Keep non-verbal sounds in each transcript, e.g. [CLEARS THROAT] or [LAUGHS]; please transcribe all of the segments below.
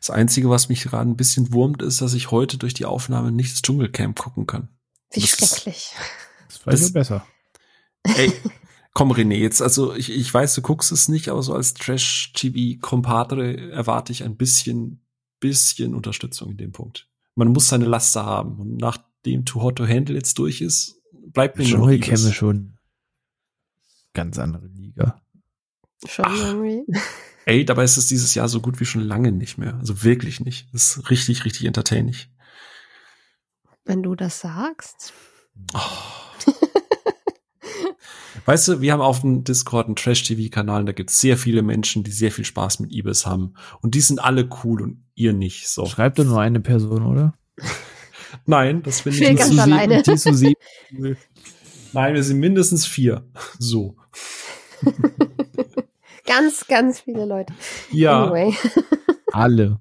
Das Einzige, was mich gerade ein bisschen wurmt, ist, dass ich heute durch die Aufnahme nicht das Dschungelcamp gucken kann. Wie das schrecklich. Das war ja besser. Ey, komm René, jetzt, also ich, ich weiß, du guckst es nicht, aber so als Trash-TV-Compadre erwarte ich ein bisschen, bisschen Unterstützung in dem Punkt. Man muss seine Laster haben. Und nachdem Too Hot to Handle jetzt durch ist, bleibt mir nur noch käme schon ganz andere Liga. Schon Ach, irgendwie. Ey, dabei ist es dieses Jahr so gut wie schon lange nicht mehr. Also wirklich nicht. Das ist richtig, richtig entertaining. Wenn du das sagst. Oh. [LAUGHS] weißt du, wir haben auf dem Discord einen Trash-TV-Kanal, da gibt es sehr viele Menschen, die sehr viel Spaß mit Ibis haben. Und die sind alle cool und ihr nicht. So. Schreibt doch nur eine Person, oder? [LAUGHS] Nein, das bin ich nicht. Ganz alleine. Nein, wir sind mindestens vier. So. [LAUGHS] ganz, ganz viele Leute. Ja. Anyway. [LAUGHS] Alle.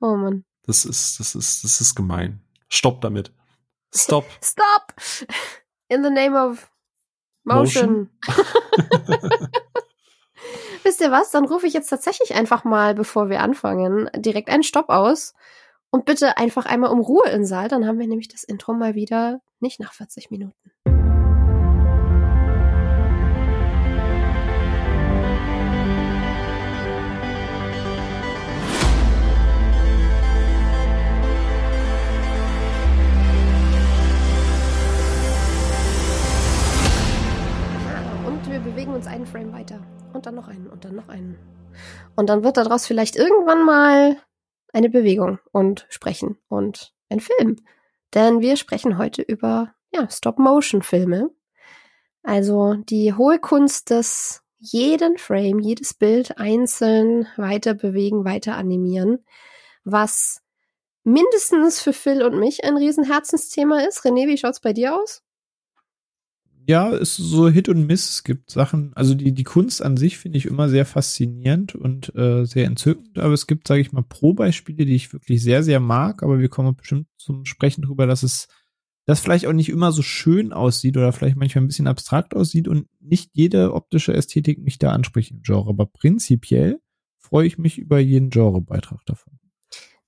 Oh Mann. Das ist, das ist, das ist gemein. Stopp damit. Stop. [LAUGHS] Stop! In the name of motion. motion. [LAUGHS] Wisst ihr was? Dann rufe ich jetzt tatsächlich einfach mal, bevor wir anfangen, direkt einen Stopp aus. Und bitte einfach einmal um Ruhe im Saal. Dann haben wir nämlich das Intro mal wieder nicht nach 40 Minuten. Bewegen uns einen Frame weiter. Und dann noch einen und dann noch einen. Und dann wird daraus vielleicht irgendwann mal eine Bewegung und sprechen und ein Film. Denn wir sprechen heute über ja, Stop-Motion-Filme. Also die hohe Kunst des jeden Frame, jedes Bild einzeln weiter bewegen, weiter animieren, was mindestens für Phil und mich ein Riesenherzensthema ist. René, wie schaut's bei dir aus? Ja, ist so Hit und Miss. Es gibt Sachen, also die, die Kunst an sich finde ich immer sehr faszinierend und äh, sehr entzückend, aber es gibt, sage ich mal, Pro-Beispiele, die ich wirklich sehr, sehr mag, aber wir kommen bestimmt zum Sprechen drüber, dass es das vielleicht auch nicht immer so schön aussieht oder vielleicht manchmal ein bisschen abstrakt aussieht und nicht jede optische Ästhetik mich da anspricht im Genre. Aber prinzipiell freue ich mich über jeden Genrebeitrag davon.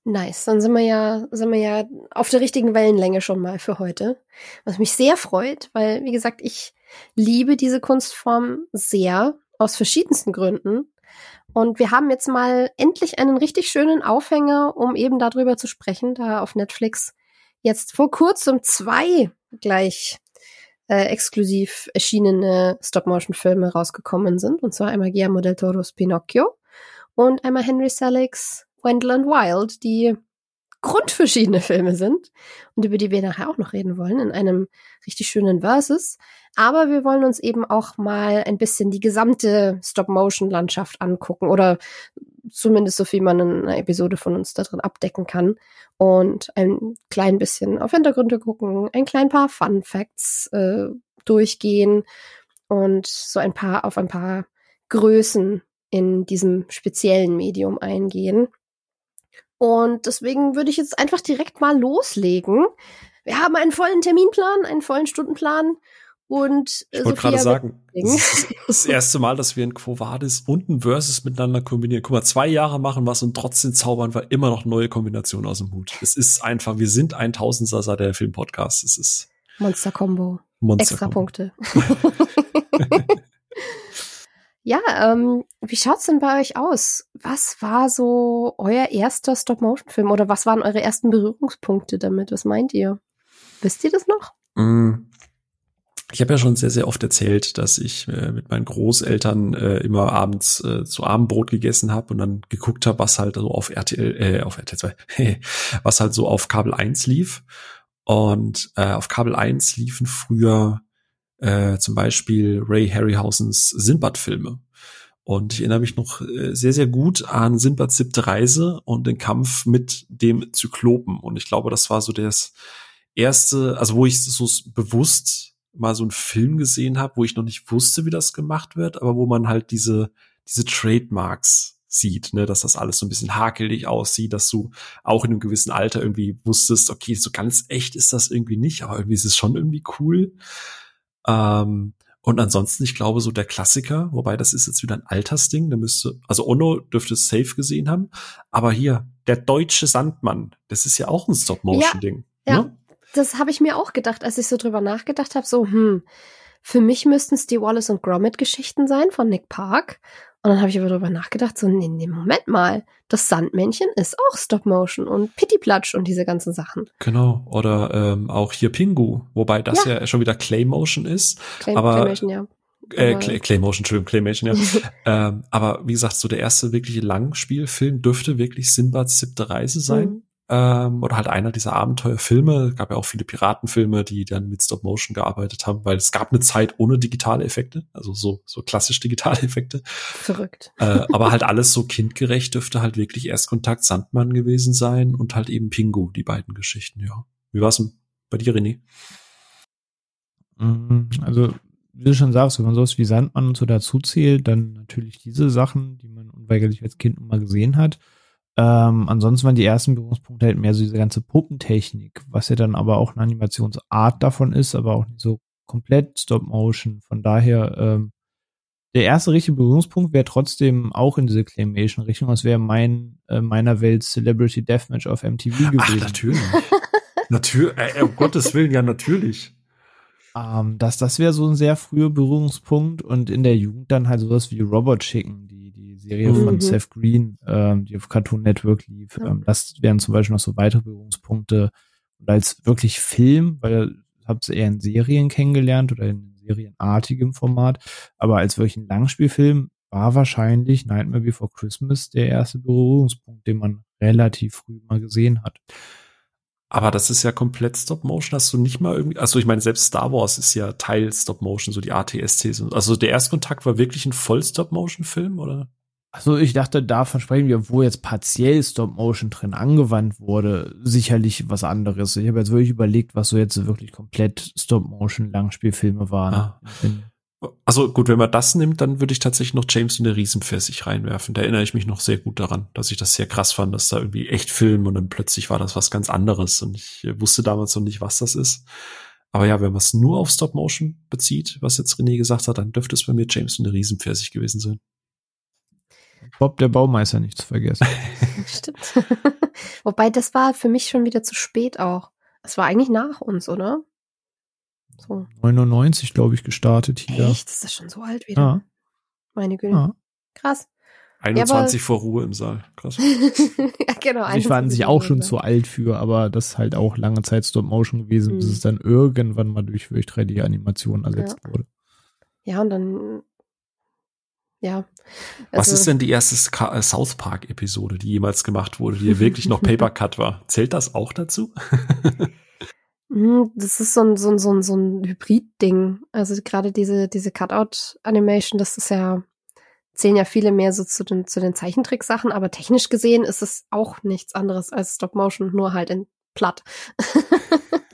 Nice, dann sind wir ja, sind wir ja auf der richtigen Wellenlänge schon mal für heute. Was mich sehr freut, weil, wie gesagt, ich liebe diese Kunstform sehr, aus verschiedensten Gründen. Und wir haben jetzt mal endlich einen richtig schönen Aufhänger, um eben darüber zu sprechen, da auf Netflix jetzt vor kurzem zwei gleich äh, exklusiv erschienene Stop-Motion-Filme rausgekommen sind. Und zwar einmal Guillermo del Toro's Pinocchio und einmal Henry Selick's Wendell Wild, die grundverschiedene Filme sind und über die wir nachher auch noch reden wollen in einem richtig schönen Versus. Aber wir wollen uns eben auch mal ein bisschen die gesamte Stop-Motion-Landschaft angucken oder zumindest so viel man in einer Episode von uns da drin abdecken kann und ein klein bisschen auf Hintergründe gucken, ein klein paar Fun Facts äh, durchgehen und so ein paar auf ein paar Größen in diesem speziellen Medium eingehen. Und deswegen würde ich jetzt einfach direkt mal loslegen. Wir haben einen vollen Terminplan, einen vollen Stundenplan und ich wollte gerade sagen, das ist das erste Mal, dass wir ein Quo Vadis und ein Versus miteinander kombinieren. Guck mal, zwei Jahre machen was und trotzdem zaubern wir immer noch neue Kombinationen aus dem Hut. Es ist einfach, wir sind ein Tausendsasser der Filmpodcast. Es ist Monster Combo. Monster Extra Punkte. [LAUGHS] Ja, ähm, wie schaut's denn bei euch aus? Was war so euer erster Stop-Motion-Film oder was waren eure ersten Berührungspunkte damit? Was meint ihr? Wisst ihr das noch? Mm. Ich habe ja schon sehr, sehr oft erzählt, dass ich äh, mit meinen Großeltern äh, immer abends äh, zu Abendbrot gegessen habe und dann geguckt habe, was halt so auf RTL, äh, auf RTL 2, [LAUGHS] was halt so auf Kabel 1 lief. Und äh, auf Kabel 1 liefen früher äh, zum Beispiel Ray Harryhausens Sinbad-Filme. Und ich erinnere mich noch äh, sehr, sehr gut an Sinbads siebte Reise und den Kampf mit dem Zyklopen. Und ich glaube, das war so das erste, also wo ich so bewusst mal so einen Film gesehen habe, wo ich noch nicht wusste, wie das gemacht wird, aber wo man halt diese, diese Trademarks sieht, ne, dass das alles so ein bisschen hakelig aussieht, dass du auch in einem gewissen Alter irgendwie wusstest, okay, so ganz echt ist das irgendwie nicht, aber irgendwie ist es schon irgendwie cool. Ähm, Und ansonsten, ich glaube, so der Klassiker, wobei das ist jetzt wieder ein Altersding, da müsste, also Ono dürfte es safe gesehen haben, aber hier, der deutsche Sandmann, das ist ja auch ein Stop-Motion-Ding. Ja, ja. Ne? das habe ich mir auch gedacht, als ich so drüber nachgedacht habe, so, hm, für mich müssten es die Wallace und Gromit Geschichten sein von Nick Park. Und dann habe ich aber darüber nachgedacht, so, nee, nee, Moment mal, das Sandmännchen ist auch Stop-Motion und Pittiplatsch und diese ganzen Sachen. Genau, oder ähm, auch hier Pingu, wobei das ja, ja schon wieder Clay-Motion ist. Clay, aber, Claymation, ja. Äh, Clay, Claymotion, Entschuldigung, Claymation, ja. [LAUGHS] ähm, aber wie gesagt, so der erste wirkliche Langspielfilm dürfte wirklich Sinbads siebte Reise sein. Mhm ähm, oder halt einer dieser Abenteuerfilme. gab ja auch viele Piratenfilme, die dann mit Stop Motion gearbeitet haben, weil es gab eine Zeit ohne digitale Effekte, also so so klassisch digitale [LAUGHS] Effekte. Verrückt. Äh, aber halt alles so kindgerecht dürfte halt wirklich Erstkontakt Sandmann gewesen sein und halt eben Pingu, die beiden Geschichten. Ja, wie war's denn bei dir, René? Mhm, also wie du schon sagst, wenn man sowas wie Sandmann und so dazu zählt, dann natürlich diese Sachen, die man unweigerlich als Kind mal gesehen hat. Ähm, ansonsten waren die ersten Berührungspunkte halt mehr so diese ganze Puppentechnik, was ja dann aber auch eine Animationsart davon ist, aber auch nicht so komplett Stop-Motion. Von daher, ähm, der erste richtige Berührungspunkt wäre trotzdem auch in diese Claymation-Richtung. Das wäre mein, äh, meiner Welt Celebrity Deathmatch auf MTV gewesen. Ach, natürlich. [LAUGHS] natürlich, äh, um Gottes Willen, ja, natürlich. Ähm, das, das wäre so ein sehr früher Berührungspunkt und in der Jugend dann halt sowas wie Robot Chicken, Serie mhm. von Seth Green, ähm, die auf Cartoon Network lief. Ja. Ähm, das wären zum Beispiel noch so weitere Berührungspunkte. Und als wirklich Film, weil ich habe es eher in Serien kennengelernt oder in serienartigem Format, aber als wirklich ein Langspielfilm war wahrscheinlich Nightmare Before Christmas der erste Berührungspunkt, den man relativ früh mal gesehen hat. Aber das ist ja komplett Stop Motion. Hast du nicht mal irgendwie, also ich meine, selbst Star Wars ist ja Teil Stop Motion, so die ATSTs. Also der Erstkontakt war wirklich ein Voll Stop Motion Film, oder? Also ich dachte, davon sprechen wir, wo jetzt partiell Stop Motion drin angewandt wurde, sicherlich was anderes. Ich habe jetzt wirklich überlegt, was so jetzt wirklich komplett Stop Motion Langspielfilme waren. Ah. Also gut, wenn man das nimmt, dann würde ich tatsächlich noch James in der Riesenpfirsich reinwerfen. Da erinnere ich mich noch sehr gut daran, dass ich das sehr krass fand, dass da irgendwie echt Film und dann plötzlich war das was ganz anderes und ich wusste damals noch nicht, was das ist. Aber ja, wenn man es nur auf Stop Motion bezieht, was jetzt René gesagt hat, dann dürfte es bei mir James in der Riesenpfirsich gewesen sein. Bob der Baumeister nicht zu vergessen. [LAUGHS] Stimmt. [LAUGHS] Wobei das war für mich schon wieder zu spät auch. Es war eigentlich nach uns, oder? So. 99, glaube ich, gestartet hier. Echt? Das ist schon so alt wieder. Ja. Meine Güte. Ja. Krass. 21 ja, vor Ruhe im Saal. Krass. [LAUGHS] ja, genau. Also ich war sich auch schon zu alt für, aber das ist halt auch lange Zeit Stop Motion gewesen, mhm. bis es dann irgendwann mal durch, durch 3D-Animationen ersetzt ja. wurde. Ja, und dann ja. Also, Was ist denn die erste äh, South Park Episode, die jemals gemacht wurde, die wirklich noch Paper Cut war? [LAUGHS] Zählt das auch dazu? Hm, das ist so ein, so ein, so ein, so ein Hybrid-Ding. Also gerade diese, diese Cutout-Animation, das ist ja, zählen ja viele mehr so zu den, zu den Zeichentricksachen, aber technisch gesehen ist es auch nichts anderes als Stop-Motion, nur halt in platt. [LAUGHS]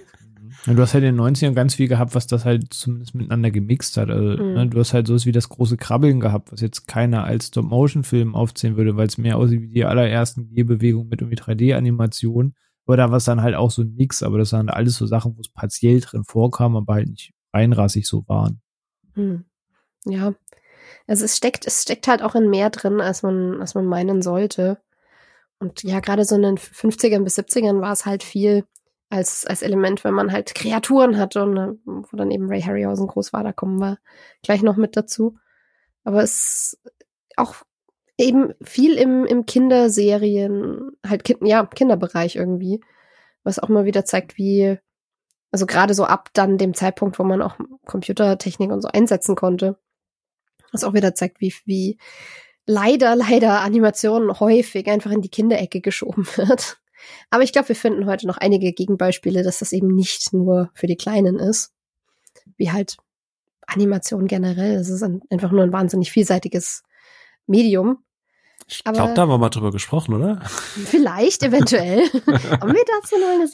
Ja, du hast halt in den 90ern ganz viel gehabt, was das halt zumindest miteinander gemixt hat. Also, mhm. ne, du hast halt sowas wie das große Krabbeln gehabt, was jetzt keiner als Stop-Motion-Film aufzählen würde, weil es mehr aussieht wie die allerersten Gehbewegungen mit irgendwie 3D-Animation. Aber da war es dann halt auch so ein Mix, aber das waren alles so Sachen, wo es partiell drin vorkam, aber halt nicht reinrassig so waren. Mhm. Ja. Also es steckt, es steckt halt auch in mehr drin, als man, als man meinen sollte. Und ja, gerade so in den 50ern bis 70ern war es halt viel, als, als Element, wenn man halt Kreaturen hatte und ne, wo dann eben Ray Harryhausen groß war, da kommen wir gleich noch mit dazu. Aber es auch eben viel im, im Kinderserien, halt kind, ja, Kinderbereich irgendwie, was auch mal wieder zeigt, wie, also gerade so ab dann dem Zeitpunkt, wo man auch Computertechnik und so einsetzen konnte, was auch wieder zeigt, wie, wie leider, leider Animationen häufig einfach in die Kinderecke geschoben [LAUGHS] wird. Aber ich glaube, wir finden heute noch einige Gegenbeispiele, dass das eben nicht nur für die Kleinen ist, wie halt Animation generell. Es ist ein, einfach nur ein wahnsinnig vielseitiges Medium. Ich glaube, da haben wir mal drüber gesprochen, oder? Vielleicht, eventuell. [LAUGHS] haben wir dazu noch eine,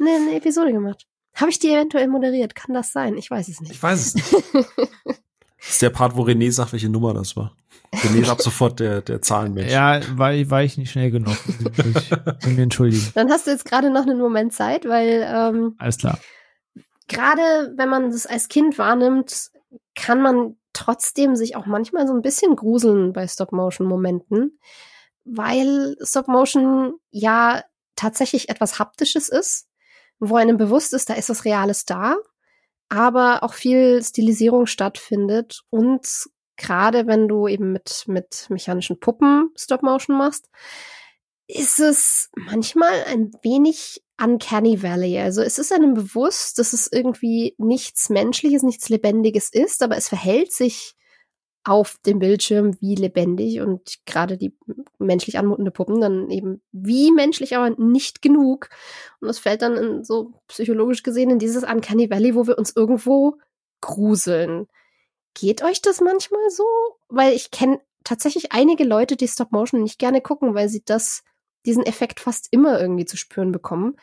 eine, eine Episode gemacht? Habe ich die eventuell moderiert? Kann das sein? Ich weiß es nicht. Ich weiß es nicht. [LAUGHS] das ist der Part, wo René sagt, welche Nummer das war. René ab [LAUGHS] sofort der, der Zahlenmensch. Ja, war, war ich nicht schnell genug. Ich will mir entschuldigen. Dann hast du jetzt gerade noch einen Moment Zeit, weil ähm, alles klar. Gerade wenn man das als Kind wahrnimmt, kann man trotzdem sich auch manchmal so ein bisschen gruseln bei Stop-Motion-Momenten, weil Stop-Motion ja tatsächlich etwas Haptisches ist, wo einem bewusst ist, da ist was Reales da, aber auch viel Stilisierung stattfindet und gerade wenn du eben mit, mit mechanischen Puppen Stop-Motion machst, ist es manchmal ein wenig Uncanny Valley. Also es ist einem bewusst, dass es irgendwie nichts Menschliches, nichts Lebendiges ist, aber es verhält sich auf dem Bildschirm wie lebendig und gerade die menschlich anmutende Puppen dann eben wie menschlich, aber nicht genug. Und das fällt dann in, so psychologisch gesehen in dieses Uncanny Valley, wo wir uns irgendwo gruseln. Geht euch das manchmal so? Weil ich kenne tatsächlich einige Leute, die Stop Motion nicht gerne gucken, weil sie das diesen Effekt fast immer irgendwie zu spüren bekommen.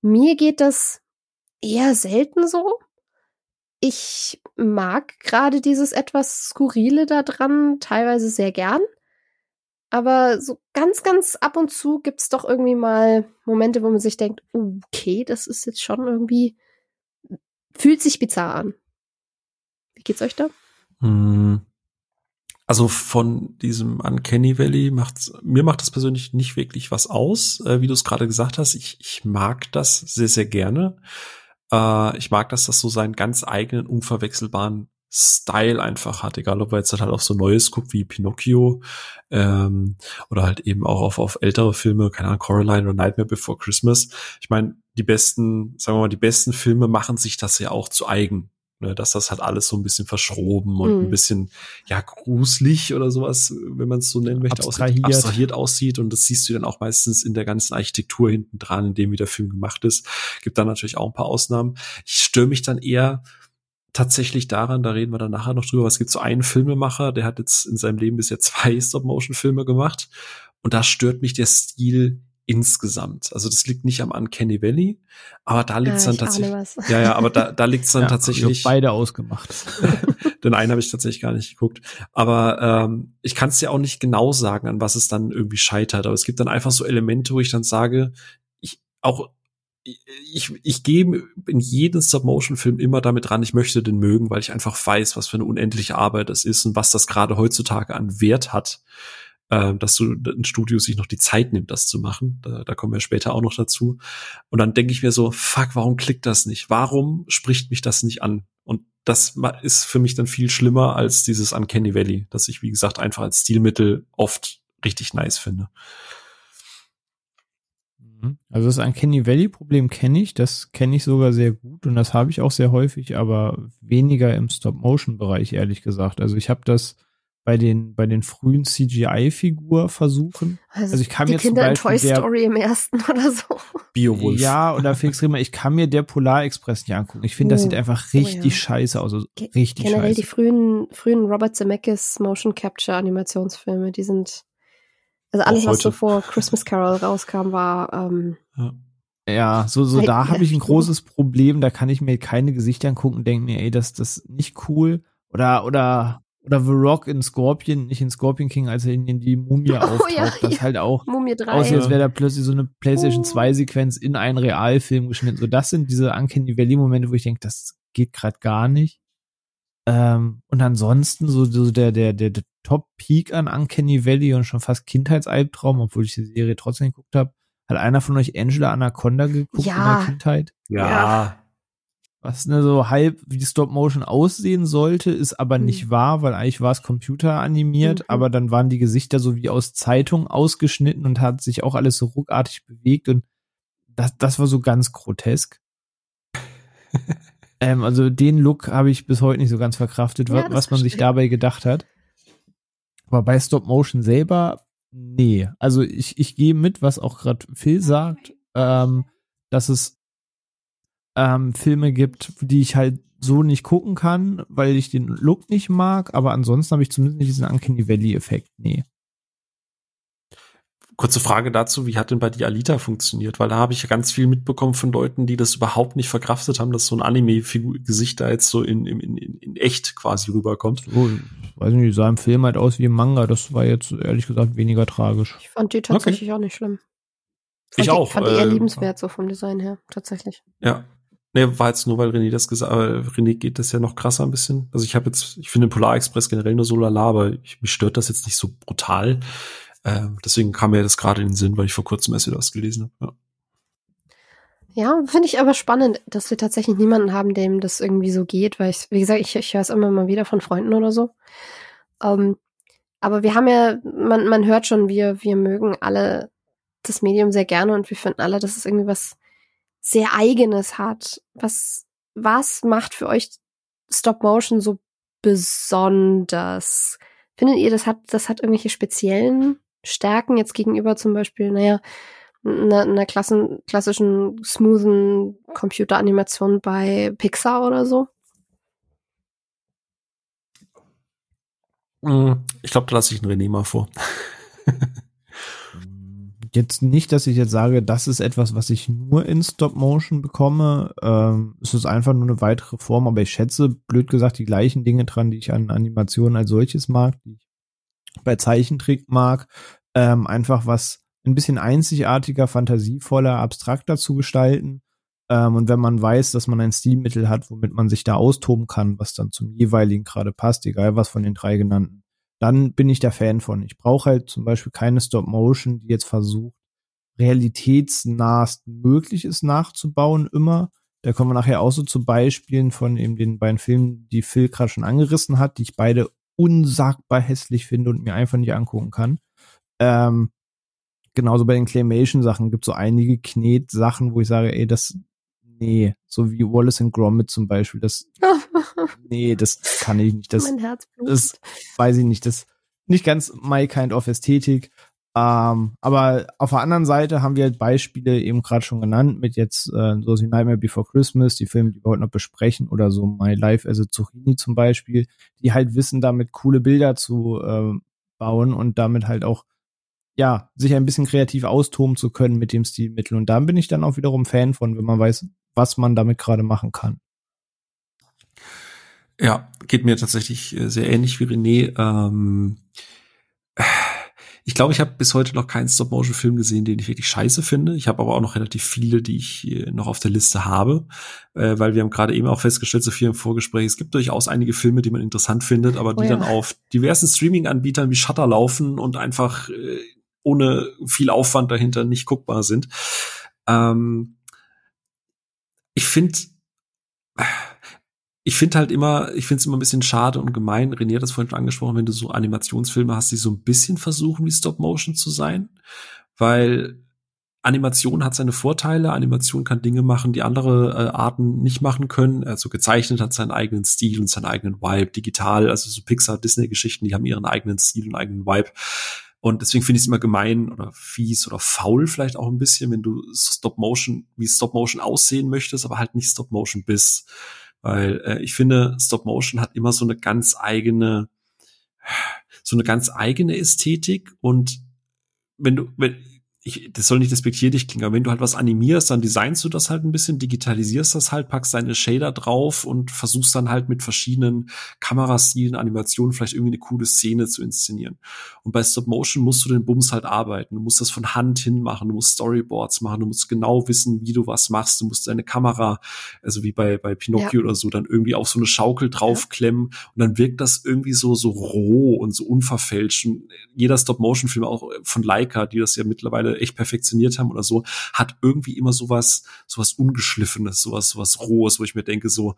Mir geht das eher selten so. Ich mag gerade dieses etwas Skurrile da dran teilweise sehr gern. Aber so ganz, ganz ab und zu gibt's doch irgendwie mal Momente, wo man sich denkt, okay, das ist jetzt schon irgendwie, fühlt sich bizarr an. Wie geht's euch da? Hm. Also von diesem Uncanny Valley macht's, mir macht das persönlich nicht wirklich was aus, äh, wie du es gerade gesagt hast. Ich, ich mag das sehr, sehr gerne. Äh, ich mag, dass das so seinen ganz eigenen, unverwechselbaren Style einfach hat, egal ob er jetzt halt auf so Neues guckt wie Pinocchio ähm, oder halt eben auch auf, auf ältere Filme, keine Ahnung, Coraline oder Nightmare Before Christmas. Ich meine, die besten, sagen wir mal, die besten Filme machen sich das ja auch zu eigen ne, dass das halt alles so ein bisschen verschroben und mhm. ein bisschen ja gruselig oder sowas, wenn man es so nennen möchte, abstrahiert. Aussieht, abstrahiert aussieht und das siehst du dann auch meistens in der ganzen Architektur hinten dran, in dem wie der Film gemacht ist. Gibt dann natürlich auch ein paar Ausnahmen. Ich störe mich dann eher tatsächlich daran, da reden wir dann nachher noch drüber, es gibt so einen Filmemacher, der hat jetzt in seinem Leben bisher [LAUGHS] zwei Stop-Motion-Filme gemacht und da stört mich der Stil insgesamt. Also das liegt nicht am Uncanny Valley, aber da liegt es ah, dann tatsächlich. Ja, ja, aber da, da liegt es dann ja, tatsächlich. Ich beide ausgemacht. [LAUGHS] Den einen habe ich tatsächlich gar nicht geguckt. Aber ähm, ich kann es dir auch nicht genau sagen, an was es dann irgendwie scheitert. Aber es gibt dann einfach so Elemente, wo ich dann sage, ich auch ich, ich gehe in jeden Stop-Motion-Film immer damit ran, ich möchte den mögen, weil ich einfach weiß, was für eine unendliche Arbeit das ist und was das gerade heutzutage an Wert hat äh, dass du ein Studio sich noch die Zeit nimmt, das zu machen. Da, da kommen wir später auch noch dazu. Und dann denke ich mir so, fuck, warum klickt das nicht? Warum spricht mich das nicht an? Und das ist für mich dann viel schlimmer als dieses Uncanny Valley, das ich, wie gesagt, einfach als Stilmittel oft richtig nice finde. Mhm. Also das Uncanny Valley Problem kenne ich, das kenne ich sogar sehr gut und das habe ich auch sehr häufig, aber weniger im Stop-Motion-Bereich, ehrlich gesagt. Also ich habe das bei den bei den frühen CGI-Figur-Versuchen. Also, also, ich kann die mir Kinder zum Beispiel in Toy Story der, im ersten [LAUGHS] oder so. Biowolf. Ja, oder Felix Riemer, ich kann mir der Polar Express nicht angucken. Ich finde, oh. das sieht einfach richtig oh, ja. scheiße aus. Also richtig Generell scheiße. die frühen frühen Robert Zemeckis Motion Capture Animationsfilme, die sind also alles, was so vor Christmas Carol rauskam, war ähm, ja. Ja, so, so da habe ich ein großes Problem, da kann ich mir keine Gesichter angucken und denke mir, ey, das, das ist nicht cool. Oder, oder oder The Rock in Scorpion, nicht in Scorpion King, als er in die Mumie [LAUGHS] oh, auftaucht, ja, das ja. halt auch Mumie 3. aussieht, als wäre da plötzlich so eine PlayStation oh. 2 Sequenz in einen Realfilm geschnitten. So, das sind diese Uncanny Valley Momente, wo ich denke, das geht gerade gar nicht. Ähm, und ansonsten so, so der, der, der, der Top Peak an Uncanny Valley und schon fast Kindheitsalbtraum, obwohl ich die Serie trotzdem geguckt habe. Hat einer von euch Angela Anaconda geguckt ja. in der Kindheit? Ja. Was ne, so halb wie Stop Motion aussehen sollte, ist aber mhm. nicht wahr, weil eigentlich war es computeranimiert, mhm. aber dann waren die Gesichter so wie aus Zeitung ausgeschnitten und hat sich auch alles so ruckartig bewegt und das, das war so ganz grotesk. [LAUGHS] ähm, also den Look habe ich bis heute nicht so ganz verkraftet, ja, was man sich dabei gedacht hat. Aber bei Stop Motion selber, nee. Also ich, ich gehe mit, was auch gerade Phil sagt, ähm, dass es ähm, Filme gibt, die ich halt so nicht gucken kann, weil ich den Look nicht mag, aber ansonsten habe ich zumindest nicht diesen Uncanny Valley-Effekt. Nee. Kurze Frage dazu, wie hat denn bei dir Alita funktioniert? Weil da habe ich ja ganz viel mitbekommen von Leuten, die das überhaupt nicht verkraftet haben, dass so ein Anime-Gesicht da jetzt so in, in, in, in echt quasi rüberkommt. So, weiß nicht, sah im Film halt aus wie im Manga. Das war jetzt ehrlich gesagt weniger tragisch. Ich fand die tatsächlich okay. auch nicht schlimm. Fand ich die, auch. Fand die eher äh, liebenswert so vom Design her, tatsächlich. Ja, Nee, war jetzt nur, weil René das gesagt aber René geht das ja noch krasser ein bisschen. Also ich habe jetzt, ich finde Polar Express generell nur so lala, aber ich, mich stört das jetzt nicht so brutal. Äh, deswegen kam mir das gerade in den Sinn, weil ich vor kurzem erst wieder was gelesen habe. Ja, ja finde ich aber spannend, dass wir tatsächlich niemanden haben, dem das irgendwie so geht, weil ich, wie gesagt, ich, ich höre es immer mal wieder von Freunden oder so. Ähm, aber wir haben ja, man, man hört schon, wir, wir mögen alle das Medium sehr gerne und wir finden alle, dass es irgendwie was sehr eigenes hat. Was, was macht für euch Stop Motion so besonders? Findet ihr, das hat, das hat irgendwelche speziellen Stärken jetzt gegenüber zum Beispiel, naja, einer, einer klassen, klassischen, smoothen Computeranimation bei Pixar oder so? Hm, ich glaube, da lasse ich einen René mal vor. [LAUGHS] jetzt nicht, dass ich jetzt sage, das ist etwas, was ich nur in Stop Motion bekomme. Ähm, es ist einfach nur eine weitere Form, aber ich schätze, blöd gesagt, die gleichen Dinge dran, die ich an Animationen als solches mag, die ich bei Zeichentrick mag. Ähm, einfach was ein bisschen einzigartiger, fantasievoller, abstrakter zu gestalten. Ähm, und wenn man weiß, dass man ein Stilmittel hat, womit man sich da austoben kann, was dann zum jeweiligen gerade passt, egal was von den drei genannten, dann bin ich der Fan von. Ich brauche halt zum Beispiel keine Stop-Motion, die jetzt versucht, realitätsnahst möglich ist nachzubauen immer. Da kommen wir nachher auch so zu Beispielen von eben den beiden Filmen, die Phil gerade schon angerissen hat, die ich beide unsagbar hässlich finde und mir einfach nicht angucken kann. Ähm, genauso bei den Claymation-Sachen gibt es so einige Knet-Sachen, wo ich sage, ey, das, nee, so wie Wallace and Gromit zum Beispiel, das, [LAUGHS] nee, das kann ich nicht. Das, mein Herz das weiß ich nicht. Das nicht ganz my kind of Ästhetik. Ähm, aber auf der anderen Seite haben wir halt Beispiele eben gerade schon genannt mit jetzt äh, so wie Nightmare Before Christmas, die Filme, die wir heute noch besprechen, oder so My Life as a Zucchini zum Beispiel, die halt wissen, damit coole Bilder zu äh, bauen und damit halt auch ja sich ein bisschen kreativ austoben zu können mit dem Stilmittel. Und da bin ich dann auch wiederum Fan von, wenn man weiß, was man damit gerade machen kann. Ja, geht mir tatsächlich äh, sehr ähnlich wie René. Ähm, ich glaube, ich habe bis heute noch keinen Stop-Motion-Film gesehen, den ich wirklich scheiße finde. Ich habe aber auch noch relativ viele, die ich äh, noch auf der Liste habe, äh, weil wir haben gerade eben auch festgestellt, so viel im Vorgespräch, es gibt durchaus einige Filme, die man interessant findet, aber die oh ja. dann auf diversen Streaming-Anbietern wie Shutter laufen und einfach äh, ohne viel Aufwand dahinter nicht guckbar sind. Ähm, ich finde ich finde halt immer, ich finde es immer ein bisschen schade und gemein. René hat das vorhin schon angesprochen, wenn du so Animationsfilme hast, die so ein bisschen versuchen, wie Stop Motion zu sein, weil Animation hat seine Vorteile. Animation kann Dinge machen, die andere äh, Arten nicht machen können. Also gezeichnet hat seinen eigenen Stil und seinen eigenen Vibe. Digital, also so Pixar, Disney-Geschichten, die haben ihren eigenen Stil und eigenen Vibe. Und deswegen finde ich es immer gemein oder fies oder faul vielleicht auch ein bisschen, wenn du Stop Motion, wie Stop Motion aussehen möchtest, aber halt nicht Stop Motion bist. Weil äh, ich finde, Stop Motion hat immer so eine ganz eigene, so eine ganz eigene Ästhetik und wenn du, wenn, ich, das soll nicht despektierlich klingen, aber wenn du halt was animierst, dann designst du das halt ein bisschen, digitalisierst das halt, packst deine Shader drauf und versuchst dann halt mit verschiedenen Kamerastilen, Animationen vielleicht irgendwie eine coole Szene zu inszenieren. Und bei Stop Motion musst du den Bums halt arbeiten. Du musst das von Hand hin machen, du musst Storyboards machen, du musst genau wissen, wie du was machst, du musst deine Kamera, also wie bei, bei Pinocchio ja. oder so, dann irgendwie auf so eine Schaukel draufklemmen ja. und dann wirkt das irgendwie so, so roh und so unverfälscht. Und jeder Stop Motion Film auch von Leica, die das ja mittlerweile echt perfektioniert haben oder so, hat irgendwie immer sowas, sowas ungeschliffenes, sowas, sowas rohes, wo ich mir denke so,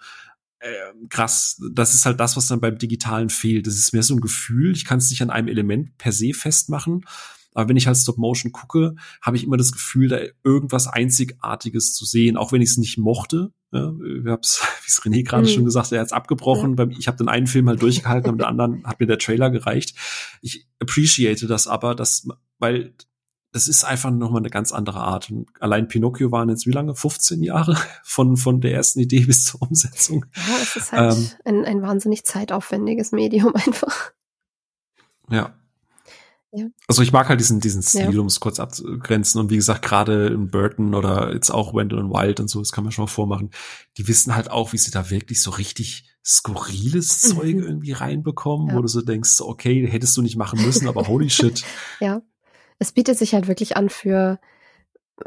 äh, krass, das ist halt das, was dann beim Digitalen fehlt. Das ist mehr so ein Gefühl. Ich kann es nicht an einem Element per se festmachen. Aber wenn ich halt Stop Motion gucke, habe ich immer das Gefühl, da irgendwas Einzigartiges zu sehen, auch wenn ich es nicht mochte. Ja, ich hab's, [LAUGHS] wie es René gerade mhm. schon gesagt, er hat's abgebrochen. Ja. Ich habe den einen Film halt durchgehalten, aber den anderen hat mir der Trailer gereicht. Ich appreciate das aber, dass, weil das ist einfach nochmal eine ganz andere Art. Und allein Pinocchio waren jetzt wie lange? 15 Jahre [LAUGHS] von, von der ersten Idee bis zur Umsetzung. Ja, es ist halt ähm, ein, ein wahnsinnig zeitaufwendiges Medium [LAUGHS] einfach. Ja. ja. Also ich mag halt diesen, diesen Stil, ja. um es kurz abzugrenzen. Und wie gesagt, gerade in Burton oder jetzt auch Wendell und Wild und so, das kann man schon mal vormachen. Die wissen halt auch, wie sie da wirklich so richtig skurriles mhm. Zeug irgendwie reinbekommen, ja. wo du so denkst, okay, hättest du nicht machen müssen, aber holy shit. [LAUGHS] ja es bietet sich halt wirklich an für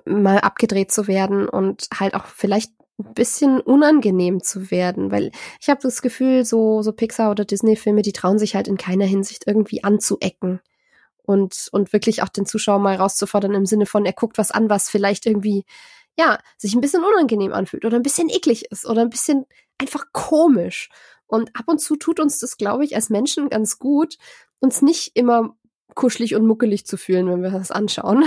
mal abgedreht zu werden und halt auch vielleicht ein bisschen unangenehm zu werden, weil ich habe das Gefühl, so so Pixar oder Disney Filme, die trauen sich halt in keiner Hinsicht irgendwie anzuecken und und wirklich auch den Zuschauer mal rauszufordern im Sinne von er guckt was an, was vielleicht irgendwie ja, sich ein bisschen unangenehm anfühlt oder ein bisschen eklig ist oder ein bisschen einfach komisch. Und ab und zu tut uns das, glaube ich, als Menschen ganz gut, uns nicht immer kuschelig und muckelig zu fühlen, wenn wir das anschauen.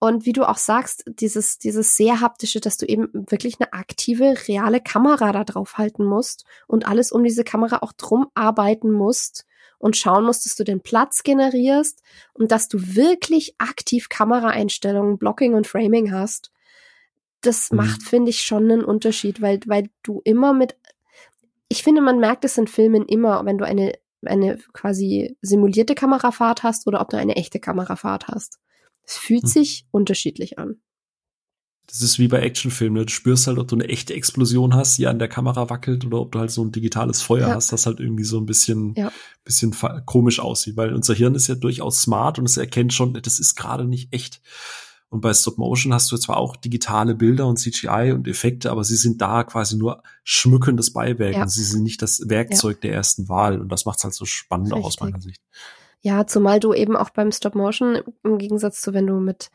Und wie du auch sagst, dieses, dieses sehr haptische, dass du eben wirklich eine aktive, reale Kamera da drauf halten musst und alles um diese Kamera auch drum arbeiten musst und schauen musst, dass du den Platz generierst und dass du wirklich aktiv Kameraeinstellungen, Blocking und Framing hast. Das mhm. macht, finde ich, schon einen Unterschied, weil, weil du immer mit, ich finde, man merkt es in Filmen immer, wenn du eine, eine quasi simulierte Kamerafahrt hast oder ob du eine echte Kamerafahrt hast. Es fühlt hm. sich unterschiedlich an. Das ist wie bei Actionfilmen. Ne? Du spürst halt, ob du eine echte Explosion hast, die an der Kamera wackelt, oder ob du halt so ein digitales Feuer ja. hast, das halt irgendwie so ein bisschen, ja. bisschen komisch aussieht. Weil unser Hirn ist ja durchaus smart und es erkennt schon, das ist gerade nicht echt. Und bei Stop Motion hast du zwar auch digitale Bilder und CGI und Effekte, aber sie sind da quasi nur schmückendes Beiwerk. Ja. Sie sind nicht das Werkzeug der ersten Wahl. Und das macht es halt so spannend Richtig. aus meiner Sicht. Ja, zumal du eben auch beim Stop Motion im Gegensatz zu wenn du mit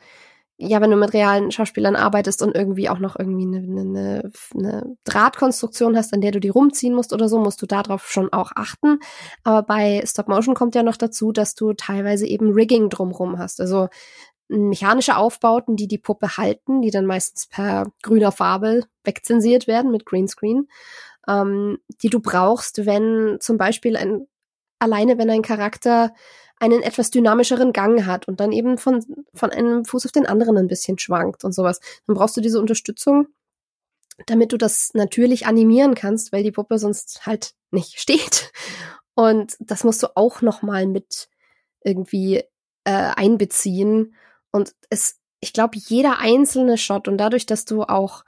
ja, wenn du mit realen Schauspielern arbeitest und irgendwie auch noch irgendwie eine, eine, eine Drahtkonstruktion hast, an der du die rumziehen musst oder so, musst du darauf schon auch achten. Aber bei Stop Motion kommt ja noch dazu, dass du teilweise eben Rigging drumrum hast. Also mechanische Aufbauten, die die Puppe halten, die dann meistens per grüner Farbe wegzensiert werden mit Greenscreen, ähm, die du brauchst, wenn zum Beispiel ein alleine wenn ein Charakter einen etwas dynamischeren Gang hat und dann eben von, von einem Fuß auf den anderen ein bisschen schwankt und sowas. Dann brauchst du diese Unterstützung, damit du das natürlich animieren kannst, weil die Puppe sonst halt nicht [LAUGHS] steht. Und das musst du auch nochmal mit irgendwie äh, einbeziehen. Und es, ich glaube, jeder einzelne Shot und dadurch, dass du auch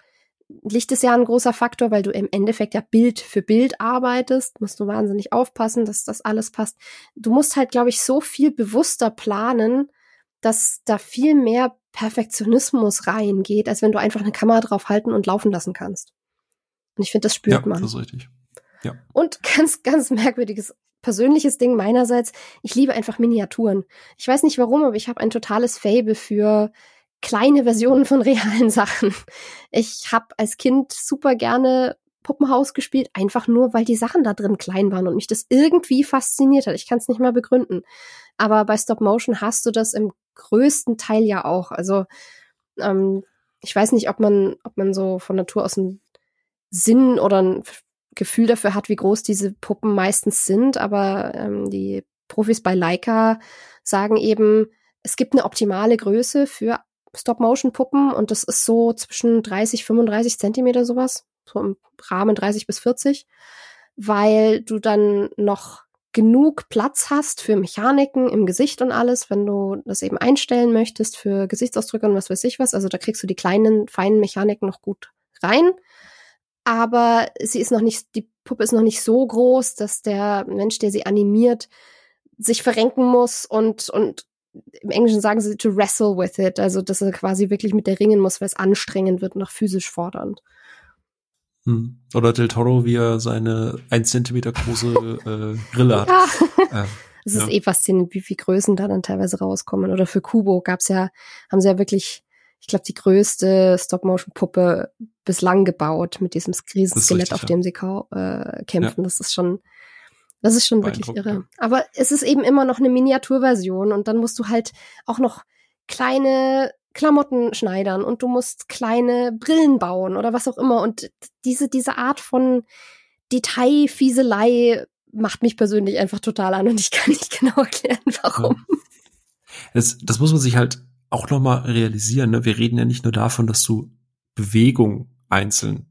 Licht ist ja ein großer Faktor, weil du im Endeffekt ja Bild für Bild arbeitest, musst du wahnsinnig aufpassen, dass das alles passt. Du musst halt, glaube ich, so viel bewusster planen, dass da viel mehr Perfektionismus reingeht, als wenn du einfach eine Kamera drauf halten und laufen lassen kannst. Und ich finde, das spürt ja, man. Das ist richtig. Ja. Und [LAUGHS] ganz, ganz merkwürdiges persönliches Ding meinerseits. Ich liebe einfach Miniaturen. Ich weiß nicht warum, aber ich habe ein totales Fable für kleine Versionen von [LAUGHS] realen Sachen. Ich habe als Kind super gerne Puppenhaus gespielt, einfach nur, weil die Sachen da drin klein waren und mich das irgendwie fasziniert hat. Ich kann es nicht mal begründen. Aber bei Stop Motion hast du das im größten Teil ja auch. Also ähm, ich weiß nicht, ob man, ob man so von Natur aus einen Sinn oder ein Gefühl dafür hat, wie groß diese Puppen meistens sind, aber ähm, die Profis bei Leica sagen eben, es gibt eine optimale Größe für Stop-Motion-Puppen und das ist so zwischen 30, 35 Zentimeter sowas, so im Rahmen 30 bis 40, weil du dann noch genug Platz hast für Mechaniken im Gesicht und alles, wenn du das eben einstellen möchtest für Gesichtsausdrücke und was weiß ich was. Also da kriegst du die kleinen, feinen Mechaniken noch gut rein. Aber sie ist noch nicht, die Puppe ist noch nicht so groß, dass der Mensch, der sie animiert, sich verrenken muss und, und im Englischen sagen sie to wrestle with it, also dass er quasi wirklich mit der ringen muss, weil es anstrengend wird und auch physisch fordernd. Hm. Oder Del Toro, wie er seine ein Zentimeter große äh, Grille hat. Ja. Ähm, es ist ja. eh faszinierend, wie viele Größen da dann teilweise rauskommen. Oder für Kubo gab's ja, haben sie ja wirklich, ich glaube, die größte Stop-Motion-Puppe bislang gebaut mit diesem Riesenskelett, auf dem sie äh, kämpfen. Ja. Das ist schon das ist schon wirklich irre. Aber es ist eben immer noch eine Miniaturversion und dann musst du halt auch noch kleine Klamotten schneidern und du musst kleine Brillen bauen oder was auch immer. Und diese, diese Art von Detailfieselei macht mich persönlich einfach total an und ich kann nicht [LAUGHS] genau erklären, warum. Das, das muss man sich halt auch nochmal realisieren. Ne? Wir reden ja nicht nur davon, dass du Bewegung einzeln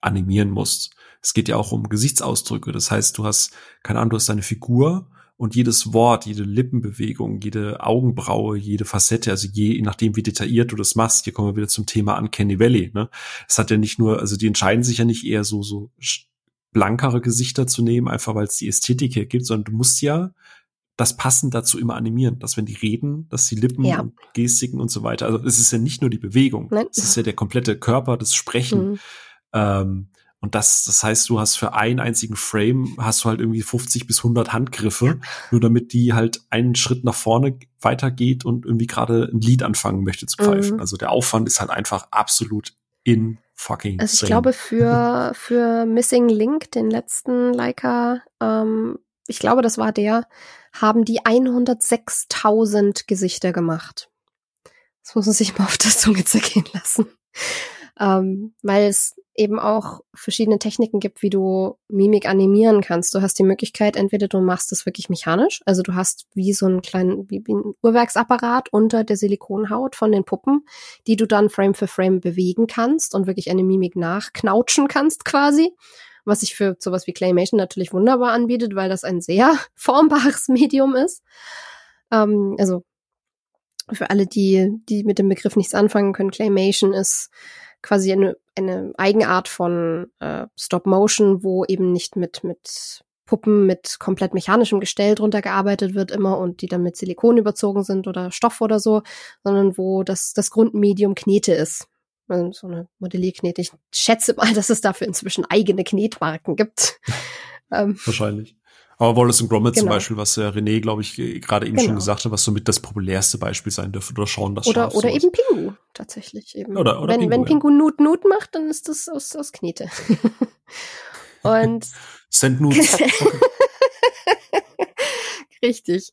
animieren musst, es geht ja auch um Gesichtsausdrücke. Das heißt, du hast, keine Ahnung, du hast deine Figur und jedes Wort, jede Lippenbewegung, jede Augenbraue, jede Facette, also je nachdem, wie detailliert du das machst, hier kommen wir wieder zum Thema Uncanny Valley. Ne? Es hat ja nicht nur, also die entscheiden sich ja nicht eher so so blankere Gesichter zu nehmen, einfach weil es die Ästhetik hergibt, sondern du musst ja das passend dazu immer animieren, dass wenn die reden, dass die Lippen Ja. und Gestiken und so weiter, also es ist ja nicht nur die Bewegung, Nein. es ist ja der komplette Körper, das Sprechen. Mhm. Ähm, und das, das heißt, du hast für einen einzigen Frame hast du halt irgendwie 50 bis 100 Handgriffe, nur damit die halt einen Schritt nach vorne weitergeht und irgendwie gerade ein Lied anfangen möchte zu pfeifen. Mhm. Also der Aufwand ist halt einfach absolut in fucking Also ich insane. glaube für, [LAUGHS] für Missing Link, den letzten Leica, ähm, ich glaube, das war der, haben die 106.000 Gesichter gemacht. Das muss man sich mal auf der Zunge zergehen lassen. Ähm, weil es eben auch verschiedene Techniken gibt, wie du Mimik animieren kannst. Du hast die Möglichkeit, entweder du machst das wirklich mechanisch, also du hast wie so einen kleinen, wie, ein Uhrwerksapparat unter der Silikonhaut von den Puppen, die du dann Frame für Frame bewegen kannst und wirklich eine Mimik nachknautschen kannst quasi. Was sich für sowas wie Claymation natürlich wunderbar anbietet, weil das ein sehr [LAUGHS] formbares Medium ist. Ähm, also für alle, die, die mit dem Begriff nichts anfangen können, Claymation ist quasi eine, eine Eigenart von äh, Stop Motion, wo eben nicht mit, mit Puppen mit komplett mechanischem Gestell drunter gearbeitet wird immer und die dann mit Silikon überzogen sind oder Stoff oder so, sondern wo das, das Grundmedium Knete ist. Also so eine Modellierknete. Ich schätze mal, [LAUGHS] dass es dafür inzwischen eigene Knetmarken gibt. [LAUGHS] ähm, Wahrscheinlich. Aber Wallace und Gromit zum Genau. Beispiel, was der René, glaube ich, ge- gerade eben schon Genau. gesagt hat, was somit das populärste Beispiel sein dürfte, oder Sean das oder Schaf, oder sowas. eben Pingu tatsächlich eben. Oder- oder wenn, Pingu, wenn ja. Pingu Nut Nut macht, dann ist das aus, aus Knete. [LAUGHS] Und Send Nudes. Richtig.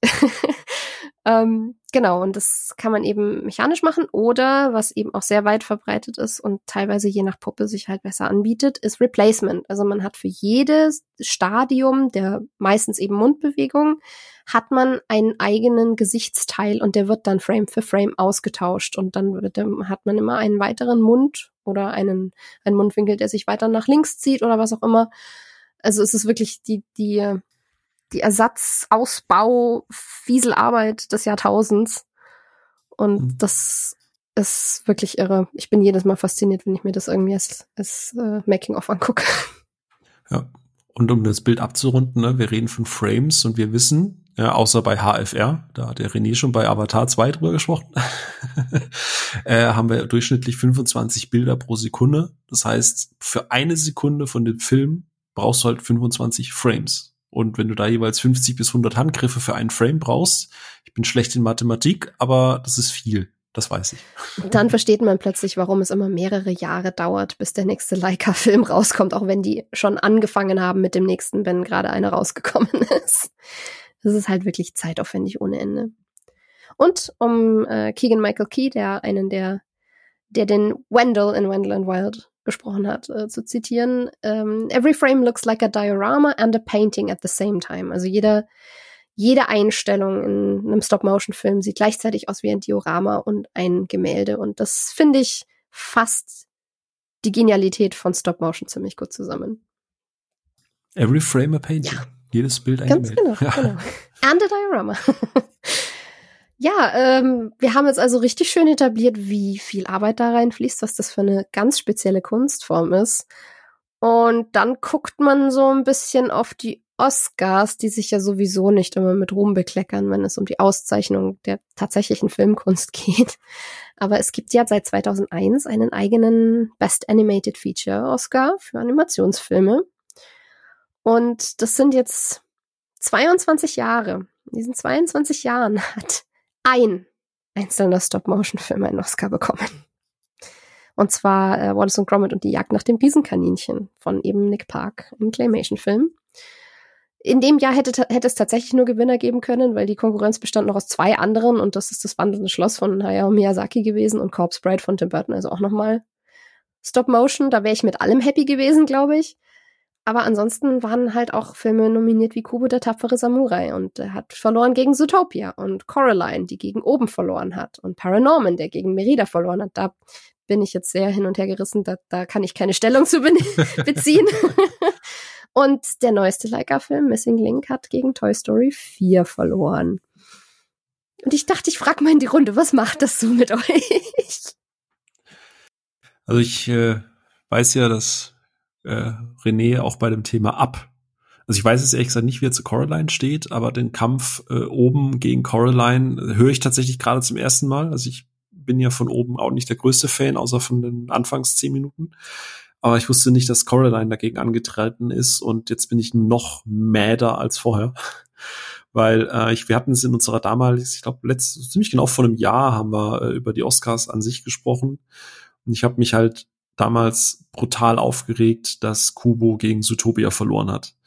Ähm, genau, und das kann man eben mechanisch machen oder was eben auch sehr weit verbreitet ist und teilweise je nach Puppe sich halt besser anbietet, ist Replacement. Also man hat für jedes Stadium der meistens eben Mundbewegung hat man einen eigenen Gesichtsteil und der wird dann Frame für Frame ausgetauscht und dann wird, ähm, hat man immer einen weiteren Mund oder einen, einen Mundwinkel, der sich weiter nach links zieht oder was auch immer. Also es ist wirklich die, die, die Ersatzausbau, Fieselarbeit des Jahrtausends. Und Mhm. das ist wirklich irre. Ich bin jedes Mal fasziniert, wenn ich mir das irgendwie als, als äh, Making-of angucke. Ja. Und um das Bild abzurunden, ne, wir reden von Frames und wir wissen, ja, außer bei HFR, da hat der René schon bei Avatar 2 drüber gesprochen, [LAUGHS] äh, haben wir durchschnittlich 25 Bilder pro Sekunde. Das heißt, für eine Sekunde von dem Film brauchst du halt 25 Frames. Und wenn du da jeweils 50 bis 100 Handgriffe für einen Frame brauchst, ich bin schlecht in Mathematik, aber das ist viel. Das weiß ich. [LAUGHS] Dann versteht man plötzlich, warum es immer mehrere Jahre dauert, bis der nächste Leica-Film rauskommt, auch wenn die schon angefangen haben mit dem nächsten, wenn gerade einer rausgekommen [LAUGHS] ist. Das ist halt wirklich zeitaufwendig ohne Ende. Und um äh, Keegan Michael Key, der einen der, der den Wendell in Wendell and Wild gesprochen hat, äh, zu zitieren, ähm, every frame looks like a diorama and a painting at the same time. Also jeder, jede Einstellung in einem Stop-Motion-Film sieht gleichzeitig aus wie ein Diorama und ein Gemälde. Und das finde ich fasst die Genialität von Stop-Motion ziemlich gut zusammen. Every frame a painting. Ja. Jedes Bild ein Ganz Gemälde. genau, genau. And a Diorama. [LAUGHS] ja, ähm, wir haben jetzt also richtig schön etabliert, wie viel Arbeit da reinfließt, was das für eine ganz spezielle Kunstform ist. Und dann guckt man so ein bisschen auf die Oscars, die sich ja sowieso nicht immer mit Ruhm bekleckern, wenn es um die Auszeichnung der tatsächlichen Filmkunst [LAUGHS] geht. Aber es gibt ja seit 2001 einen eigenen Best Animated Feature Oscar für Animationsfilme. Und das sind jetzt 22 Jahre. In diesen 22 Jahren [LAUGHS] hat ein einzelner Stop-Motion-Film einen Oscar bekommen. Und zwar äh, Wallace und Gromit und die Jagd nach dem Riesenkaninchen von eben Nick Park, ein Claymation-Film. In dem Jahr hätte, hätte es tatsächlich nur Gewinner geben können, weil die Konkurrenz bestand noch aus zwei anderen und das ist das wandelnde Schloss von Hayao Miyazaki gewesen und Corpse Bride von Tim Burton, also auch nochmal Stop Motion. Da wäre ich mit allem happy gewesen, glaube ich. Aber ansonsten waren halt auch Filme nominiert wie Kubo der tapfere Samurai und er hat verloren gegen Zootopia und Coraline, die gegen Oben verloren hat und Paranorman, der gegen Merida verloren hat. Da bin ich jetzt sehr hin und her gerissen, da, da kann ich keine Stellung zu be [LAUGHS] beziehen. [LAUGHS] und der neueste Leica-Film, Missing Link, hat gegen Toy Story 4 verloren. Und ich dachte, ich frage mal in die Runde, was macht das so mit [LAUGHS] euch? Also ich äh, weiß ja, dass äh, René auch bei dem Thema Ab Also ich weiß jetzt ehrlich gesagt nicht, wie er zu Coraline steht, aber den Kampf äh, oben gegen Coraline äh, höre ich tatsächlich gerade zum ersten Mal. Also ich bin ja von oben auch nicht der größte Fan, außer von den Anfangs zehn Minuten. Aber ich wusste nicht, dass Coraline dagegen angetreten ist und jetzt bin ich noch madder als vorher. [LAUGHS] Weil äh, ich, wir hatten es in unserer damals, ich glaube, letzt, ziemlich genau vor einem Jahr haben wir äh, über die Oscars an sich gesprochen. Und ich habe mich halt damals brutal aufgeregt, dass Kubo gegen Zootopia verloren hat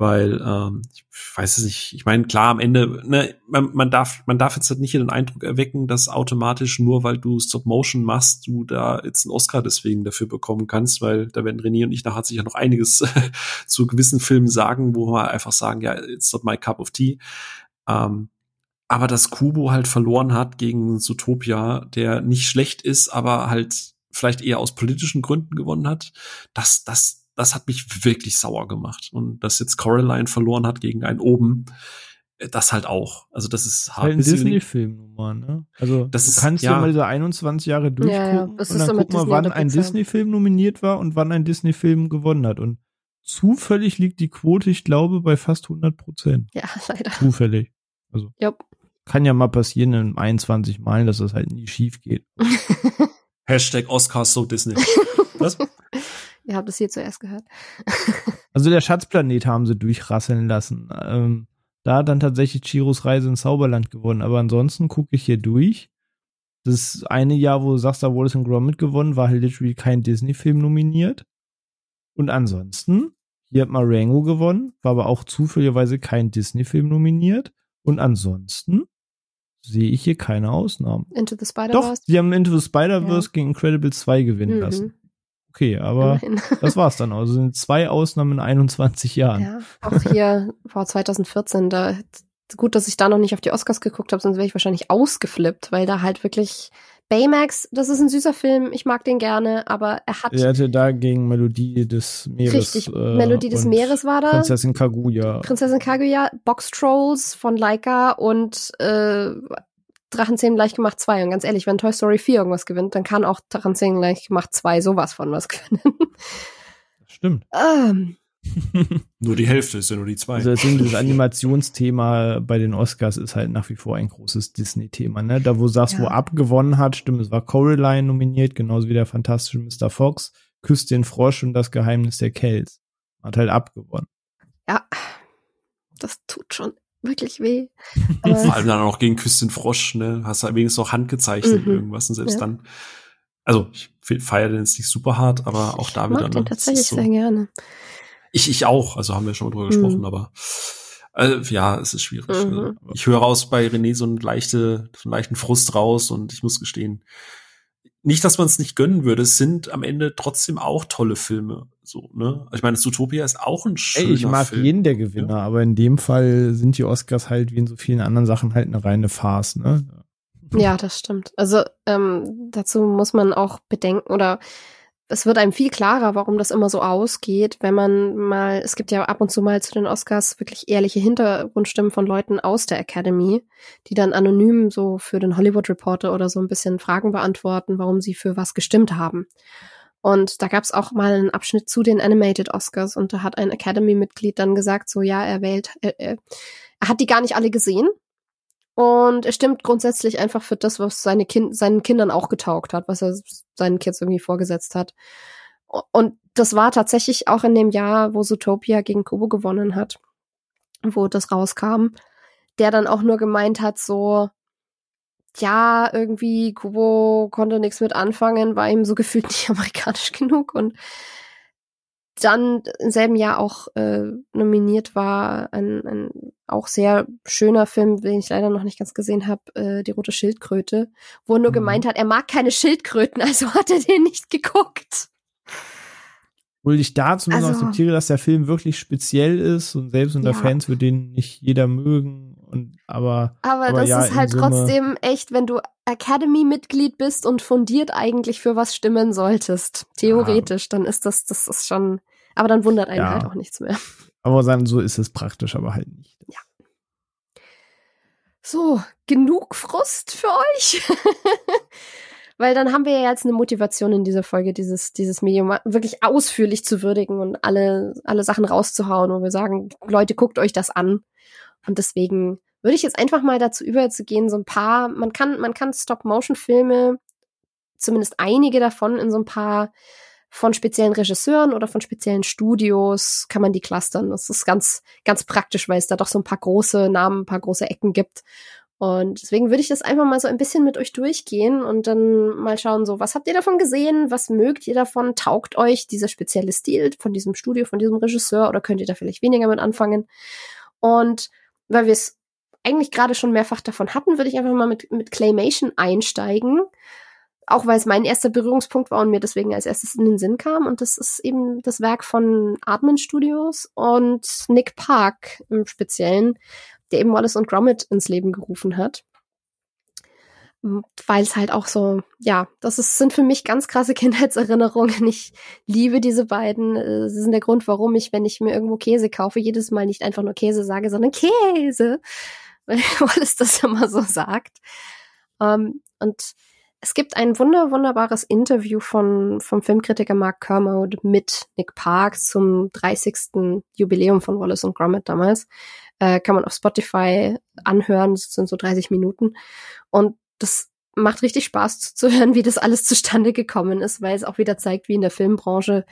weil ähm, ich weiß es nicht. Ich meine, klar, am Ende, ne, man, man darf, man darf jetzt halt nicht den Eindruck erwecken, dass automatisch nur, weil du Stop Motion machst, du da jetzt einen Oscar deswegen dafür bekommen kannst, weil da werden René und ich nachher sicher noch einiges [LAUGHS] zu gewissen Filmen sagen, wo wir einfach sagen, ja, it's not my cup of tea. Ähm, aber dass Kubo halt verloren hat gegen Zootopia, der nicht schlecht ist, aber halt vielleicht eher aus politischen Gründen gewonnen hat, das, das, das hat mich wirklich sauer gemacht. Und dass jetzt Coraline verloren hat gegen einen oben, äh, das halt auch. Also das ist hart. Halt ein Disney-Film Nummer, ne? Also das du ist, kannst ja mal diese 21 Jahre durchgucken ja, ja. und dann guck mal, wann ein Disney-Film nominiert war und wann ein Disney-Film gewonnen hat. Und zufällig liegt die Quote, ich glaube, bei fast 100 Prozent. Ja, [LAUGHS] leider. Zufällig. Also yep. kann ja mal passieren in 21 Mal, dass das halt nie schief geht. [LAUGHS] Hashtag Oscars so Disney. [LAUGHS] Was? Ihr habt es hier zuerst gehört. [LAUGHS] also der Schatzplanet haben sie durchrasseln lassen. Ähm, da hat dann tatsächlich Chiros Reise ins Zauberland gewonnen. Aber ansonsten gucke ich hier durch. Das eine Jahr, wo du sagst, da Wallace und Gromit gewonnen, war halt literally kein Disney-Film nominiert. Und ansonsten, hier hat Marengo gewonnen, war aber auch zufälligerweise kein Disney-Film nominiert. Und ansonsten sehe ich hier keine Ausnahmen. Into the Spider-Verse? Doch, sie haben Into the Spider-Verse ja. gegen Incredible 2 gewinnen mhm. lassen. Okay, aber [LAUGHS] das war's dann. Also sind zwei Ausnahmen in 21 Jahren. Ja, auch hier vor 2014, da gut, dass ich da noch nicht auf die Oscars geguckt habe, sonst wäre ich wahrscheinlich ausgeflippt, weil da halt wirklich Baymax, das ist ein süßer Film, ich mag den gerne, aber er hat. Er hatte da gegen Melodie des Meeres. Richtig, äh, Melodie des Meeres war da. Prinzessin Kaguya. Prinzessin Kaguya, Box Trolls von Leica und äh, Drachenzähmen leicht gemacht 2. Und ganz ehrlich, wenn Toy Story 4 irgendwas gewinnt, dann kann auch Drachenzähmen leicht gemacht 2 sowas von was [LAUGHS] gewinnen. Stimmt. Ähm. [LAUGHS] nur die Hälfte ist ja nur die zwei. Also das Animationsthema bei den Oscars ist halt nach wie vor ein großes Disney-Thema, ne? Da wo sagst, ja. wo abgewonnen hat, stimmt, es war Coraline nominiert, genauso wie der fantastische Mr. Fox, Küsst den Frosch und das Geheimnis der Kells. Hat halt abgewonnen. Ja, das tut schon wirklich weh. [LAUGHS] Vor allem dann auch gegen Küstin Frosch, ne? Hast du wenigstens noch handgezeichnet mhm. irgendwas und selbst ja. dann. Also ich feiere den jetzt nicht super hart, aber auch da wieder. Ich mag den ne? tatsächlich so. sehr gerne. Ich, ich auch, also haben wir schon mal drüber mhm. gesprochen, aber äh, ja, es ist schwierig. Mhm. Also, ich höre raus bei René so einen, leichte, so einen leichten Frust raus und ich muss gestehen, nicht, dass man es nicht gönnen würde, es sind am Ende trotzdem auch tolle Filme. So, ne? Ich meine, Zootopia ist auch ein schöner Ey, ich mag Film. jeden der Gewinner, ja. aber in dem Fall sind die Oscars halt wie in so vielen anderen Sachen halt eine reine Farce, ne? Ja, das stimmt. Also ähm, dazu muss man auch bedenken oder es wird einem viel klarer, warum das immer so ausgeht, wenn man mal, es gibt ja ab und zu mal zu den Oscars wirklich ehrliche Hintergrundstimmen von Leuten aus der Academy, die dann anonym so für den Hollywood Reporter oder so ein bisschen Fragen beantworten, warum sie für was gestimmt haben. Und da gab es auch mal einen Abschnitt zu den Animated Oscars und da hat ein Academy-Mitglied dann gesagt, so ja, er wählt, er, er hat die gar nicht alle gesehen, und er stimmt grundsätzlich einfach für das, was seine kind, seinen Kindern auch getaugt hat, was er seinen Kids irgendwie vorgesetzt hat. Und das war tatsächlich auch in dem Jahr, wo Zootopia gegen Kubo gewonnen hat, wo das rauskam, der dann auch nur gemeint hat, so, ja, irgendwie Kubo konnte nichts mit anfangen, war ihm so [LAUGHS] gefühlt nicht amerikanisch genug und dann im selben Jahr auch äh, nominiert war ein, ein auch sehr schöner Film, den ich leider noch nicht ganz gesehen habe, äh, Die rote Schildkröte, wo er nur mhm. gemeint hat, er mag keine Schildkröten, [LAUGHS] also hat er den nicht geguckt. Obwohl ich da zumindest also, akzeptiere, dass der Film wirklich speziell ist und selbst unter ja. Fans wird den nicht jeder mögen. Und, aber, aber, aber das ja, ist halt trotzdem echt, wenn du Academy-Mitglied bist und fundiert eigentlich für was stimmen solltest, theoretisch, ja. dann ist das, das ist schon, aber dann wundert einen ja. halt auch nichts mehr. [LAUGHS] Aber sagen, so ist es praktisch, aber halt nicht. Ja. So, genug Frust für euch. [LAUGHS] weil dann haben wir ja jetzt eine Motivation in dieser Folge, dieses, dieses Medium wirklich ausführlich zu würdigen und alle, alle Sachen rauszuhauen, wo wir sagen, Leute, guckt euch das an. Und deswegen würde ich jetzt einfach mal dazu überzugehen, so ein paar, man kann, man kann Stop-Motion-Filme, zumindest einige davon in so ein paar von speziellen Regisseuren oder von speziellen Studios kann man die clustern. Das ist ganz, ganz praktisch, weil es da doch so ein paar große Namen, ein paar große Ecken gibt. Und deswegen würde ich das einfach mal so ein bisschen mit euch durchgehen und dann mal schauen, so, was habt ihr davon gesehen? Was mögt ihr davon? Taugt euch dieser spezielle Stil von diesem Studio, von diesem Regisseur oder könnt ihr da vielleicht weniger mit anfangen? Und weil wir es eigentlich gerade schon mehrfach davon hatten, würde ich einfach mal mit, mit Claymation einsteigen. Auch weil es mein erster Berührungspunkt war und mir deswegen als erstes in den Sinn kam. Und das ist eben das Werk von Artman Studios und Nick Park im Speziellen der eben Wallace und Gromit ins Leben gerufen hat. Weil es halt auch so, ja, das ist, sind für mich ganz krasse [LAUGHS] Kindheitserinnerungen. Ich liebe diese beiden. Sie sind der Grund, warum ich, wenn ich mir irgendwo Käse kaufe, jedes Mal nicht einfach nur Käse sage, sondern Käse. [LAUGHS] Weil Wallace das immer so sagt. Um, ähm, und es gibt ein wunder, wunderbares Interview von, vom Filmkritiker Mark Kermode mit Nick Park zum 30. Jubiläum von Wallace und Gromit damals. Äh, kann man auf Spotify anhören. Das sind so 30 Minuten. Und das macht richtig Spaß zu hören, wie das alles zustande gekommen ist, weil es auch wieder zeigt, wie in der Filmbranche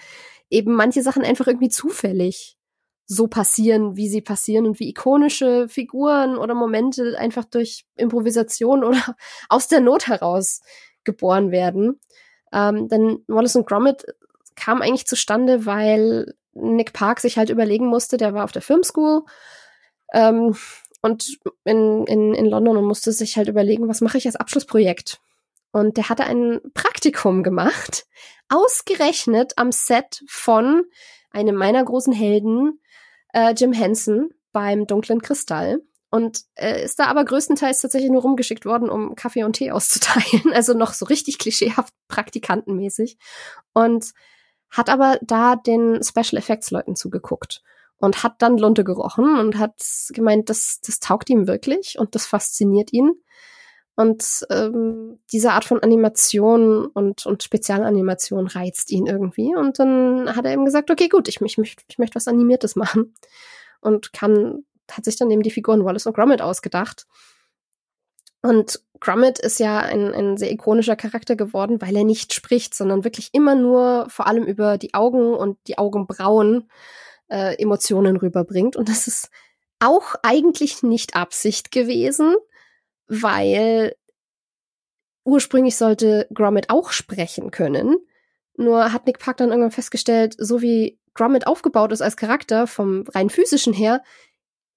eben manche Sachen einfach irgendwie zufällig so passieren, wie sie passieren und wie ikonische Figuren oder Momente einfach durch Improvisation [LAUGHS] oder aus der Not heraus geboren werden. Ähm, denn Wallace und Gromit kam eigentlich zustande, weil Nick Park sich halt überlegen musste, der war auf der Filmschool ähm, und in, in, in London und musste sich halt überlegen, was mache ich als Abschlussprojekt. Und der hatte ein Praktikum gemacht, ausgerechnet am Set von einem meiner großen Helden, äh, Jim Henson beim Dunklen Kristall. Und äh, ist da aber größtenteils tatsächlich nur rumgeschickt worden, um Kaffee und Tee [LAUGHS] auszuteilen. Also noch so richtig klischeehaft praktikantenmäßig. Und hat aber da den Special Effects Leuten zugeguckt und hat dann Lunte gerochen und hat gemeint, das, das taugt ihm wirklich und das fasziniert ihn. Und ähm, diese Art von Animation und, und Spezialanimation reizt ihn irgendwie. Und dann hat er eben gesagt, okay, gut, ich, ich, ich möchte was Animiertes machen. Und kann, hat sich dann eben die Figuren Wallace und Gromit ausgedacht. Und Gromit ist ja ein, ein sehr ikonischer Charakter geworden, weil er nicht spricht, sondern wirklich immer nur vor allem über die Augen und die Augenbrauen äh, Emotionen rüberbringt. Und das ist auch eigentlich nicht Absicht gewesen, weil ursprünglich sollte Gromit auch sprechen können. Nur hat Nick Park dann irgendwann festgestellt, so wie Gromit aufgebaut ist als Charakter vom rein physischen her,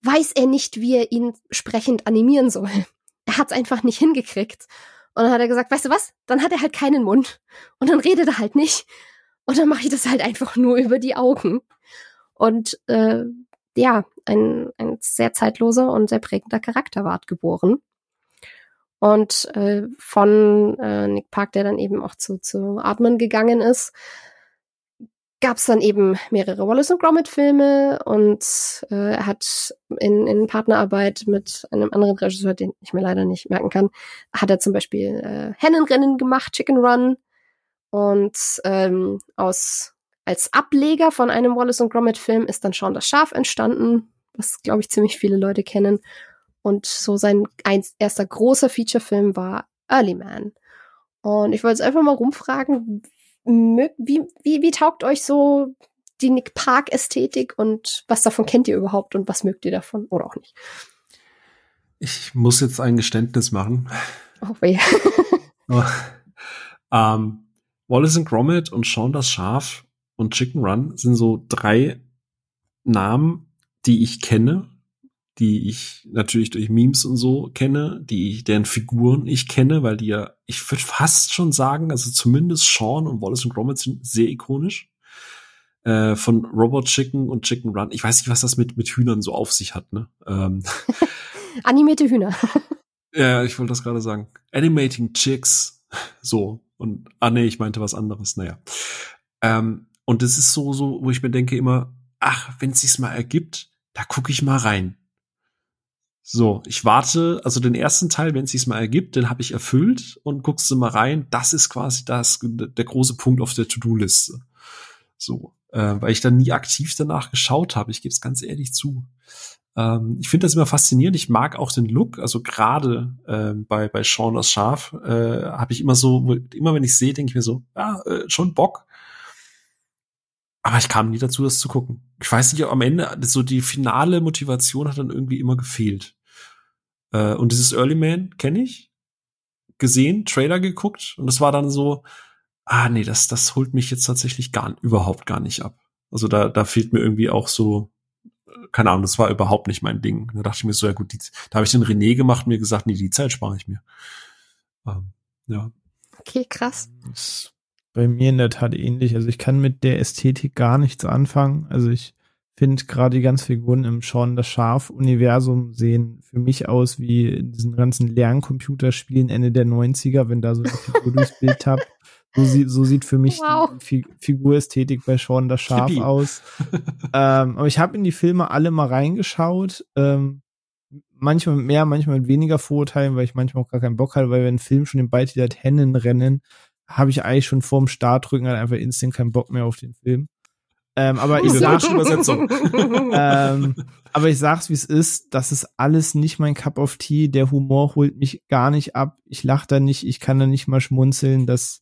weiß er nicht, wie er ihn sprechend animieren soll. [LAUGHS] Er hat es einfach nicht hingekriegt. Und dann hat er gesagt, weißt du was? Dann hat er halt keinen Mund. Und dann redet er halt nicht. Und dann mache ich das halt einfach nur über die Augen. Und äh, ja, ein, ein sehr zeitloser und sehr prägender Charakter ward geboren. Und äh, von äh, Nick Park, der dann eben auch zu, zu Atmen gegangen ist, gab es dann eben mehrere Wallace und Gromit Filme und äh, er hat in, in Partnerarbeit mit einem anderen Regisseur, den ich mir leider nicht merken kann, hat er zum Beispiel äh, Hennenrennen gemacht, Chicken Run. Und ähm, aus als Ableger von einem Wallace und Gromit Film ist dann schon das Schaf entstanden, was glaube ich ziemlich viele Leute kennen und so sein ein, erster großer Feature-Film war Early Man. Und ich wollte jetzt einfach mal rumfragen, wie, wie, wie taugt euch so die Nick Park-Ästhetik und was davon kennt ihr überhaupt und was mögt ihr davon oder auch nicht? Ich muss jetzt ein Geständnis machen. Oh weh. [LAUGHS] oh, ähm, Wallace and Gromit und Sean das Schaf und Chicken Run sind so drei Namen, die ich kenne die ich natürlich durch Memes und so kenne, die ich, deren Figuren ich kenne, weil die ja, ich würde fast schon sagen, also zumindest Sean und Wallace und Gromit sind sehr ikonisch. Äh, von Robot Chicken und Chicken Run. Ich weiß nicht, was das mit, mit Hühnern so auf sich hat, ne? Ähm. [LAUGHS] Animierte Hühner. [LAUGHS] ja, ich wollte das gerade sagen. Animating Chicks. So. Und, ah nee, ich meinte was anderes, naja. Ähm, und es ist so, so, wo ich mir denke immer, ach, wenn es sich mal ergibt, da gucke ich mal rein. So, ich warte, also den ersten Teil, wenn es sich mal ergibt, den habe ich erfüllt und guckst du mal rein. Das ist quasi das der große Punkt auf der To-Do-Liste. So, äh, weil ich dann nie aktiv danach geschaut habe. Ich gebe es ganz ehrlich zu. Ähm, ich finde das immer faszinierend. Ich mag auch den Look. Also gerade äh, bei bei Sean das Schaf äh, habe ich immer so, immer wenn ich sehe, denke ich mir so, ja, äh, schon Bock. Aber ich kam nie dazu, das zu gucken. Ich weiß nicht, am Ende, so die finale Motivation hat dann irgendwie immer gefehlt. Äh, und dieses Early Man kenne ich. Gesehen, Trailer geguckt und es war dann so, ah nee, das, das holt mich jetzt tatsächlich gar, überhaupt gar nicht ab. Also da, da fehlt mir irgendwie auch so, keine Ahnung, das war überhaupt nicht mein Ding. Da dachte ich mir so, ja gut, die, da habe ich den René gemacht und mir gesagt, nee, die Zeit spare ich mir. Ähm, ja. Okay, krass. Das bei mir in der Tat ähnlich. Also ich kann mit der Ästhetik gar nichts anfangen. Also ich finde gerade die ganzen Figuren im Sean das Schaf-Universum sehen für mich aus wie in diesen ganzen Lerncomputerspielen Ende der 90er, wenn da so eine Figur [LAUGHS] durchs Bild tappt. So, sieht so sieht für mich wow. die Figurästhetik bei Sean das Schaf Hippie. aus. [LAUGHS] ähm, aber ich habe in die Filme alle mal reingeschaut. Ähm, manchmal mit mehr, manchmal mit weniger Vorurteilen, weil ich manchmal auch gar keinen Bock hatte, weil wenn ein Film schon den Beititel hat Hennen rennen, habe ich eigentlich schon vorm Startrücken halt einfach instant keinen Bock mehr auf den Film. Ähm, aber [LAUGHS] ich sag, Übersetzung. [LAUGHS] ähm, aber ich sag's wie es ist, das ist alles nicht mein Cup of Tea. Der Humor holt mich gar nicht ab. Ich lach da nicht, ich kann da nicht mal schmunzeln. Das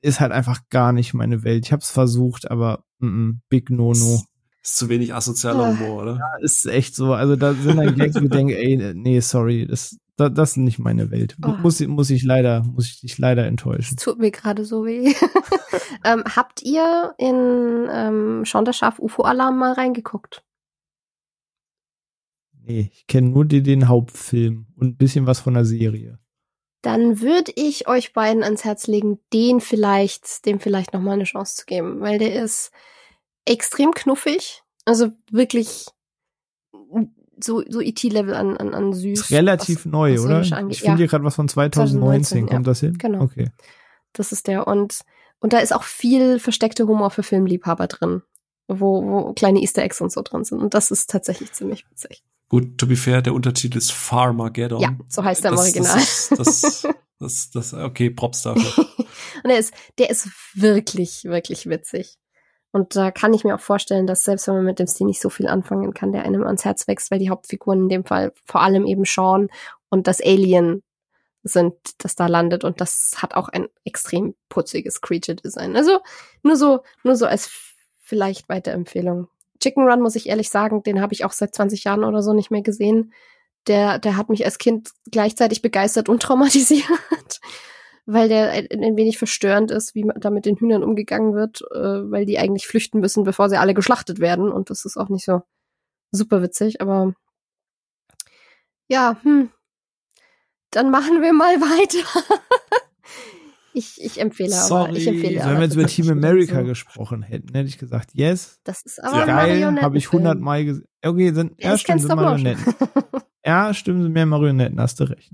ist halt einfach gar nicht meine Welt. Ich hab's versucht, aber mm -mm, big no no. Ist zu wenig asozialer Humor, oder? Ja, ist echt so. Also da sind dann Gags, wo ich denke, ey, nee, sorry, das, das, das ist nicht meine Welt. Oh. Muss, muss ich leider, muss ich dich leider enttäuschen. Das tut mir gerade so weh. [LAUGHS] ähm, habt ihr in ähm, Schaf UFO-Alarm mal reingeguckt? Nee, ich kenne nur die, den Hauptfilm und ein bisschen was von der Serie. Dann würde ich euch beiden ans Herz legen, den vielleicht, dem vielleicht noch mal eine Chance zu geben, weil der ist extrem knuffig, also wirklich so, so IT-Level an, an, an süß. Ist relativ was, neu, was oder? Ich finde ja. hier gerade was von 2019. 2019 Kommt ja. das hin? Genau. Okay. Das ist der. Und, und da ist auch viel versteckte Humor für Filmliebhaber drin, wo, wo kleine Easter Eggs und so drin sind. Und das ist tatsächlich ziemlich witzig. Gut, to be fair, der Untertitel ist Farmageddon. Ja, so heißt er im das, Original. Das, das, das, das, okay, Props dafür. [LAUGHS] und der ist, der ist wirklich, wirklich witzig. Und da kann ich mir auch vorstellen, dass selbst wenn man mit dem Stil nicht so viel anfangen kann, der einem ans Herz wächst, weil die Hauptfiguren in dem Fall vor allem eben Sean und das Alien sind, das da landet und das hat auch ein extrem putziges Creature Design. Also nur so, nur so als vielleicht Weiterempfehlung. Chicken Run muss ich ehrlich sagen, den habe ich auch seit 20 Jahren oder so nicht mehr gesehen. Der, der hat mich als Kind gleichzeitig begeistert und traumatisiert weil der ein, ein wenig verstörend ist, wie da mit den Hühnern umgegangen wird, äh, weil die eigentlich flüchten müssen, bevor sie alle geschlachtet werden. Und das ist auch nicht so super witzig, aber ja, hm. Dann machen wir mal [LAUGHS] weiter. ich, ich empfehle Sorry. aber. Ich empfehle Wenn wir jetzt über Team America so. gesprochen hätten, hätte ich gesagt, yes. Das ist aber geil, habe ich hundertmal gesehen. Okay, sind, ja, stimmt, sind Marionetten. ja, stimmen, sind mehr Marionetten, hast du recht.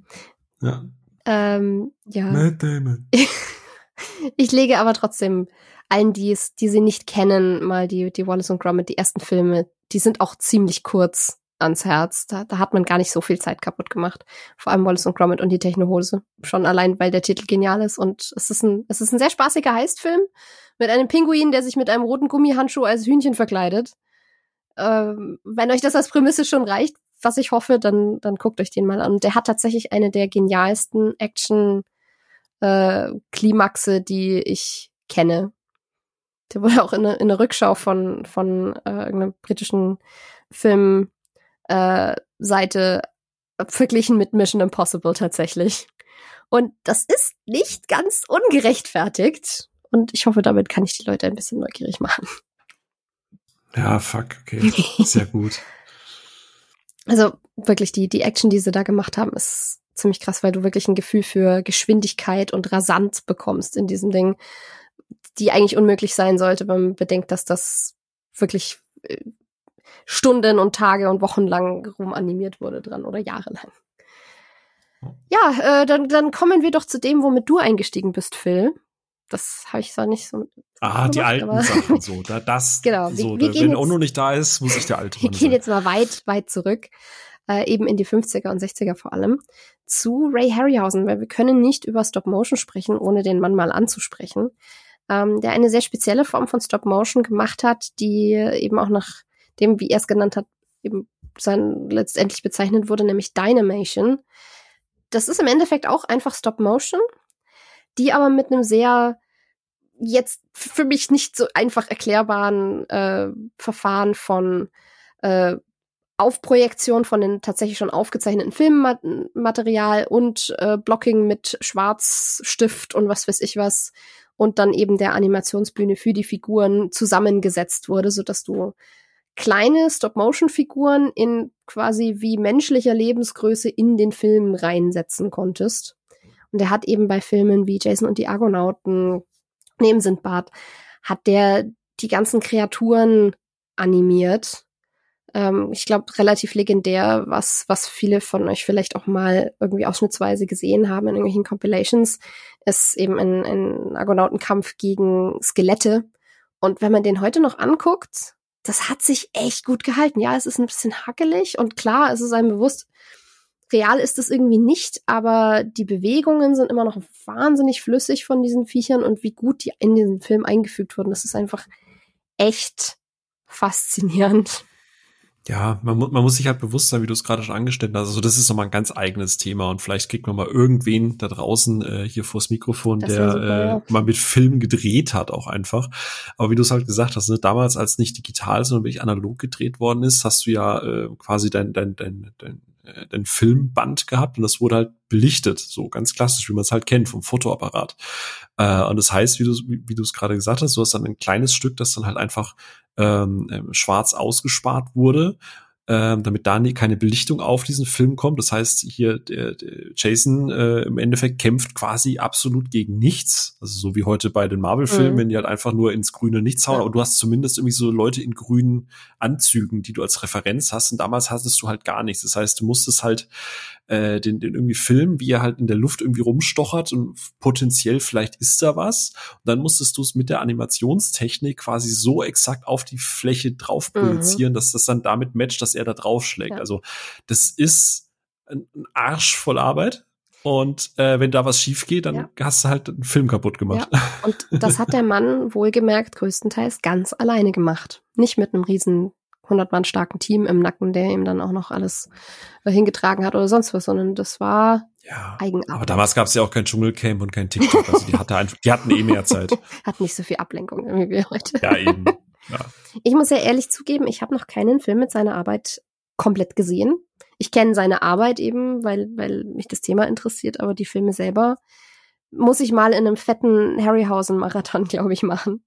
Ja. Ähm, ja. Matt Damon. [LAUGHS] ich lege aber trotzdem allen, die es, die sie nicht kennen, mal die, die Wallace und Gromit, die ersten Filme, die sind auch ziemlich kurz ans Herz. Da, da hat man gar nicht so viel Zeit kaputt gemacht. Vor allem Wallace und Gromit und die Technohose. Schon allein, weil der Titel genial ist. Und es ist ein, es ist ein sehr spaßiger Heistfilm mit einem Pinguin, der sich mit einem roten Gummihandschuh als Hühnchen verkleidet. Ähm, wenn euch das als Prämisse schon reicht, was ich hoffe, dann, dann guckt euch den mal an. Der hat tatsächlich eine der genialsten Action-Klimaxe, äh, die ich kenne. Der wurde auch in, eine, in einer Rückschau von, von äh, irgendeiner britischen Filmseite äh, verglichen mit Mission Impossible tatsächlich. Und das ist nicht ganz ungerechtfertigt. Und ich hoffe, damit kann ich die Leute ein bisschen neugierig machen. Ja, fuck, okay. Sehr gut. [LAUGHS] Also wirklich die, die Action, die sie da gemacht haben, ist ziemlich krass, weil du wirklich ein Gefühl für Geschwindigkeit und Rasant bekommst in diesem Ding, die eigentlich unmöglich sein sollte, wenn man bedenkt, dass das wirklich äh, Stunden und Tage und Wochen lang rumanimiert wurde dran oder jahrelang. Ja, äh, dann, dann kommen wir doch zu dem, womit du eingestiegen bist, Phil. Das habe ich so nicht so. Ah, gemacht, die alten Sachen [LAUGHS] so. Da, das, genau. so, wir, wir da, wenn Ono nicht da ist, muss ich der alte Wir gehen jetzt mal weit, weit zurück. äh, eben in die 50er und 60er vor allem, zu Ray Harryhausen, weil wir können nicht über Stop Motion sprechen, ohne den Mann mal anzusprechen, ähm, der eine sehr spezielle Form von Stop Motion gemacht hat, die eben auch nach dem, wie er es genannt hat, eben sein letztendlich bezeichnet wurde, nämlich Dynamation. Das ist im Endeffekt auch einfach Stop Motion, die aber mit einem sehr jetzt für mich nicht so einfach erklärbaren äh, Verfahren von äh, Aufprojektion von den tatsächlich schon aufgezeichneten Filmmaterial und äh, Blocking mit Schwarzstift und was weiß ich was und dann eben der Animationsbühne für die Figuren zusammengesetzt wurde, so dass du kleine Stop-Motion-Figuren in quasi wie menschlicher Lebensgröße in den Film reinsetzen konntest. Und er hat eben bei Filmen wie Jason und die Argonauten, neben Sindbad, hat der die ganzen Kreaturen animiert. Ähm, ich glaube, relativ legendär, was, was viele von euch vielleicht auch mal irgendwie ausschnittsweise gesehen haben in irgendwelchen Compilations, ist eben ein, ein Argonautenkampf gegen Skelette. Und wenn man den heute noch anguckt, das hat sich echt gut gehalten. Ja, es ist ein bisschen hackelig und klar, es ist einem bewusst, real ist es irgendwie nicht, aber die Bewegungen sind immer noch wahnsinnig flüssig von diesen Viechern und wie gut die in diesen Film eingefügt wurden, das ist einfach echt faszinierend. Ja, man, mu man muss sich halt bewusst sein, wie du es gerade schon angestellt hast. Also das ist nochmal ein ganz eigenes Thema und vielleicht kriegt man mal irgendwen da draußen äh, hier vors Mikrofon, das der super, ja. äh, mal mit Film gedreht hat auch einfach. Aber wie du es halt gesagt hast, ne, damals als nicht digital, sondern wirklich analog gedreht worden ist, hast du ja äh, quasi dein, dein, dein, dein ein Filmband gehabt und das wurde halt belichtet, so ganz klassisch, wie man es halt kennt vom Fotoapparat. Äh, und das heißt, wie du wie, du es gerade gesagt hast, du hast dann ein kleines Stück, das dann halt einfach ähm, ähm schwarz ausgespart wurde ähm, damit da nie keine Belichtung auf diesen Film kommt. Das heißt, hier der, der Jason äh, im Endeffekt kämpft quasi absolut gegen nichts. Also so wie heute bei den Marvel-Filmen, mhm. wenn die halt einfach nur ins grüne Nichts hauen. Ja. Aber du hast zumindest irgendwie so Leute in grünen Anzügen, die du als Referenz hast. Und damals hattest du halt gar nichts. Das heißt, du musstest halt äh, den, den irgendwie filmen, wie er halt in der Luft irgendwie rumstochert und potenziell vielleicht ist da was. Und dann musstest du es mit der Animationstechnik quasi so exakt auf die Fläche drauf mhm. projizieren, mhm. dass das dann damit matcht, dass er da draufschlägt. Ja. Also das ist ein, ein Arsch voll Arbeit. Und äh, wenn da was schief geht, dann ja. hast du halt einen Film kaputt gemacht. Ja. Und das hat der Mann wohlgemerkt größtenteils ganz alleine gemacht. Nicht mit einem riesen 100 Mann starken Team im Nacken, der ihm dann auch noch alles äh, hingetragen hat oder sonst was, sondern das war ja, Eigenarbeit. Aber damals gab es ja auch kein Dschungelcamp und kein TikTok, also die, hatte einfach, die hatten eh mehr Zeit. [LAUGHS] Hat nicht so viel Ablenkung wie wir heute. Ja, eben. Ja. Ich muss ja ehrlich zugeben, ich habe noch keinen Film mit seiner Arbeit komplett gesehen. Ich kenne seine Arbeit eben, weil, weil mich das Thema interessiert, aber die Filme selber muss ich mal in einem fetten Harryhausen-Marathon, [LAUGHS] glaube ich, machen.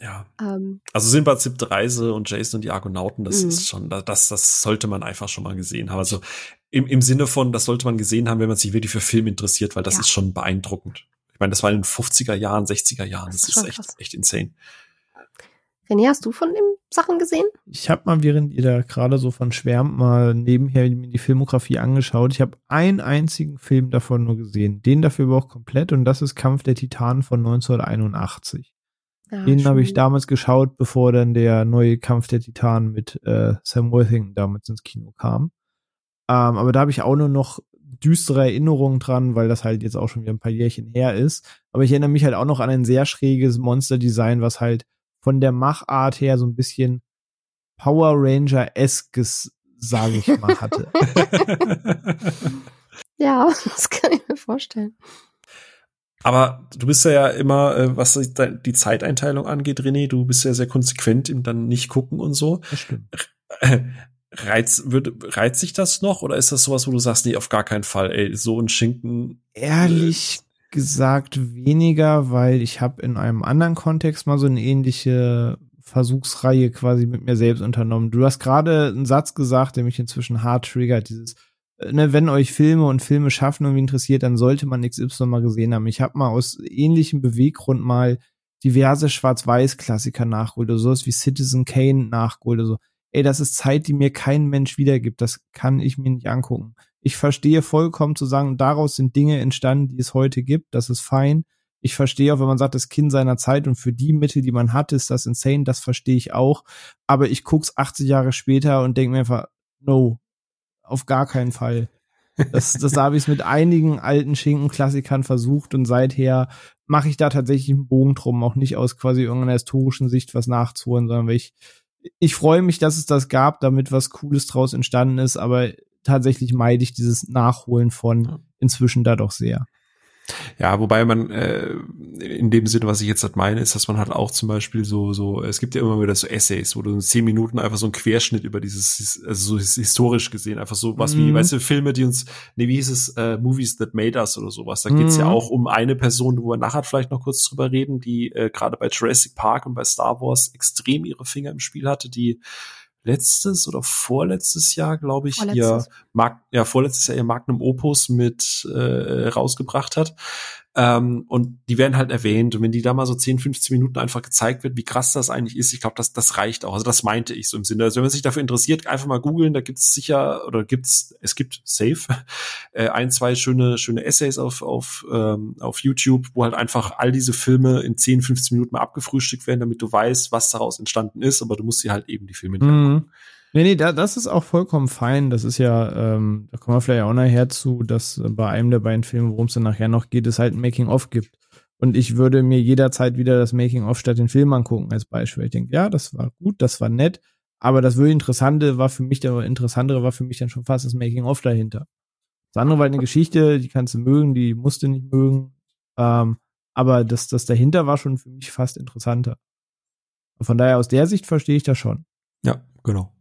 Ja. Ähm, also Sinbad siebte Reise und Jason und die Argonauten, das mh. ist schon, das, das sollte man einfach schon mal gesehen haben. Also im, im Sinne von, das sollte man gesehen haben, wenn man sich wirklich für Film interessiert, weil das ja. ist schon beeindruckend. Ich meine, das war in den 50er Jahren, 60er Jahren, das, das ist, ist echt, echt insane. René, hast du von den Sachen gesehen? Ich habe mal, während ihr da gerade so von schwärmt, mal nebenher mir die Filmografie angeschaut. Ich habe einen einzigen Film davon nur gesehen. Den dafür aber auch komplett und das ist Kampf der Titanen von 1981. Ah, Den habe ich damals geschaut, bevor dann der neue Kampf der Titanen mit äh, Sam Worthington damals ins Kino kam. Ähm, aber da habe ich auch nur noch düstere Erinnerungen dran, weil das halt jetzt auch schon wieder ein paar Jährchen her ist. Aber ich erinnere mich halt auch noch an ein sehr schräges Monster-Design, was halt von der Machart her so ein bisschen Power Ranger-eskes, sage ich mal, hatte. [LAUGHS] [LAUGHS] ja, [LAUGHS] das kann ich mir vorstellen. Aber du bist ja immer, äh, was die Zeiteinteilung angeht, René, du bist ja sehr konsequent im dann nicht gucken und so. Das stimmt. Reiz, wird, reizt sich das noch oder ist das sowas, wo du sagst, nee, auf gar keinen Fall, ey, so ein Schinken? Ehrlich äh, gesagt weniger, weil ich habe in einem anderen Kontext mal so eine ähnliche Versuchsreihe quasi mit mir selbst unternommen. Du hast gerade einen Satz gesagt, der mich inzwischen hart triggert, dieses ne, wenn euch Filme und Filme schaffen irgendwie interessiert, dann sollte man XY mal gesehen haben. Ich habe mal aus ähnlichem Beweggrund mal diverse Schwarz-Weiß-Klassiker nachgeholt, oder sowas wie Citizen Kane nachgeholt, oder so. Ey, das ist Zeit, die mir kein Mensch wiedergibt. Das kann ich mir nicht angucken. Ich verstehe vollkommen zu sagen, daraus sind Dinge entstanden, die es heute gibt. Das ist fein. Ich verstehe auch, wenn man sagt, das Kind seiner Zeit und für die Mittel, die man hat, ist das insane. Das verstehe ich auch. Aber ich guck's 80 Jahre später und denke mir einfach, no, auf gar keinen Fall. Das, das habe ich mit einigen alten Schinken-Klassikern versucht und seither mache ich da tatsächlich einen Bogen drum, auch nicht aus quasi irgendeiner historischen Sicht was nachzuholen, sondern weil ich, ich freue mich, dass es das gab, damit was Cooles draus entstanden ist, aber tatsächlich meide ich dieses Nachholen von inzwischen da doch sehr. Ja, wobei man äh, in dem Sinne, was ich jetzt halt meine, ist, dass man halt auch zum Beispiel so, so, es gibt ja immer wieder so Essays, wo du in zehn Minuten einfach so einen Querschnitt über dieses, also so historisch gesehen, einfach so was mhm. wie, weißt du, Filme, die uns, nee, wie hieß es, äh, Movies That Made Us oder sowas. Da geht's mhm. ja auch um eine Person, wo wir nachher vielleicht noch kurz drüber reden, die äh, gerade bei Jurassic Park und bei Star Wars extrem ihre Finger im Spiel hatte, die letztes oder vorletztes Jahr, glaube ich, ihr Mag ja vorletztes Jahr ihr Magnum Opus mit äh, rausgebracht hat. Ähm, und die werden halt erwähnt. Und wenn die da mal so 10, 15 Minuten einfach gezeigt wird, wie krass das eigentlich ist, ich glaube, das, das reicht auch. Also das meinte ich so im Sinne. Also wenn man sich dafür interessiert, einfach mal googeln, da gibt's sicher oder gibt's, es gibt safe [LAUGHS] äh, ein, zwei schöne, schöne Essays auf, auf, ähm, auf YouTube, wo halt einfach all diese Filme in 10, 15 Minuten mal abgefrühstückt werden, damit du weißt, was daraus entstanden ist, aber du musst dir halt eben die Filme nicht mhm. Nee, nee, da, das ist auch vollkommen fein. Das ist ja, ähm, da kommen wir vielleicht auch nachher zu, dass bei einem der beiden Filme, worum es dann nachher noch geht, es halt ein Making-of gibt. Und ich würde mir jederzeit wieder das Making-of statt den Film angucken als Beispiel. Ich denke, ja, das war gut, das war nett, aber das wirklich Interessante war für mich, der Interessantere war für mich dann schon fast das Making-of dahinter. Das andere war halt eine Geschichte, die kannst du mögen, die musst du nicht mögen. Ähm, aber das, das dahinter war schon für mich fast interessanter. Von daher aus der Sicht verstehe ich das schon. Ja, genau.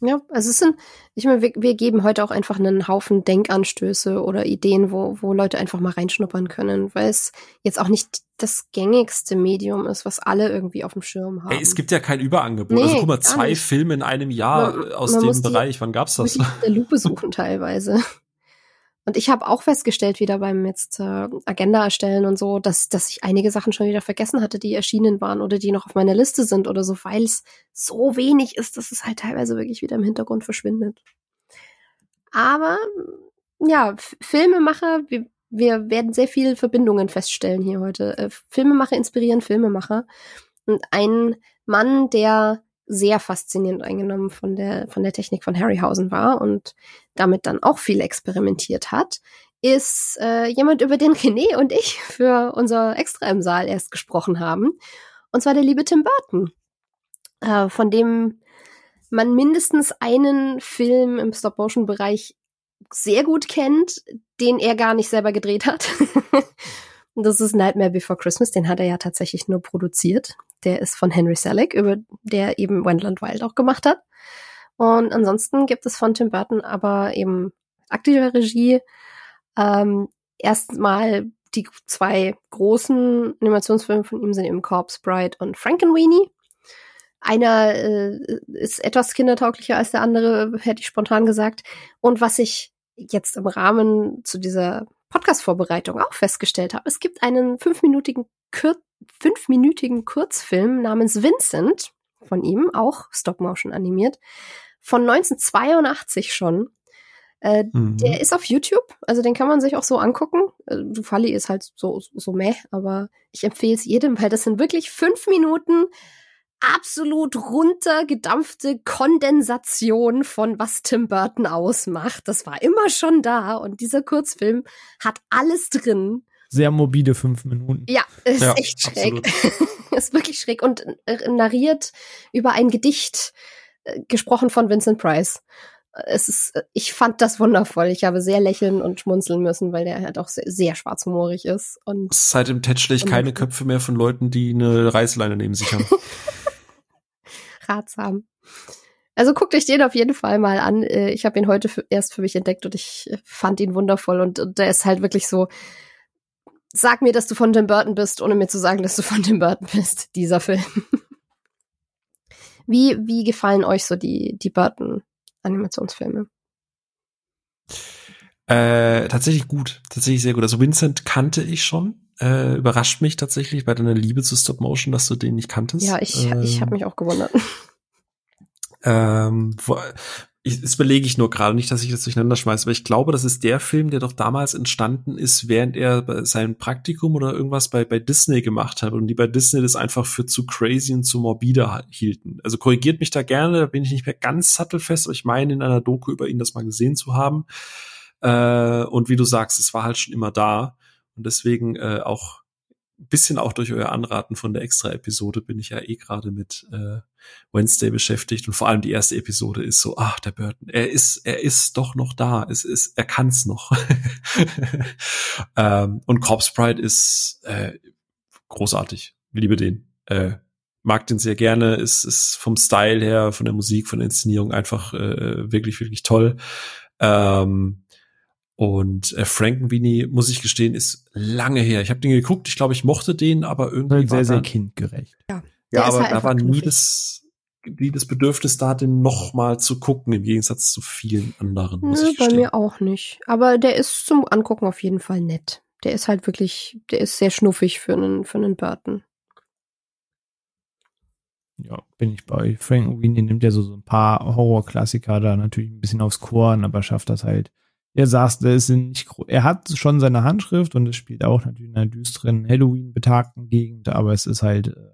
Ja, also es sind, ich meine, wir, wir geben heute auch einfach einen Haufen Denkanstöße oder Ideen, wo, wo Leute einfach mal reinschnuppern können, weil es jetzt auch nicht das gängigste Medium ist, was alle irgendwie auf dem Schirm haben. Ey, es gibt ja kein Überangebot. Also nee, also guck mal, zwei nicht. Filme in einem Jahr man, aus man dem Bereich. Wann gab's das? Mit der Lupe suchen teilweise. [LAUGHS] Und ich habe auch festgestellt, wieder beim jetzt äh, Agenda erstellen und so, dass, dass ich einige Sachen schon wieder vergessen hatte, die erschienen waren oder die noch auf meiner Liste sind oder so, weil es so wenig ist, dass es halt teilweise wirklich wieder im Hintergrund verschwindet. Aber ja, Filmemacher, wir, wir werden sehr viele Verbindungen feststellen hier heute. Äh, Filmemacher inspirieren Filmemacher. Und ein Mann, der sehr faszinierend eingenommen von der, von der Technik von Harryhausen war und damit dann auch viel experimentiert hat, ist äh, jemand, über den René und ich für unser Extra im Saal erst gesprochen haben. Und zwar der liebe Tim Burton, äh, von dem man mindestens einen Film im Stop-Motion-Bereich sehr gut kennt, den er gar nicht selber gedreht hat. [LAUGHS] das ist Nightmare Before Christmas, den hat er ja tatsächlich nur produziert der ist von Henry Selick, über der eben Wendland Wild auch gemacht hat. Und ansonsten gibt es von Tim Burton aber eben aktive Regie. Ähm, erstmal die zwei großen Animationsfilme von ihm sind eben Corpse Bride und Frankenweenie. Einer äh, ist etwas kindertauglicher als der andere, hätte ich spontan gesagt. Und was ich jetzt im Rahmen zu dieser Podcast-Vorbereitung auch festgestellt habe, es gibt einen fünfminütigen Kür fünfminütigen Kurzfilm namens Vincent von ihm, auch Stop-Motion animiert, von 1982 schon. Äh, mhm. Der ist auf YouTube, also den kann man sich auch so angucken. Äh, Falli ist halt so, so meh, aber ich empfehle es jedem, weil das sind wirklich fünf Minuten absolut runtergedampfte Kondensation von was Tim Burton ausmacht. Das war immer schon da und dieser Kurzfilm hat alles drin sehr morbide fünf Minuten. Ja, ist ja, echt schräg. [LAUGHS] ist wirklich schräg und äh, narriert über ein Gedicht, äh, gesprochen von Vincent Price. Es ist, äh, ich fand das wundervoll. Ich habe sehr lächeln und schmunzeln müssen, weil der halt auch sehr, sehr schwarzhumorig ist. Und Seit dem Tätschlich keine Köpfe mehr von Leuten, die eine Reißleine neben sich haben. [LAUGHS] Ratsam. Also guckt euch den auf jeden Fall mal an. Ich habe ihn heute für, erst für mich entdeckt und ich fand ihn wundervoll und, und der ist halt wirklich so, Sag mir, dass du von Tim Burton bist, ohne mir zu sagen, dass du von Tim Burton bist, dieser Film. wie, wie gefallen euch so die, die Burton-Animationsfilme? Äh, tatsächlich gut, tatsächlich sehr gut. Also Vincent kannte ich schon. Äh, überrascht mich tatsächlich bei deiner Liebe zu Stop Motion, dass du den nicht kanntest. Ja, ich, ähm, ich habe mich auch gewundert. [LAUGHS] Ähm, ich, das überlege ich nur gerade nicht, dass ich das durcheinander schmeiße, aber ich glaube, das ist der Film, der doch damals entstanden ist, während er sein Praktikum oder irgendwas bei, bei Disney gemacht hat und die bei Disney das einfach für zu crazy und zu morbide hielten. Also korrigiert mich da gerne, da bin ich nicht mehr ganz sattelfest, aber ich meine in einer Doku über ihn das mal gesehen zu haben. Äh, und wie du sagst, es war halt schon immer da und deswegen äh, auch bisschen auch durch euer Anraten von der Extra-Episode bin ich ja eh gerade mit äh, Wednesday beschäftigt und vor allem die erste Episode ist so, ach, der Burton, er ist, er ist doch noch da, es ist, er kann's noch. [LAUGHS] ähm, und Corpse Pride ist äh, großartig, liebe den. Äh, mag den sehr gerne, ist, ist vom Style her, von der Musik, von der Inszenierung einfach äh, wirklich, wirklich toll. Ähm, und äh, Frankenweenie, muss ich gestehen, ist lange her. Ich habe den geguckt, ich glaube, ich mochte den, aber irgendwie sehr, sehr kindgerecht. Ja, ja aber halt da war nie das, nie das Bedürfnis da, den noch mal zu gucken, im Gegensatz zu vielen anderen. Muss Nö, ich bei gestehen. mir auch nicht. Aber der ist zum Angucken auf jeden Fall nett. Der ist halt wirklich, der ist sehr schnuffig für einen, für einen Burton. Ja, bin ich bei. Frank Weenie nimmt ja so, so ein paar Horrorklassiker da natürlich ein bisschen aufs Korn, aber schafft das halt er sagt, er ist nicht, er hat schon seine Handschrift und es spielt auch natürlich in einer düsteren Halloween-betagten Gegend, aber es ist halt, äh,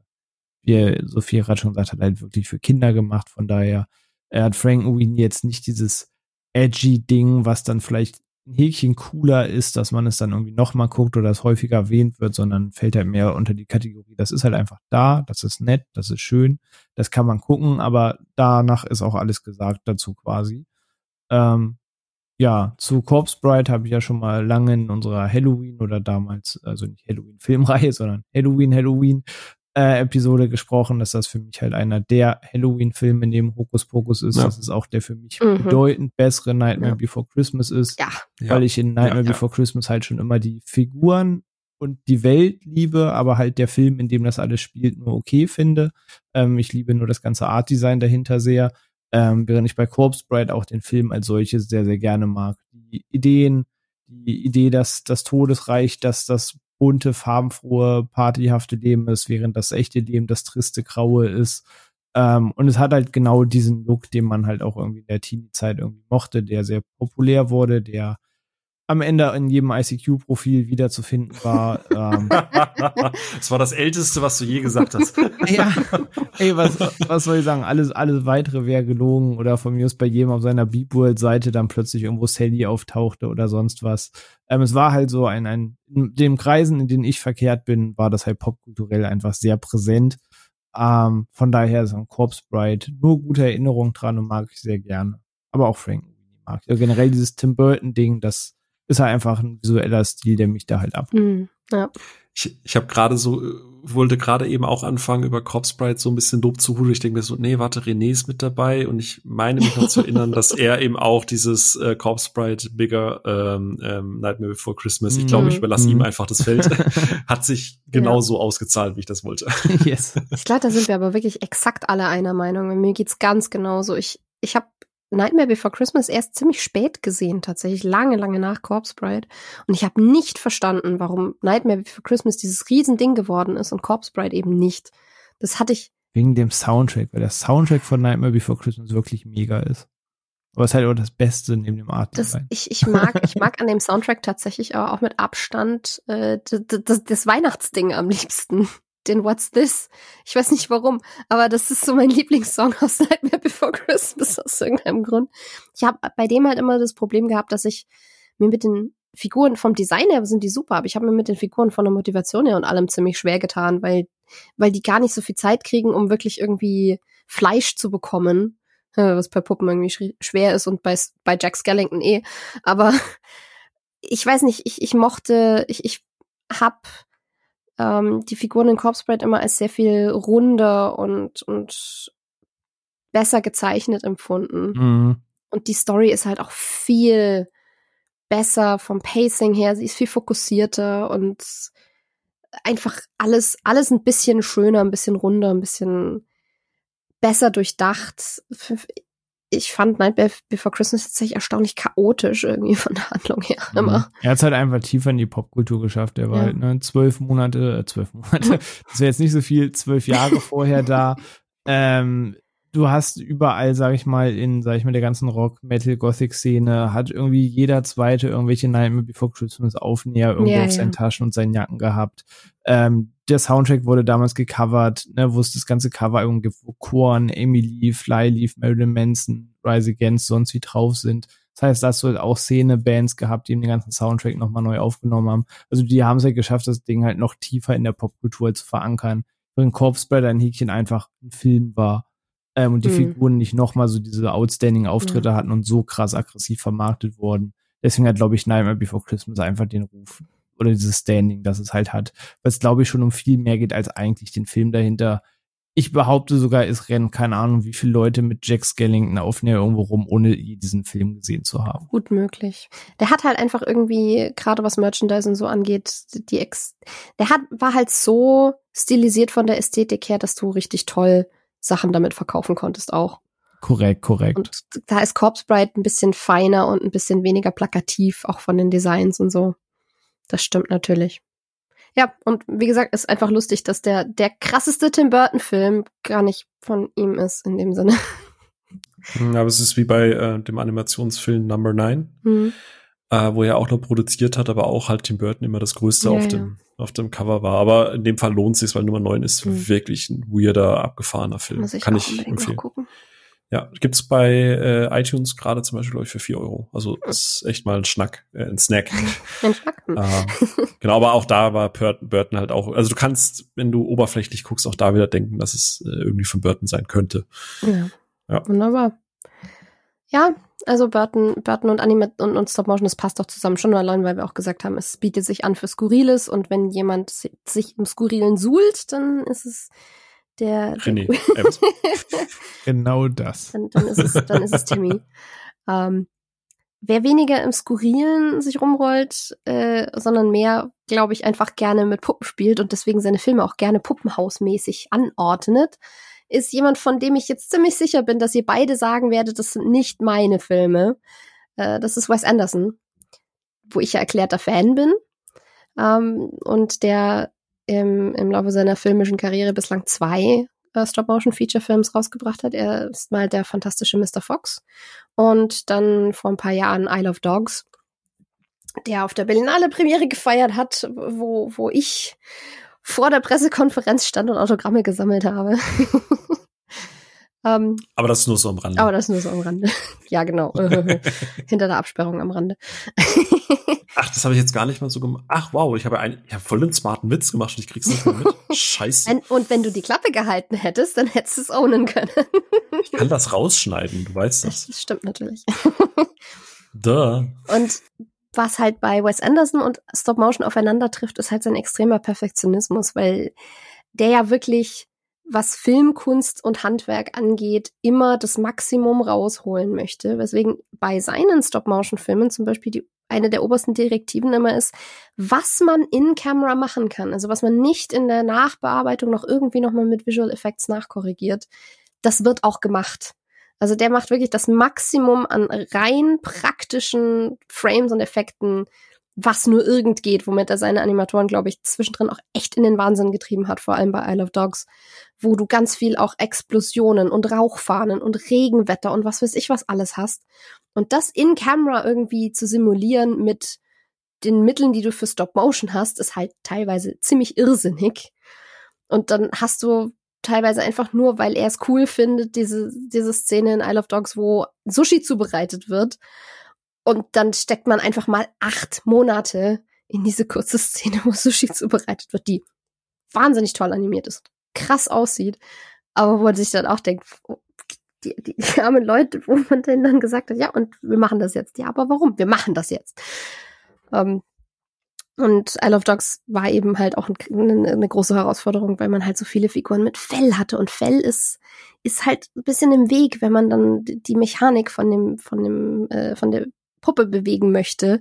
wie Sophie gerade schon gesagt hat, halt wirklich für Kinder gemacht. Von daher, er hat Frank Wien jetzt nicht dieses edgy Ding, was dann vielleicht ein Häkchen cooler ist, dass man es dann irgendwie nochmal guckt oder es häufiger erwähnt wird, sondern fällt halt mehr unter die Kategorie. Das ist halt einfach da, das ist nett, das ist schön, das kann man gucken, aber danach ist auch alles gesagt dazu quasi. Ähm, ja, zu Corpse Bride habe ich ja schon mal lange in unserer Halloween oder damals, also nicht Halloween-Filmreihe, sondern Halloween, Halloween-Episode äh, gesprochen, dass das für mich halt einer der Halloween-Filme neben Hokus Pokus ist. Ja. Das ist auch der für mich mhm. bedeutend bessere Nightmare ja. Before Christmas ist, ja. weil ich in Nightmare Before Christmas halt schon immer die Figuren und die Welt liebe, aber halt der Film, in dem das alles spielt, nur okay finde. Ähm, ich liebe nur das ganze Art-Design dahinter sehr ähm, während ich bei Corpse Bride auch den Film als solches sehr, sehr gerne mag. Die Ideen, die Idee, dass das Todesreich, dass das bunte, farbenfrohe, partyhafte Leben ist, während das echte Leben das triste, graue ist. Ähm, und es hat halt genau diesen Look, den man halt auch irgendwie in der Teenie-Zeit irgendwie mochte, der sehr populär wurde, der am Ende in jedem ICQ-Profil wiederzufinden war. ähm, [LAUGHS] das war das Älteste, was du je gesagt hast. [LAUGHS] ja, ey, was, was soll ich sagen? Alles, alles weitere wäre gelogen oder von mir aus bei jedem auf seiner Beep World-Seite dann plötzlich irgendwo Sally auftauchte oder sonst was. Ähm, es war halt so ein, ein, in dem Kreisen, in denen ich verkehrt bin, war das halt popkulturell einfach sehr präsent. Ähm, von daher ist ein Corpse Bride nur gute Erinnerung dran und mag ich sehr gerne. Aber auch Frank mag. Ja, generell dieses Tim Burton-Ding, das ist halt einfach ein visueller Stil, der mich da halt ab. Mhm, ja. Ich, ich habe gerade so, wollte gerade eben auch anfangen, über Corpse Bride so ein bisschen Lob zu holen. Ich denke mir so, nee, warte, René ist mit dabei und ich meine mich noch zu erinnern, dass er eben auch dieses äh, Corpse Bride Bigger ähm, ähm, Nightmare Before Christmas, ich glaube, ich überlasse ihm einfach das Feld, [LAUGHS] hat sich genauso ja. ausgezahlt, wie ich das wollte. yes. Ich glaube, da sind wir aber wirklich exakt alle einer Meinung. Mir geht's ganz genauso. Ich, ich habe Nightmare Before Christmas erst ziemlich spät gesehen, tatsächlich lange, lange nach Corpse Bride. Und ich habe nicht verstanden, warum Nightmare Before Christmas dieses Riesending geworden ist und Corpse Bride eben nicht. Das hatte ich. Wegen dem Soundtrack, weil der Soundtrack von Nightmare Before Christmas wirklich mega ist. Aber es ist halt auch das Beste neben dem Art. Das, ich, ich mag, ich mag an dem Soundtrack tatsächlich aber auch mit Abstand äh, das, das Weihnachtsding am liebsten den What's This. Ich weiß nicht warum, aber das ist so mein [LAUGHS] Lieblingssong aus Nightmare Before Christmas aus irgendeinem Grund. Ich habe bei dem halt immer das Problem gehabt, dass ich mir mit den Figuren vom Design her sind die super, aber ich habe mir mit den Figuren von der Motivation her und allem ziemlich schwer getan, weil weil die gar nicht so viel Zeit kriegen, um wirklich irgendwie Fleisch zu bekommen, was bei Puppen irgendwie schwer ist und bei bei Jack Skellington eh. Aber [LAUGHS] ich weiß nicht, ich ich mochte, ich ich hab ähm, die Figuren in Corpse Bride immer als sehr viel runder und, und besser gezeichnet empfunden. Mhm. Und die Story ist halt auch viel besser vom Pacing her. Sie ist viel fokussierter und einfach alles, alles ein bisschen schöner, ein bisschen runder, ein bisschen besser durchdacht ich fand Nightmare Before Christmas tatsächlich erstaunlich chaotisch irgendwie von der Handlung her mhm. immer. Er hat es halt einfach tiefer in die Popkultur geschafft. Er war ja. halt ne, zwölf Monate, äh, zwölf Monate, [LAUGHS] das wäre jetzt nicht so viel, zwölf Jahre vorher da. [LAUGHS] Ähm, du hast überall, sag ich mal, in, sag ich mal, der ganzen Rock, Metal, Gothic-Szene, hat irgendwie jeder zweite irgendwelche Nightmare Before Christmas Aufnäher irgendwo Ja, auf ja. seinen Taschen und seinen Jacken gehabt. Ähm, der Soundtrack wurde damals gecovert, ne, wo es das ganze Cover gibt, wo Korn, Emily, Flyleaf, Marilyn Manson, Rise Against sonst wie drauf sind. Das heißt, da hast du halt auch Szene-Bands gehabt, die eben den ganzen Soundtrack nochmal neu aufgenommen haben. Also die haben es halt geschafft, das Ding halt noch tiefer in der Popkultur zu verankern. Während Corpse Bride ein Häkchen einfach ein Film war. Ähm, und die Mhm. Figuren nicht nochmal so diese outstanding Auftritte hatten und so krass aggressiv vermarktet wurden. Deswegen hat, glaube ich, Nightmare Before Christmas einfach den Ruf oder dieses Standing, das es halt hat. Weil es, glaube ich, schon um viel mehr geht als eigentlich den Film dahinter. Ich behaupte sogar, es rennen keine Ahnung, wie viele Leute mit Jack Skellington aufnehmen irgendwo rum, ohne diesen Film gesehen zu haben. Gut möglich. Der hat halt einfach irgendwie, gerade was Merchandise und so angeht, die Ex der hat, war halt so stilisiert von der Ästhetik her, dass du richtig toll Sachen damit verkaufen konntest auch. Korrekt, korrekt. Und da ist Corpse Bride ein bisschen feiner und ein bisschen weniger plakativ, auch von den Designs und so. Das stimmt natürlich. Ja, und wie gesagt, ist einfach lustig, dass der, der krasseste Tim Burton-Film gar nicht von ihm ist, in dem Sinne. Hm, Aber es ist wie bei äh, dem Animationsfilm Number Nine, Hm. Äh, wo er auch noch produziert hat, aber auch halt Tim Burton immer das Größte Ja, auf, ja. dem, auf dem Cover war. Aber in dem Fall lohnt sich, weil Nummer 9 ist Mhm. wirklich ein weirder, abgefahrener Film. Ich Kann ich empfehlen. Ja, gibt's bei äh, iTunes gerade zum Beispiel, glaube ich, für 4 Euro. Also ist echt mal ein Schnack, äh, ein Snack. [LAUGHS] Mensch, Schnack. [LAUGHS] Hm. äh, genau, aber auch da war Bur- Burton halt auch, also du kannst, wenn du oberflächlich guckst, auch da wieder denken, dass es äh, irgendwie von Burton sein könnte. Ja. Ja. Wunderbar. Ja, also Burton, Burton und Anime und, und Stop Motion, das passt doch zusammen schon allein, weil wir auch gesagt haben, es bietet sich an für Skurriles und wenn jemand si- sich im Skurrilen suhlt, dann ist es der, René. Äh? [LAUGHS] Genau das. dann, dann ist es, dann ist es Timmy. [LAUGHS] ähm, wer weniger im Skurrilen sich rumrollt, äh, sondern mehr, glaube ich, einfach gerne mit Puppen spielt und deswegen seine Filme auch gerne puppenhausmäßig anordnet, ist jemand, von dem ich jetzt ziemlich sicher bin, dass ihr beide sagen werdet, das sind nicht meine Filme. Äh, das ist Wes Anderson, wo ich ja erklärter Fan bin. Ähm, und der im, im Laufe seiner filmischen Karriere bislang zwei äh, Stop-Motion-Feature-Films rausgebracht hat. Er ist mal der fantastische Mr. Fox und dann vor ein paar Jahren Isle of Dogs, der auf der Berlinale Premiere gefeiert hat, wo, wo ich vor der Pressekonferenz stand und Autogramme gesammelt habe. [LAUGHS] ähm, Aber das ist nur so am Rande. aber das nur so am Rande. [LAUGHS] ja, genau. [LAUGHS] Hinter der Absperrung am Rande. Ach, das habe ich jetzt gar nicht mal so gemacht. Ach, wow, ich habe ein, ich habe voll einen smarten Witz gemacht und ich krieg's nicht mehr mit. Scheiße. Wenn, und wenn du die Klappe gehalten hättest, dann hättest du es ownen können. Ich kann das rausschneiden, du weißt das. Das stimmt natürlich. Duh. Und was halt bei Wes Anderson und Stop Motion aufeinander trifft, ist halt sein extremer Perfektionismus, weil der ja wirklich, was Filmkunst und Handwerk angeht, immer das Maximum rausholen möchte. Weswegen bei seinen Stop Motion Filmen zum Beispiel die eine der obersten Direktiven immer ist, was man in Camera machen kann, also was man nicht in der Nachbearbeitung noch irgendwie nochmal mit Visual Effects nachkorrigiert, das wird auch gemacht. Also der macht wirklich das Maximum an rein praktischen Frames und Effekten, was nur irgend geht, womit er seine Animatoren, glaube ich, zwischendrin auch echt in den Wahnsinn getrieben hat, vor allem bei Isle of Dogs, wo du ganz viel auch Explosionen und Rauchfahnen und Regenwetter und was weiß ich was alles hast. Und das in Camera irgendwie zu simulieren mit den Mitteln, die du für Stop Motion hast, ist halt teilweise ziemlich irrsinnig. Und dann hast du teilweise einfach nur, weil er es cool findet, diese, diese Szene in Isle of Dogs, wo Sushi zubereitet wird. Und dann steckt man einfach mal acht Monate in diese kurze Szene, wo Sushi zubereitet wird, die wahnsinnig toll animiert ist, krass aussieht, aber wo man sich dann auch denkt, die, die, die armen Leute, wo man denen dann gesagt hat, ja, und wir machen das jetzt. Ja, aber warum? Wir machen das jetzt. Ähm, und Isle of Dogs war eben halt auch ein, eine, eine große Herausforderung, weil man halt so viele Figuren mit Fell hatte. Und Fell ist, ist halt ein bisschen im Weg, wenn man dann die Mechanik von dem, von dem, äh, von der Puppe bewegen möchte.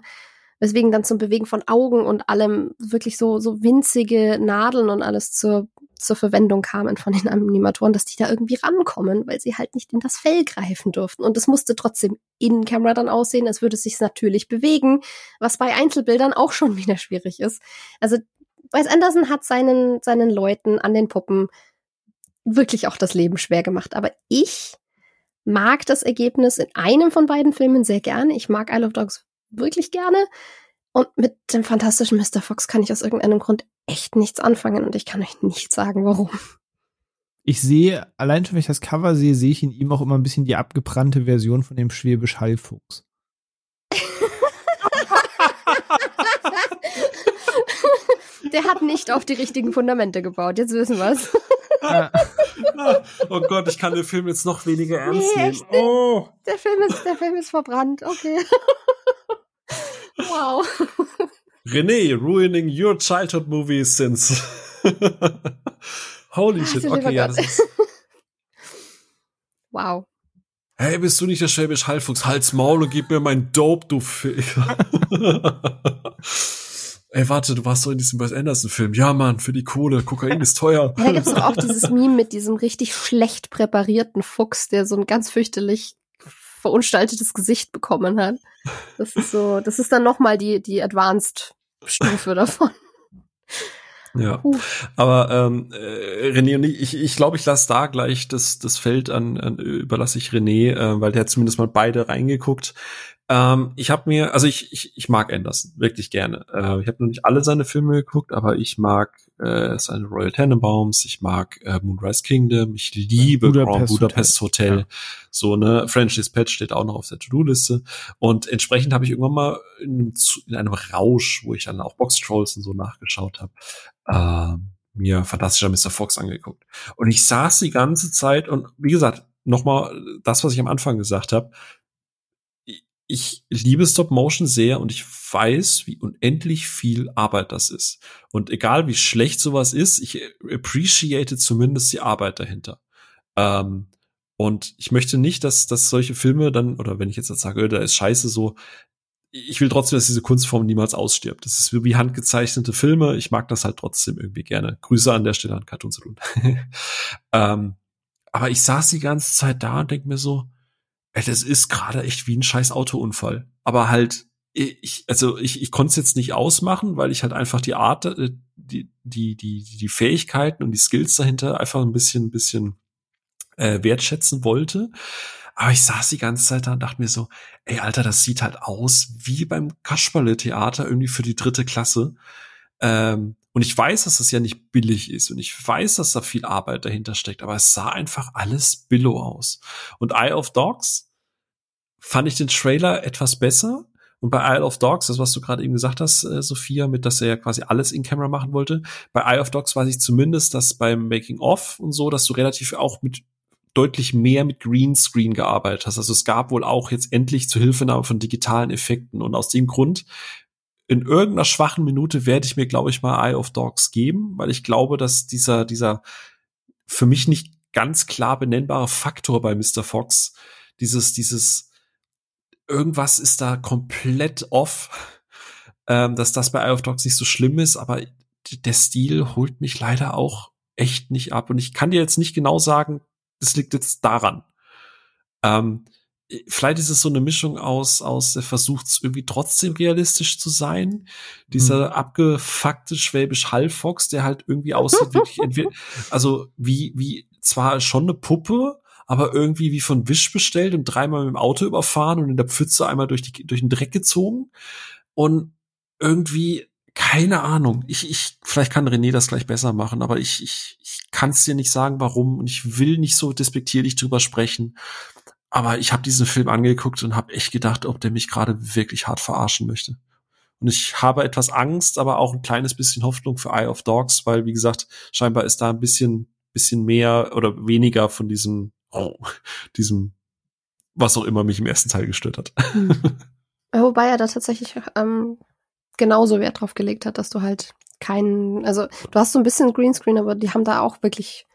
Weswegen dann zum Bewegen von Augen und allem wirklich so, so winzige Nadeln und alles zur, zur Verwendung kamen von den Animatoren, dass die da irgendwie rankommen, weil sie halt nicht in das Fell greifen durften. Und es musste trotzdem in Camera dann aussehen, als würde es sich natürlich bewegen, was bei Einzelbildern auch schon [LAUGHS] wieder schwierig ist. Also Wes Anderson hat seinen, seinen Leuten an den Puppen wirklich auch das Leben schwer gemacht. Aber ich mag das Ergebnis in einem von beiden Filmen sehr gerne. Ich mag Isle of Dogs wirklich gerne. Und mit dem fantastischen Mr. Fox kann ich aus irgendeinem Grund echt nichts anfangen und ich kann euch nicht sagen, warum. Ich sehe, allein schon wenn ich das Cover sehe, sehe ich in ihm auch immer ein bisschen die abgebrannte Version von dem Schwäbisch Hallfuchs. Der hat nicht auf die richtigen Fundamente gebaut, jetzt wissen wir's. oh Gott, ich kann den Film jetzt noch weniger ernst Nee, nehmen. echt Oh. Der Film ist, der Film ist verbrannt, okay. Wow. [LAUGHS] René, ruining your childhood movies since. [LAUGHS] Holy shit, du lieber okay, ja, das ist. [LAUGHS] Wow. Hey, bist du nicht der Schwäbisch Hallfuchs? Halt's Maul und gib mir mein Dope, du Ficker. Ey, warte, du warst doch in diesem Wes Anderson-Film. Ja, Mann, für die Kohle. Kokain ist teuer. Ja, da gibt's doch auch dieses Meme mit diesem richtig schlecht präparierten Fuchs, der so ein ganz fürchterlich verunstaltetes Gesicht bekommen hat. Das ist so, das ist dann nochmal die, die Advanced-Stufe davon. Ja. Aber ähm, äh, René und ich, ich, ich glaube, ich lasse da gleich das, das Feld an, an überlasse ich René, äh, weil der hat zumindest mal beide reingeguckt. Ähm, ich habe mir, also ich, ich, ich mag Anderson wirklich gerne. Äh, ich habe noch nicht alle seine Filme geguckt, aber ich mag äh, seine Royal Tenenbaums, ich mag äh, Moonrise Kingdom, ich liebe Budapest Grand Budapest Hotel. Ja. So ne, French Dispatch steht auch noch auf der To-Do-Liste. Und entsprechend habe ich irgendwann mal in einem, in einem Rausch, wo ich dann auch Box Trolls und so nachgeschaut habe, äh, mir fantastischer Mr. Fox angeguckt. Und ich saß die ganze Zeit und wie gesagt, nochmal das, was ich am Anfang gesagt habe. Ich- liebe Stop Motion sehr und ich weiß, wie unendlich viel Arbeit das ist. Und egal wie schlecht sowas ist, ich appreciate zumindest die Arbeit dahinter. Ähm, und ich möchte nicht, dass, dass solche Filme dann, oder wenn ich jetzt sage, da ist scheiße so, ich will trotzdem, dass diese Kunstform niemals ausstirbt. Das ist wie handgezeichnete Filme. Ich mag das halt trotzdem irgendwie gerne. Grüße an der Stelle an Cartoon Saloon. [LAUGHS] ähm, aber ich saß die ganze Zeit da und denk mir so, das ist gerade echt wie ein scheiß Autounfall. Aber halt, ich, also ich, ich konnte es jetzt nicht ausmachen, weil ich halt einfach die Art, äh, die, die, die, die Fähigkeiten und die Skills dahinter einfach ein bisschen, ein bisschen äh, wertschätzen wollte. Aber ich saß die ganze Zeit da und dachte mir so, ey, Alter, das sieht halt aus wie beim Kasperle-Theater irgendwie für die dritte Klasse. Ähm, und ich weiß, dass das ja nicht billig ist und ich weiß, dass da viel Arbeit dahinter steckt, aber es sah einfach alles billow aus. Und Eye of Dogs fand ich den Trailer etwas besser. Und bei Isle of Dogs, das was du gerade eben gesagt hast, äh, Sophia, mit dass er ja quasi alles in Camera machen wollte. Bei Eye of Dogs weiß ich zumindest, dass beim Making of und so, dass du relativ auch mit deutlich mehr mit Greenscreen gearbeitet hast. Also es gab wohl auch jetzt endlich zur Hilfenahme von digitalen Effekten. Und aus dem Grund, in irgendeiner schwachen Minute werde ich mir, glaube ich, mal Eye of Dogs geben, weil ich glaube, dass dieser, dieser für mich nicht ganz klar benennbare Faktor bei Mr. Fox, dieses, dieses irgendwas ist da komplett off, ähm, dass das bei Eye of Dogs nicht so schlimm ist, aber der Stil holt mich leider auch echt nicht ab. Und ich kann dir jetzt nicht genau sagen, das liegt jetzt daran. Ähm, vielleicht ist es so eine Mischung aus, aus der versucht irgendwie trotzdem realistisch zu sein. Dieser Mhm. abgefuckte Schwäbisch Hallfox, der halt irgendwie aussieht, wirklich [LAUGHS] entweder, also wie, wie zwar schon eine Puppe, aber irgendwie wie von Wisch bestellt und dreimal mit dem Auto überfahren und in der Pfütze einmal durch, die, durch den Dreck gezogen. Und irgendwie, keine Ahnung. Ich, ich, vielleicht kann René das gleich besser machen, aber ich, ich, ich kann es dir nicht sagen, warum. Und ich will nicht so despektierlich drüber sprechen. Aber ich habe diesen Film angeguckt und habe echt gedacht, ob der mich gerade wirklich hart verarschen möchte. Und ich habe etwas Angst, aber auch ein kleines bisschen Hoffnung für Eye of Dogs, weil, wie gesagt, scheinbar ist da ein bisschen, bisschen mehr oder weniger von diesem, oh, [LAUGHS] diesem, was auch immer mich im ersten Teil gestört hat. [LAUGHS] Wobei er da tatsächlich ähm, genauso Wert drauf gelegt hat, dass du halt keinen, also du hast so ein bisschen Greenscreen, aber die haben da auch wirklich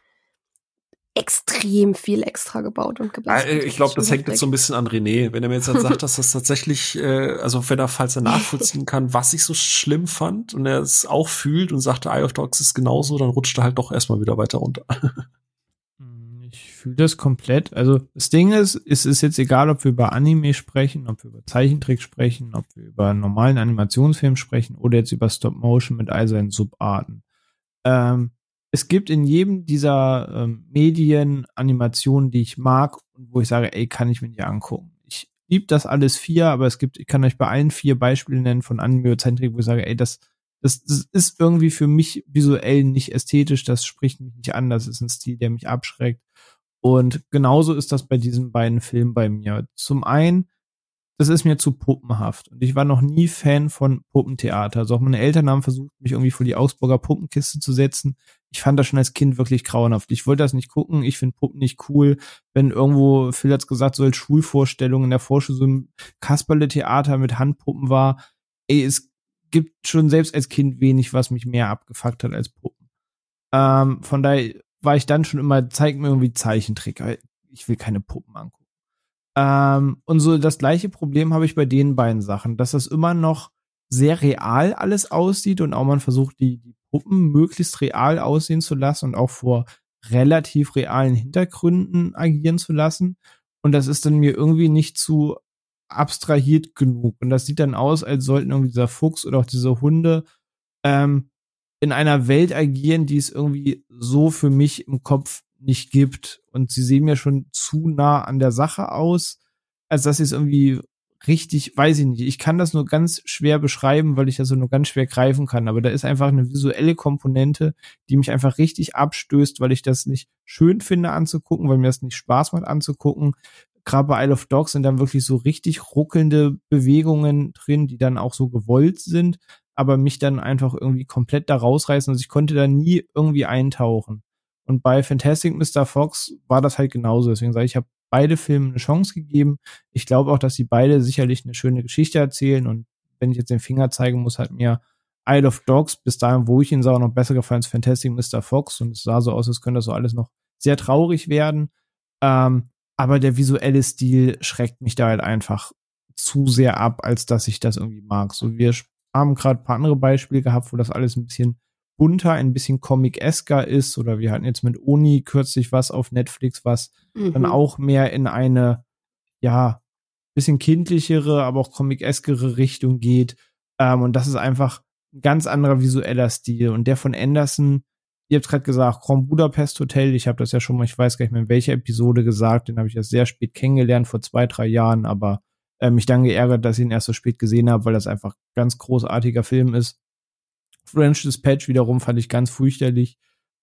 extrem viel extra gebaut und gebastelt. Ich glaube, das hängt jetzt so ein bisschen an René. Wenn er mir jetzt halt sagt, dass das tatsächlich, äh, also wenn er, falls er [LAUGHS] nachvollziehen kann, was ich so schlimm fand und er es auch fühlt und sagte, Eye of Dogs ist genauso, dann rutscht er halt doch erstmal wieder weiter runter. Ich fühle das komplett. Also das Ding ist, es ist jetzt egal, ob wir über Anime sprechen, ob wir über Zeichentrick sprechen, ob wir über normalen Animationsfilm sprechen oder jetzt über Stop Motion mit all seinen Subarten. Ähm, es gibt in jedem dieser ähm, Medien Animationen, die ich mag und wo ich sage, ey, kann ich mir nicht angucken. Ich liebe das alles vier, aber es gibt, ich kann euch bei allen vier Beispielen nennen von Animeozentrik, wo ich sage, ey, das, das, das ist irgendwie für mich visuell nicht ästhetisch, das spricht mich nicht an, das ist ein Stil, der mich abschreckt. Und genauso ist das bei diesen beiden Filmen bei mir. Zum einen, das ist mir zu puppenhaft. Und ich war noch nie Fan von Puppentheater. Also auch meine Eltern haben versucht, mich irgendwie vor die Augsburger Puppenkiste zu setzen. Ich fand das schon als Kind wirklich grauenhaft. Ich wollte das nicht gucken. Ich finde Puppen nicht cool. Wenn irgendwo, Phil hat's gesagt, so als Schulvorstellung in der Vorschule so ein Kasperle-Theater mit Handpuppen war. Ey, es gibt schon selbst als Kind wenig, was mich mehr abgefuckt hat als Puppen. Ähm, von daher war ich dann schon immer, zeig mir irgendwie Zeichentrick. Ich will keine Puppen angucken. Ähm, und so das gleiche Problem habe ich bei den beiden Sachen, dass das immer noch sehr real alles aussieht und auch man versucht, die, die Puppen möglichst real aussehen zu lassen und auch vor relativ realen Hintergründen agieren zu lassen. Und das ist dann mir irgendwie nicht zu abstrahiert genug. Und das sieht dann aus, als sollten irgendwie dieser Fuchs oder auch diese Hunde ähm, in einer Welt agieren, die es irgendwie so für mich im Kopf nicht gibt. Und sie sehen mir schon zu nah an der Sache aus, als dass sie es irgendwie richtig, weiß ich nicht. Ich kann das nur ganz schwer beschreiben, weil ich das so nur ganz schwer greifen kann. Aber da ist einfach eine visuelle Komponente, die mich einfach richtig abstößt, weil ich das nicht schön finde anzugucken, weil mir das nicht Spaß macht anzugucken. Gerade bei Isle of Dogs sind dann wirklich so richtig ruckelnde Bewegungen drin, die dann auch so gewollt sind, aber mich dann einfach irgendwie komplett da rausreißen. Also ich konnte da nie irgendwie eintauchen. Und bei Fantastic Mr. Fox war das halt genauso. Deswegen sage ich, ich habe beide Filme eine Chance gegeben. Ich glaube auch, dass sie beide sicherlich eine schöne Geschichte erzählen. Und wenn ich jetzt den Finger zeigen muss, hat mir Isle of Dogs bis dahin, wo ich ihn sah, noch besser gefallen als Fantastic Mr. Fox. Und es sah so aus, als könnte das so alles noch sehr traurig werden. Ähm, aber der visuelle Stil schreckt mich da halt einfach zu sehr ab, als dass ich das irgendwie mag. So, wir haben gerade ein paar andere Beispiele gehabt, wo das alles ein bisschen bunter, ein bisschen comic-esker ist. Oder wir hatten jetzt mit Oni kürzlich was auf Netflix, was mhm. dann auch mehr in eine, ja, bisschen kindlichere, aber auch comic-eskere Richtung geht. Ähm, und das ist einfach ein ganz anderer visueller Stil. Und der von Anderson, ihr habt gerade gesagt, Grand Budapest Hotel, ich habe das ja schon mal, ich weiß gar nicht mehr in welcher Episode gesagt, den habe ich ja sehr spät kennengelernt, vor zwei, drei Jahren, aber äh, mich dann geärgert, dass ich ihn erst so spät gesehen habe, weil das einfach ganz großartiger Film ist. French Dispatch wiederum fand ich ganz fürchterlich,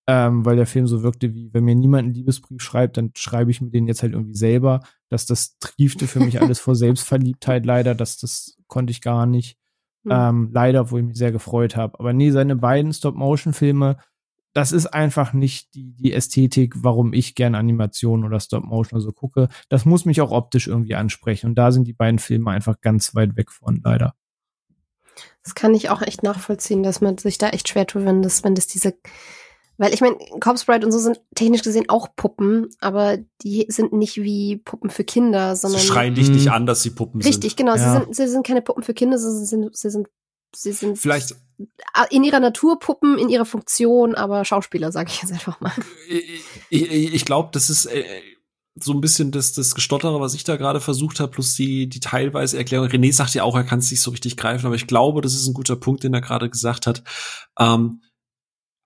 ähm, weil der Film so wirkte wie, wenn mir niemand einen Liebesbrief schreibt, dann schreibe ich mir den jetzt halt irgendwie selber. Dass das triefte für mich alles vor Selbstverliebtheit leider, dass das konnte ich gar nicht. Mhm. Ähm, leider, wo ich mich sehr gefreut habe. Aber nee, seine beiden Stop-Motion-Filme, das ist einfach nicht die, die Ästhetik, warum ich gerne Animationen oder Stop-Motion oder so gucke. Das muss mich auch optisch irgendwie ansprechen. Und da sind die beiden Filme einfach ganz weit weg von, leider. Das kann ich auch echt nachvollziehen, dass man sich da echt schwer tut, wenn das, wenn das diese, weil ich meine, Corpse und so sind technisch gesehen auch Puppen, aber die sind nicht wie Puppen für Kinder, sondern. Sie schreien dich nicht an, dass sie Puppen richtig, sind. Richtig, genau. Ja. Sie, sind, sie sind keine Puppen für Kinder, sie sind, sie sind, sie sind vielleicht in ihrer Natur Puppen, in ihrer Funktion, aber Schauspieler, sage ich jetzt einfach mal. Ich, ich, ich glaube, das ist äh, so ein bisschen das, das Gestottere, was ich da gerade versucht habe, plus die, die teilweise Erklärung. René sagt ja auch, er kann es nicht so richtig greifen, aber ich glaube, das ist ein guter Punkt, den er gerade gesagt hat. Ähm,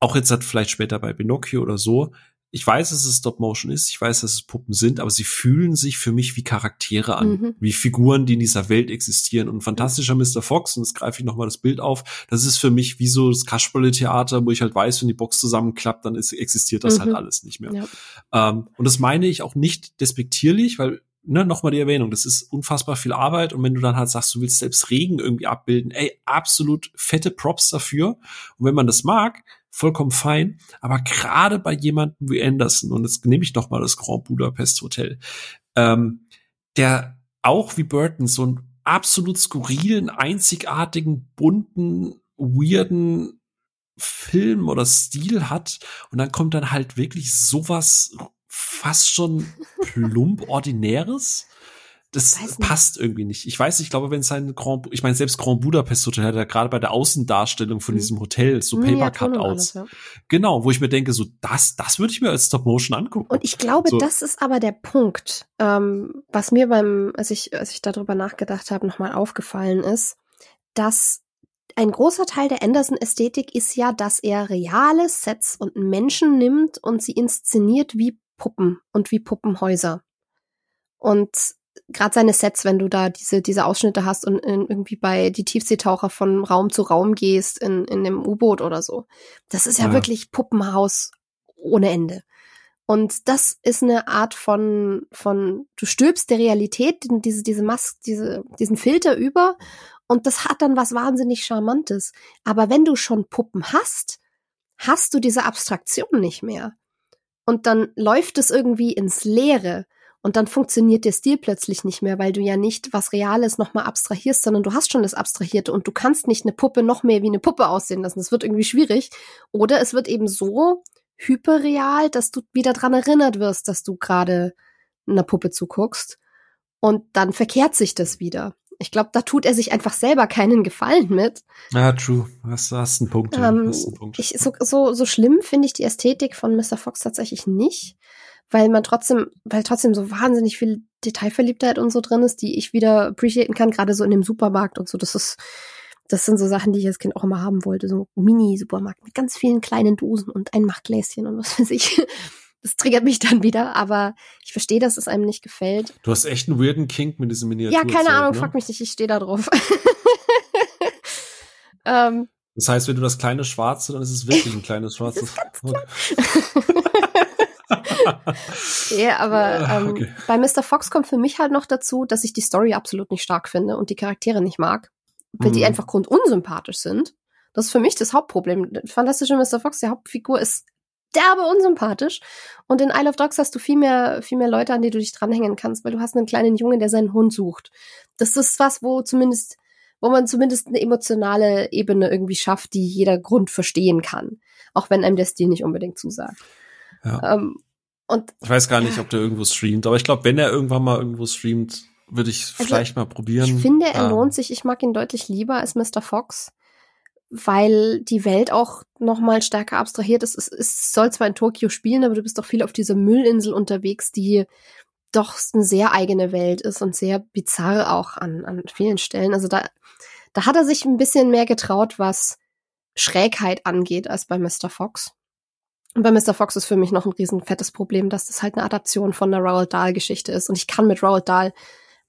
auch jetzt hat vielleicht später bei Pinocchio oder so, ich weiß, dass es Stop Motion ist, ich weiß, dass es Puppen sind, aber sie fühlen sich für mich wie Charaktere an, mhm. wie Figuren, die in dieser Welt existieren. Und fantastischer Mr. Fox, und jetzt greife ich nochmal das Bild auf, das ist für mich wie so das Kasperle-Theater, wo ich halt weiß, wenn die Box zusammenklappt, dann ist, existiert das halt mhm. halt alles nicht mehr. Ja. Ähm, und das meine ich auch nicht despektierlich, weil ne, nochmal die Erwähnung, das ist unfassbar viel Arbeit und wenn du dann halt sagst, du willst selbst Regen irgendwie abbilden, ey, absolut fette Props dafür. Und wenn man das mag, vollkommen fein. Aber gerade bei jemandem wie Anderson, und jetzt nehme ich noch mal das Grand Budapest Hotel, ähm, der auch wie Burton so einen absolut skurrilen, einzigartigen, bunten, weirden Film oder Stil hat und dann kommt dann halt wirklich sowas fast schon [LAUGHS] plump ordinäres das passt irgendwie nicht. Ich weiß, ich glaube, wenn es ein Grand, ich meine, selbst Grand Budapest Hotel hat ja gerade bei der Außendarstellung von mhm. diesem Hotel so Paper Cutouts. Ja. Genau, wo ich mir denke, so das, das würde ich mir als Stop Motion angucken. Und ich glaube, so. das ist aber der Punkt, ähm, was mir beim, als ich, als ich darüber nachgedacht habe, nochmal aufgefallen ist, dass ein großer Teil der Anderson-Ästhetik ist ja, dass er reale Sets und Menschen nimmt und sie inszeniert wie Puppen und wie Puppenhäuser. Und gerade seine Sets, wenn du da diese, diese Ausschnitte hast und in, irgendwie bei die Tiefseetaucher von Raum zu Raum gehst in, in dem U-Boot oder so. Das ist ja, ja wirklich Puppenhaus ohne Ende. Und das ist eine Art von, von, du stülpst der Realität diese, diese Maske, diese, diesen Filter über und das hat dann was wahnsinnig Charmantes. Aber wenn du schon Puppen hast, hast du diese Abstraktion nicht mehr. Und dann läuft es irgendwie ins Leere. Und dann funktioniert der Stil plötzlich nicht mehr, weil du ja nicht was Reales nochmal abstrahierst, sondern du hast schon das Abstrahierte und du kannst nicht eine Puppe noch mehr wie eine Puppe aussehen lassen. Das wird irgendwie schwierig. Oder es wird eben so hyperreal, dass du wieder dran erinnert wirst, dass du gerade einer Puppe zuguckst. Und dann verkehrt sich das wieder. Ich glaube, da tut er sich einfach selber keinen Gefallen mit. Ja, true. Hast, hast einen Punkt. Ja. Ähm, hast einen Punkt. Ich, so, so, so schlimm finde ich die Ästhetik von Mr. Fox tatsächlich nicht, weil man trotzdem, weil trotzdem so wahnsinnig viel Detailverliebtheit und so drin ist, die ich wieder appreciaten kann, gerade so in dem Supermarkt und so. Das ist, das sind so Sachen, die ich als Kind auch immer haben wollte. So Mini-Supermarkt mit ganz vielen kleinen Dosen und ein Machtgläschen und was [LAUGHS] weiß ich das triggert mich dann wieder, aber ich verstehe, dass es einem nicht gefällt. Du hast echt einen weirden Kink mit diesem Miniatur. Ja, keine Ahnung, ne? fuck mich nicht, ich stehe da drauf. [LAUGHS] ähm, das heißt, wenn du das kleine Schwarze, dann ist es wirklich ein kleines [LAUGHS] Schwarzes. Ja, aber ähm, okay. bei Mr. Fox kommt für mich halt noch dazu, dass ich die Story absolut nicht stark finde und die Charaktere nicht mag, weil mhm. die einfach grundunsympathisch sind. Das ist für mich das Hauptproblem. Fantastische Mr. Fox, die Hauptfigur, ist derbe unsympathisch. Und in Isle of Dogs hast du viel mehr, viel mehr Leute, an die du dich dranhängen kannst, weil du hast einen kleinen Jungen, der seinen Hund sucht. Das ist was, wo zumindest, wo man zumindest eine emotionale Ebene irgendwie schafft, die jeder Grund verstehen kann. Auch wenn einem der Stil nicht unbedingt zusagt. Ja. Ähm, und, ich weiß gar nicht, ob der irgendwo streamt, aber ich glaube, wenn er irgendwann mal irgendwo streamt, würde ich also, vielleicht mal probieren. Ich finde, er ähm, lohnt sich. Ich mag ihn deutlich lieber als Mr. Fox weil die Welt auch noch mal stärker abstrahiert ist. Es, es soll zwar in Tokio spielen, aber du bist doch viel auf dieser Müllinsel unterwegs, die doch eine sehr eigene Welt ist und sehr bizarr auch an, an vielen Stellen. Also da, da hat er sich ein bisschen mehr getraut, was Schrägheit angeht, als bei Mr. Fox. Und bei Mr. Fox ist für mich noch ein riesen fettes Problem, dass das halt eine Adaption von einer Roald Dahl Geschichte ist. Und ich kann mit Roald Dahl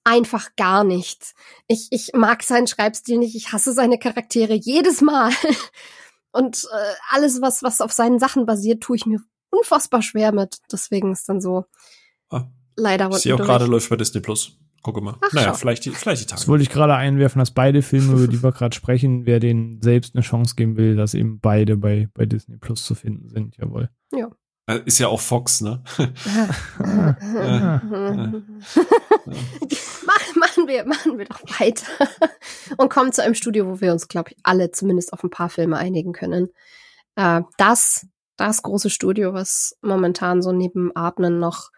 einfach gar nichts. Ich, ich mag seinen Schreibstil nicht, ich hasse seine Charaktere jedes Mal. [LAUGHS] Und äh, alles, was, was auf seinen Sachen basiert, tue ich mir unfassbar schwer mit. Deswegen ist dann so ah, leider. Ich sehe auch gerade läuft bei Disney Plus. Gucke mal. Ach, naja, vielleicht die, vielleicht die Tage. Das wollte ich gerade einwerfen, dass beide Filme, über die wir gerade sprechen, wer denen selbst eine Chance geben will, dass eben beide bei, bei Disney Plus zu finden sind. Jawohl. Ja. Äh, ist ja auch Fox, ne? [LAUGHS] machen wir, machen wir doch weiter und kommen zu einem Studio, wo wir uns, glaube ich, alle zumindest auf ein paar Filme einigen können. Äh, das, das große Studio, was momentan so neben Atmen noch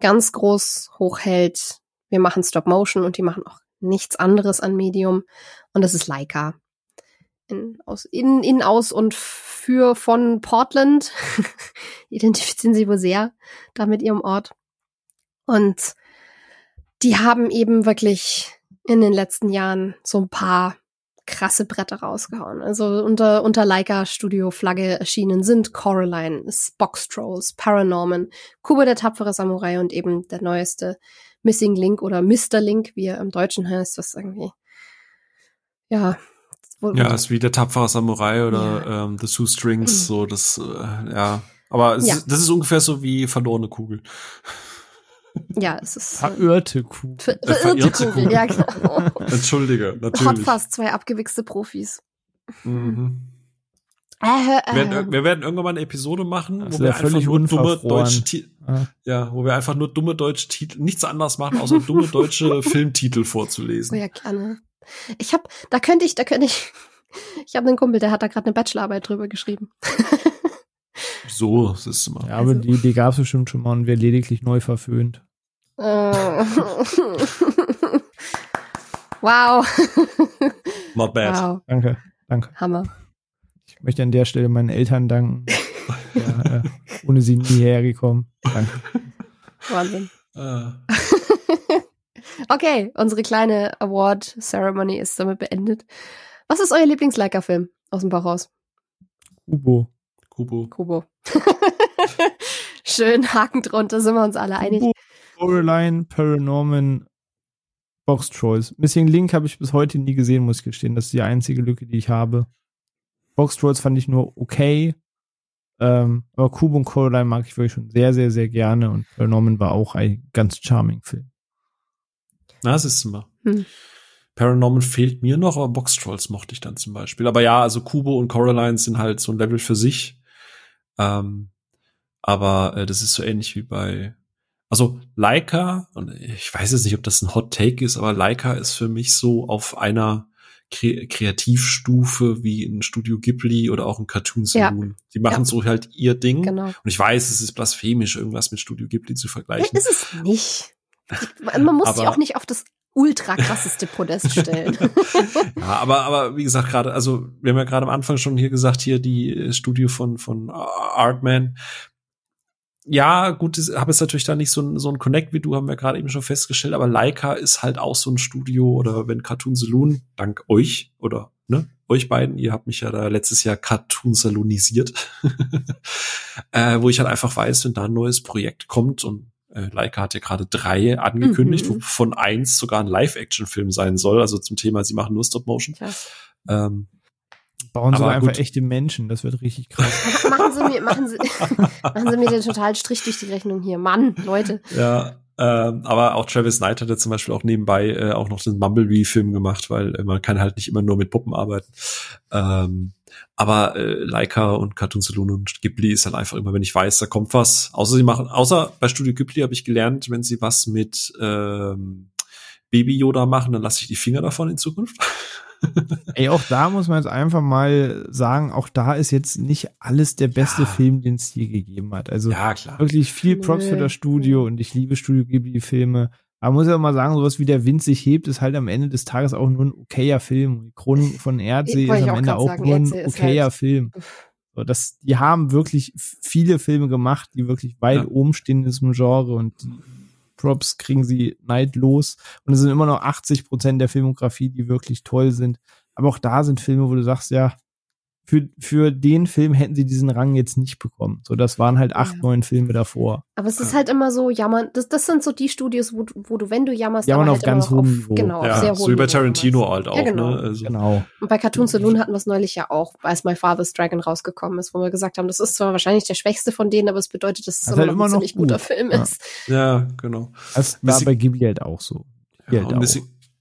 ganz groß hochhält. Wir machen Stop Motion und die machen auch nichts anderes an Medium und das ist Leica in, aus, in, in, aus und für von Portland [LAUGHS] identifizieren sie wohl sehr da mit ihrem Ort. Und die haben eben wirklich in den letzten Jahren so ein paar krasse Bretter rausgehauen. Also unter, unter Leica Studio Flagge erschienen sind Coraline, Box Trolls, Paranorman, Kuba der tapfere Samurai und eben der neueste Missing Link oder Mr. Link, wie er im Deutschen heißt, was irgendwie ja ja, ist wie der tapfere Samurai oder ja. ähm, The Two Strings, mhm. so das, äh, ja. Aber es, ja. das ist ungefähr so wie verlorene Kugel. Ja, es ist. Verirrte Kugel. Ver äh, verirrte Kugel, ja, genau. [LAUGHS] Entschuldige, natürlich. Hat fast zwei abgewichste Profis. Mhm. Äh, äh, wir, werden, wir werden irgendwann mal eine Episode machen, wo wir einfach nur dumme deutsche ah. ja, wo wir einfach nur dumme deutsche Titel, nichts anderes machen, außer dumme deutsche [LAUGHS] Filmtitel vorzulesen. Oh ja, gerne. Ich habe, da könnte ich, da könnte ich, ich habe einen Kumpel, der hat da gerade eine Bachelorarbeit drüber geschrieben. [LAUGHS] so, das ist immer. Ja, aber also. die, die gab es bestimmt schon mal und wir lediglich neu verföhnt. Äh. [LAUGHS] wow. Not bad. Wow. Danke, danke. Hammer. Ich möchte an der Stelle meinen Eltern danken. ja, äh, ohne sie nie hergekommen. Danke. Wahnsinn. Uh. [LAUGHS] Okay, unsere kleine Award Ceremony ist damit beendet. Was ist euer Lieblings-Leica-Film aus dem Bauch raus? Kubo. Kubo. Kubo. [LAUGHS] Schön, Haken drunter, sind wir uns alle einig. Kubo, Coraline, Paranorman, Box Trolls. Missing Link habe ich bis heute nie gesehen, muss ich gestehen. Das ist die einzige Lücke, die ich habe. Box Trolls fand ich nur okay. Ähm, aber Kubo und Coraline mag ich wirklich schon sehr, sehr, sehr gerne. Und Paranorman war auch ein ganz charming Film. Na, das ist mal. Hm. Paranorman fehlt mir noch, aber Box Trolls mochte ich dann zum Beispiel. Aber ja, also Kubo und Coraline sind halt so ein Level für sich. Ähm, aber äh, das ist so ähnlich wie bei, also Leica, und ich weiß jetzt nicht, ob das ein Hot Take ist, aber Leica ist für mich so auf einer Kre Kreativstufe wie ein Studio Ghibli oder auch ein Cartoon Saloon. Die machen Ja. so halt ihr Ding. Genau. Und ich weiß, es ist blasphemisch, irgendwas mit Studio Ghibli zu Ja, vergleichen. ist es nicht. Man muss sie Aber- auch nicht auf das ultra krasseste Podest [LAUGHS] stellen. Ja, aber, aber wie gesagt, gerade, also wir haben ja gerade am Anfang schon hier gesagt, hier die äh, Studio von, von Artman. Ja, gut, ich habe jetzt natürlich da nicht so ein, so ein Connect wie du, haben wir gerade eben schon festgestellt, aber Leica ist halt auch so ein Studio oder wenn Cartoon Saloon, dank euch oder ne, euch beiden, ihr habt mich ja da letztes Jahr Cartoon Salonisiert, [LAUGHS] äh, wo ich halt einfach weiß, wenn da ein neues Projekt kommt und äh, Leica hat ja gerade drei angekündigt, Mhm. wovon eins sogar ein Live-Action-Film sein soll, also zum Thema, sie machen nur Stop-Motion. Ähm, Bauen sie einfach gut. echte Menschen. Das wird richtig krass. [LAUGHS] machen Sie mir, machen Sie, [LAUGHS] machen Sie mir den totalen Strich durch die Rechnung hier. Mann, Leute. ja, ähm, aber auch Travis Knight hat ja zum Beispiel auch nebenbei äh, auch noch den Mumblebee-Film gemacht, weil äh, man kann halt nicht immer nur mit Puppen arbeiten. Ähm, aber äh, Leica und Cartoon Saloon und Ghibli ist halt einfach immer, wenn ich weiß, da kommt was. Außer sie machen, außer bei Studio Ghibli habe ich gelernt, wenn sie was mit ähm, Baby Yoda machen, dann lasse ich die Finger davon in Zukunft. [LAUGHS] [LAUGHS] Ey, auch da muss man jetzt einfach mal sagen, auch da ist jetzt nicht alles der beste Ja. Film, den es je gegeben hat. Also ja, klar. wirklich viel Props für das Studio und ich liebe Studio Ghibli-Filme. Aber man muss ja mal sagen, sowas wie der Wind sich hebt, ist halt am Ende des Tages auch nur ein okayer Film. Die Chronik von Erdsee ist ich am auch Ende auch sagen, nur ein okayer halt- Film. So, das, die haben wirklich viele Filme gemacht, die wirklich weit Ja. oben stehen in diesem Genre und die Props kriegen sie neidlos. Und es sind immer noch 80 Prozent der Filmografie, die wirklich toll sind. Aber auch da sind Filme, wo du sagst, ja, für, für den Film hätten sie diesen Rang jetzt nicht bekommen. So, das waren halt acht, Ja. neun Filme davor. Aber es ist halt immer so jammern. Das, das sind so die Studios, wo, du- wo du, wenn du jammerst, Jammern aber auf halt immer ganz hohem auf, Niveau. Genau, auf sehr Ja, hohem so wie bei Tarantino halt auch, Ja, genau. ne? Also, Genau. Und bei Cartoon Saloon hatten wir es neulich ja auch, als My Father's Dragon rausgekommen ist, wo wir gesagt haben, das ist zwar wahrscheinlich der schwächste von denen, aber es bedeutet, dass es Das immer, halt noch ein noch ziemlich guter gut. Film Ja. ist. ja, genau. Das war bei Ghibli halt auch so. Ja, halt auch.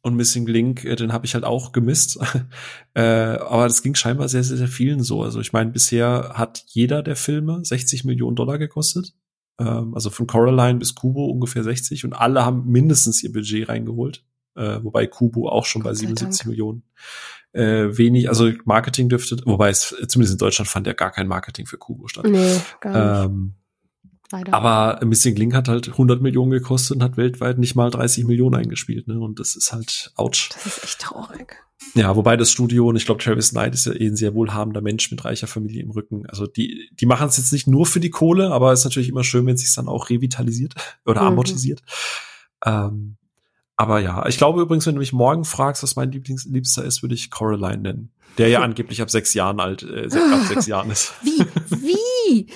Und Missing Link, äh, den habe ich halt auch gemisst. [LAUGHS] äh, aber das ging scheinbar sehr, sehr, sehr vielen so. Also ich meine, bisher hat jeder der Filme 60 Millionen Dollar gekostet. Ähm, also von Coraline bis Kubo ungefähr 60 und alle haben mindestens ihr Budget reingeholt. Äh, wobei Kubo auch schon bei Gott sei 77 Dank. Millionen. Äh, wenig, also Marketing dürfte, wobei es zumindest in Deutschland fand ja gar kein Marketing für Kubo statt. Nee, gar nicht. Ähm, leider. aber Missing Link hat halt 100 Millionen gekostet und hat weltweit nicht mal 30 Millionen eingespielt, ne? Und das ist halt ouch. das ist echt traurig. Ja, wobei das Studio und ich glaube Travis Knight ist ja eh ein sehr wohlhabender Mensch mit reicher Familie im Rücken. Also die die machen es jetzt nicht nur für die Kohle, aber es ist natürlich immer schön, wenn es sich dann auch revitalisiert [LAUGHS] oder Mhm. amortisiert. Ähm, aber ja, ich glaube übrigens, wenn du mich morgen fragst, was mein Lieblings Liebster ist, würde ich Coraline nennen. Der ja [LAUGHS] angeblich ab sechs Jahren alt, äh, ab sechs Jahren ist. Wie? Wie?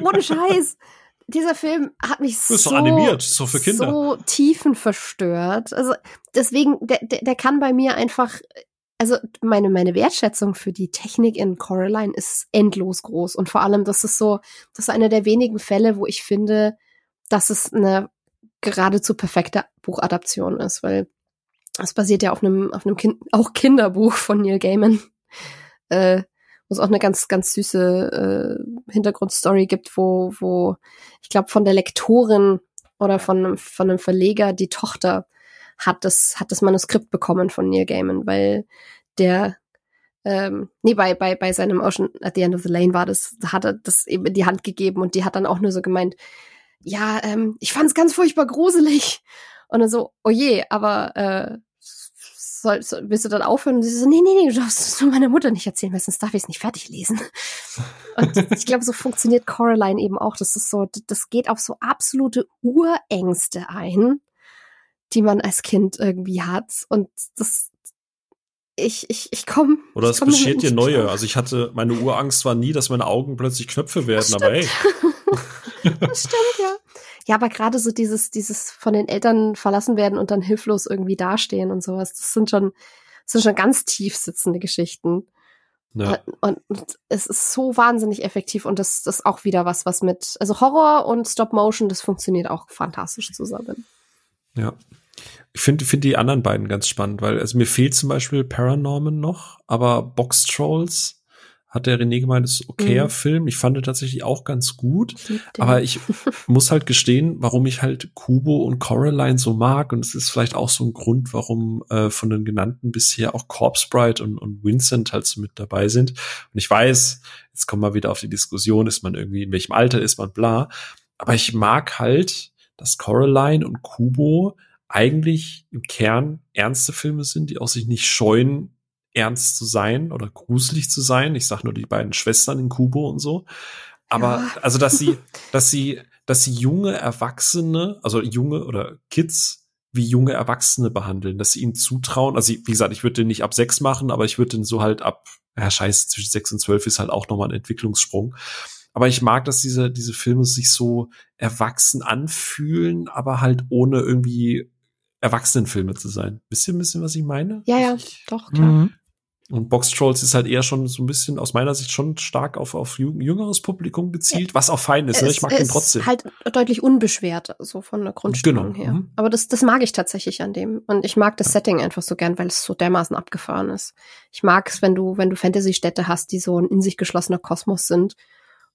Ohne Scheiß. Dieser Film hat mich so, animiert, doch für Kinder. so tiefen verstört. Also deswegen, der, der, der kann bei mir einfach, also meine, meine Wertschätzung für die Technik in Coraline ist endlos groß. Und vor allem, das ist so, das ist einer der wenigen Fälle, wo ich finde, dass es eine geradezu perfekte Buchadaption ist, weil es basiert ja auf einem, auf einem kind, auch Kinderbuch von Neil Gaiman. Äh, wo es auch eine ganz, ganz süße äh, Hintergrundstory gibt, wo, wo ich glaube von der Lektorin oder von, von einem Verleger die Tochter hat das, hat das Manuskript bekommen von Neil Gaiman, weil der ähm, nee, bei, bei, bei seinem Ocean at the End of the Lane war das, da hat er das eben in die Hand gegeben und die hat dann auch nur so gemeint, ja, ähm, ich fand es ganz furchtbar gruselig. Und dann so, oh je, aber äh, soll, soll, willst du dann aufhören? Und sie so, nee, nee, nee, du darfst es nur meiner Mutter nicht erzählen, weil sonst darf ich es nicht fertig lesen. [LAUGHS] Und ich glaube, so funktioniert Coraline eben auch. Das ist so, das geht auf so absolute Urängste ein, die man als Kind irgendwie hat. Und das, ich, ich, ich komme. Oder es komm beschert dir neue. klar. Also ich hatte, meine Urangst war nie, dass meine Augen plötzlich Knöpfe werden, aber hey. [LAUGHS] das stimmt, ja. Ja, aber gerade so dieses, dieses von den Eltern verlassen werden und dann hilflos irgendwie dastehen und sowas, das sind schon, das sind schon ganz tief sitzende Geschichten. Ja. Und, und es ist so wahnsinnig effektiv und das, das ist auch wieder was, was mit, also Horror und Stop Motion, das funktioniert auch fantastisch zusammen. Ja. Ich finde finde die anderen beiden ganz spannend, weil also mir fehlt zum Beispiel Paranorman noch, aber Box Trolls hat der René gemeint, ist okayer Mhm. Film. Ich fand ihn tatsächlich auch ganz gut. Aber ich muss halt gestehen, warum ich halt Kubo und Coraline so mag. Und es ist vielleicht auch so ein Grund, warum äh, von den genannten bisher auch Corpse Bride und, und Vincent halt so mit dabei sind. Und ich weiß, jetzt kommen wir wieder auf die Diskussion, ist man irgendwie, in welchem Alter ist man, bla. Aber ich mag halt, dass Coraline und Kubo eigentlich im Kern ernste Filme sind, die auch sich nicht scheuen, ernst zu sein oder gruselig zu sein. Ich sag nur die beiden Schwestern in Kubo und so. Aber Ja. also, dass sie, [LAUGHS] dass sie, dass sie junge Erwachsene, also junge oder Kids wie junge Erwachsene behandeln, dass sie ihnen zutrauen. Also, wie gesagt, ich würde den nicht ab sechs machen, aber ich würde den so halt ab, ja, scheiße, zwischen sechs und zwölf ist halt auch nochmal ein Entwicklungssprung. Aber ich mag, dass diese, diese Filme sich so erwachsen anfühlen, aber halt ohne irgendwie Erwachsenenfilme zu sein. Wisst ihr ein bisschen, was ich meine? ja, ja, doch, klar. Mhm. Und Box Trolls ist halt eher schon so ein bisschen, aus meiner Sicht, schon stark auf, auf jü- jüngeres Publikum gezielt, was auch fein ist. Ne? Ich mag es den ist trotzdem. halt deutlich unbeschwert, so von der Grundstimmung Genau, her. mhm. Aber das, das mag ich tatsächlich an dem. Und ich mag das Setting einfach so gern, weil es so dermaßen abgefahren ist. Ich mag es, wenn du, wenn du Fantasy-Städte hast, die so ein in sich geschlossener Kosmos sind.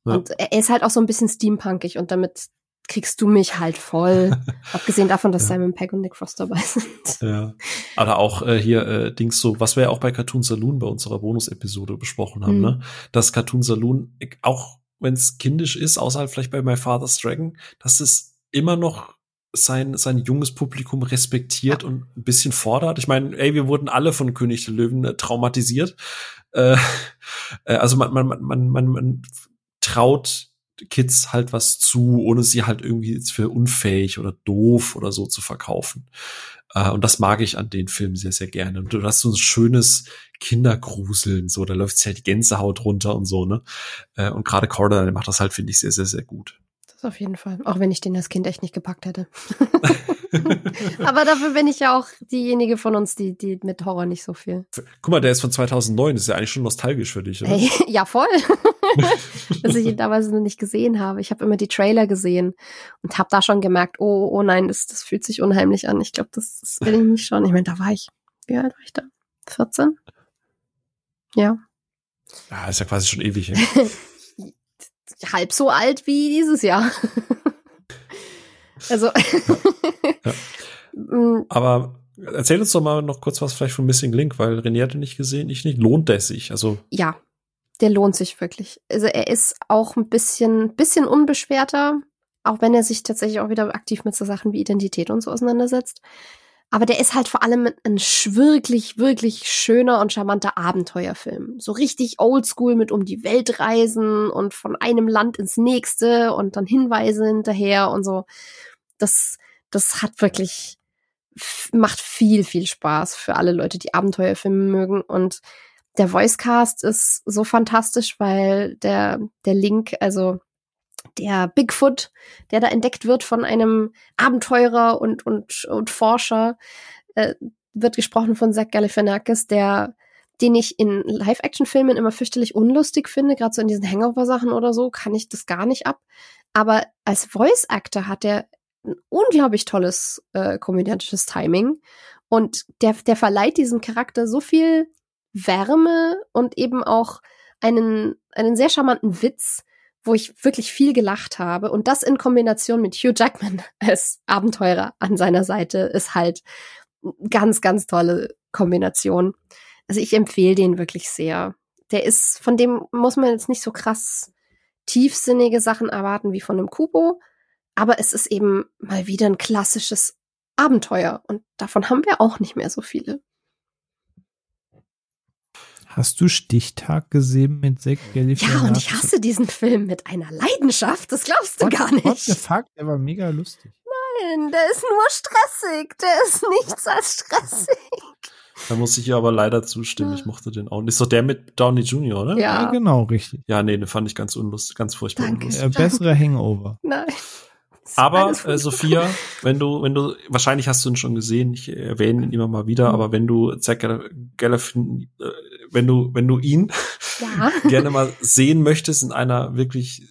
Ja. Und er ist halt auch so ein bisschen steampunkig und damit kriegst du mich halt voll. [LAUGHS] Abgesehen davon, dass Ja. Simon Pegg und Nick Frost dabei [LAUGHS] sind. Ja. Aber auch äh, hier äh, Dings so, was wir ja auch bei Cartoon Saloon bei unserer Bonus-Episode besprochen haben, Mhm. ne? Dass Cartoon Saloon, auch wenn es kindisch ist, außerhalb vielleicht bei My Father's Dragon, dass es immer noch sein, sein junges Publikum respektiert und ein bisschen fordert. Ich meine, ey, wir wurden alle von König der Löwen äh, traumatisiert. Äh, [LAUGHS] äh, also man, man, man, man, man traut Kids halt was zu, ohne sie halt irgendwie jetzt für unfähig oder doof oder so zu verkaufen. Äh, und das mag ich an den Filmen sehr, sehr gerne. Und du hast so ein schönes Kindergruseln, so, da läuft ja die Gänsehaut runter und so, ne? Äh, und gerade Corda, der macht das halt, finde ich, sehr, sehr, sehr gut. Das auf jeden Fall. Auch wenn ich den als Kind echt nicht gepackt hätte. [LAUGHS] Aber dafür bin ich ja auch diejenige von uns, die, die mit Horror nicht so viel. Guck mal, der ist von 2009, das ist ja eigentlich schon nostalgisch für dich, oder? Hey, [LAUGHS] ja, voll. [LAUGHS] Dass ich ihn damals noch nicht gesehen habe. Ich habe immer die Trailer gesehen und habe da schon gemerkt, oh, oh nein, das, das fühlt sich unheimlich an. Ich glaube, das, das will ich nicht schon. Ich meine, da war ich, wie alt war ich da? 14? Ja. Ja, ist ja quasi schon ewig. [LAUGHS] Halb so alt wie dieses Jahr. Also. Ja. [LAUGHS] Aber erzähl uns doch mal noch kurz was vielleicht von Missing Link, weil René hatte nicht gesehen, ich nicht. Lohnt der sich? Also, ja, der lohnt sich wirklich. Also er ist auch ein bisschen, bisschen unbeschwerter, auch wenn er sich tatsächlich auch wieder aktiv mit so Sachen wie Identität und so auseinandersetzt. Aber der ist halt vor allem ein wirklich, wirklich schöner und charmanter Abenteuerfilm. So richtig oldschool mit um die Welt reisen und von einem Land ins nächste und dann Hinweise hinterher und so. Das, das hat wirklich, macht viel, viel Spaß für alle Leute, die Abenteuerfilme mögen und der Voicecast ist so fantastisch, weil der, der Link, also der Bigfoot, der da entdeckt wird von einem Abenteurer und, und, und Forscher, äh, wird gesprochen von Zach Galifianakis, der den ich in Live-Action-Filmen immer fürchterlich unlustig finde, gerade so in diesen Hangover-Sachen oder so, kann ich das gar nicht ab. Aber als Voice-Actor hat er ein unglaublich tolles äh, komödiantisches Timing und der, der verleiht diesem Charakter so viel Wärme und eben auch einen, einen sehr charmanten Witz, wo ich wirklich viel gelacht habe. Und das in Kombination mit Hugh Jackman [LAUGHS] als Abenteurer an seiner Seite ist halt ganz, ganz tolle Kombination. Also ich empfehle den wirklich sehr. Der ist, von dem muss man jetzt nicht so krass tiefsinnige Sachen erwarten wie von einem Kubo, aber es ist eben mal wieder ein klassisches Abenteuer und davon haben wir auch nicht mehr so viele. Hast du Stichtag gesehen mit Zack Galifianakis? Ja, und ich hasse diesen Film mit einer Leidenschaft, das glaubst du What- gar What the nicht. fuck, der war mega lustig. Nein, der ist nur stressig, der ist nichts als stressig. Da muss ich ihr aber leider zustimmen. Ich mochte den auch. Ist doch der mit Downey Jr., oder? Ja. Ja, genau, richtig. Ja, nee, den fand ich ganz unlustig, ganz furchtbar Danke. unlustig. Äh, bessere Hangover. Nein. Aber äh, Sophia, wenn du, wenn du, wahrscheinlich hast du ihn schon gesehen, ich erwähne ihn immer mal wieder, aber wenn du Galifian, äh, wenn du, wenn du ihn Ja. [LAUGHS] gerne mal sehen möchtest in einer wirklich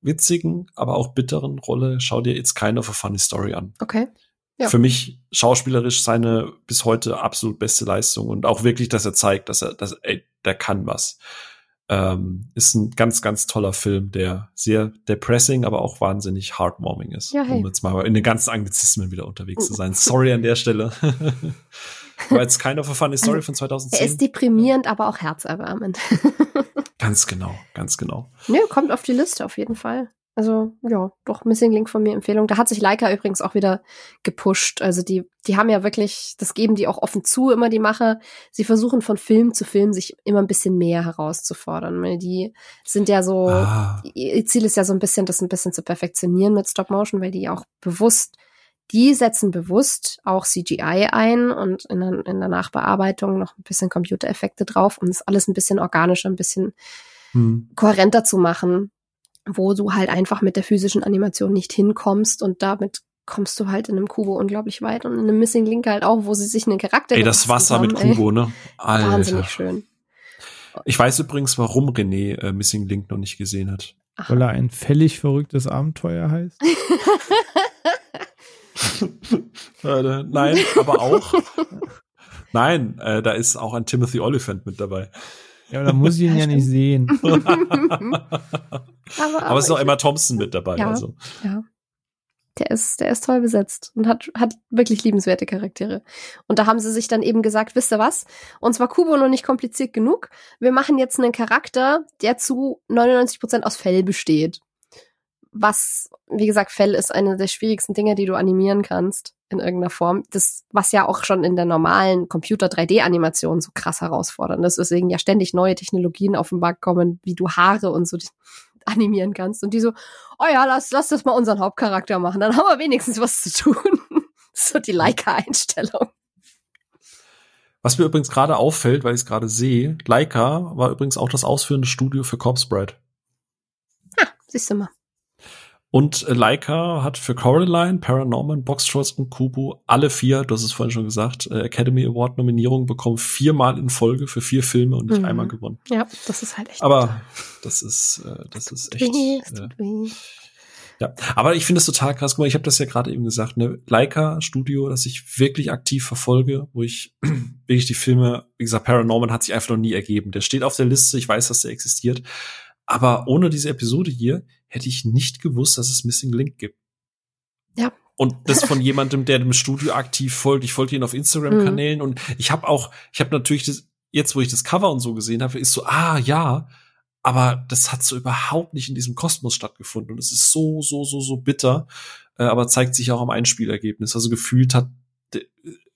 witzigen, aber auch bitteren Rolle, schau dir It's Kind of a Funny Story an. Okay. Ja. Für mich schauspielerisch seine bis heute absolut beste Leistung und auch wirklich, dass er zeigt, dass er, dass, ey, der kann was. Ähm, ist ein ganz, ganz toller Film, der sehr depressing, aber auch wahnsinnig heartwarming ist. Ja, hey. Um jetzt mal in den ganzen Anglizismen wieder unterwegs zu sein. [LAUGHS] Sorry an der Stelle. [LAUGHS] War jetzt kind of a funny story von Er 2010. ist deprimierend, aber auch herzerwärmend. [LAUGHS] Ganz genau, ganz genau. Nö, kommt auf die Liste auf jeden Fall. Also, ja, doch, Missing Link von mir Empfehlung. Da hat sich Leica übrigens auch wieder gepusht. Also die, die haben ja wirklich, das geben die auch offen zu, immer die Macher. Sie versuchen von Film zu Film sich immer ein bisschen mehr herauszufordern. Die sind ja so, Ah, ihr Ziel ist ja so ein bisschen, das ein bisschen zu perfektionieren mit Stop Motion, weil die auch bewusst, die setzen bewusst auch CGI ein und in der, in der Nachbearbeitung noch ein bisschen Computereffekte drauf, um das alles ein bisschen organischer, ein bisschen hm. kohärenter zu machen, wo du halt einfach mit der physischen Animation nicht hinkommst und damit kommst du halt in einem Kubo unglaublich weit und in einem Missing Link halt auch, wo sie sich einen Charakter Ey, das Wasser mit zusammen, ey, Kubo, ne? Alter. Wahnsinnig schön. Ich weiß übrigens, warum René äh, Missing Link noch nicht gesehen hat. Weil er ein völlig verrücktes Abenteuer heißt. [LAUGHS] Äh, nein, aber auch. Nein, äh, da ist auch ein Timothy Oliphant mit dabei. Ja, aber da muss ich ihn ja nicht sehen. [LAUGHS] aber, Aber es ist auch Emma Thompson mit dabei. Ja. Also. Ja. Der ist, der ist toll besetzt und hat, hat wirklich liebenswerte Charaktere. Und da haben sie sich dann eben gesagt, wisst ihr was? Uns war Kubo noch nicht kompliziert genug. Wir machen jetzt einen Charakter, der zu 99 Prozent aus Fell besteht. Was, wie gesagt, Fell ist eine der schwierigsten Dinge, die du animieren kannst in irgendeiner Form. Das, was ja auch schon in der normalen Computer 3D-Animation so krass herausfordernd ist, weswegen ja ständig neue Technologien auf den Markt kommen, wie du Haare und so [LAUGHS] animieren kannst. Und die so, oh ja, lass, lass das mal unseren Hauptcharakter machen, dann haben wir wenigstens was zu tun. [LAUGHS] so die Leica-Einstellung. Was mir übrigens gerade auffällt, weil ich es gerade sehe, Leica war übrigens auch das ausführende Studio für Corpse Bride. Siehst du mal. Und Leica hat für Coraline, Paranorman, Box Trolls und Kubo alle vier, du hast es vorhin schon gesagt, äh, Academy Award Nominierungen bekommen, viermal in Folge für vier Filme und nicht Mhm. einmal gewonnen. Ja, das ist halt echt. Aber das ist, äh, das ist echt. Äh, ja, aber ich finde es total krass. Guck mal, ich habe das ja gerade eben gesagt, ne, Leica Studio, das ich wirklich aktiv verfolge, wo ich [CLEARS THROAT] wirklich die Filme, wie gesagt, Paranorman hat sich einfach noch nie ergeben. Der steht auf der Liste, ich weiß, dass der existiert. Aber ohne diese Episode hier hätte ich nicht gewusst, dass es Missing Link gibt. Ja. Und das von [LAUGHS] jemandem, der dem Studio aktiv folgt. Ich folge ihn auf Instagram-Kanälen und ich habe auch, ich habe natürlich das, jetzt, wo ich das Cover und so gesehen habe, ist so, ah ja, aber das hat so überhaupt nicht in diesem Kosmos stattgefunden und es ist so, so, so, so bitter, äh, aber zeigt sich auch am Einspielergebnis. Also gefühlt hat,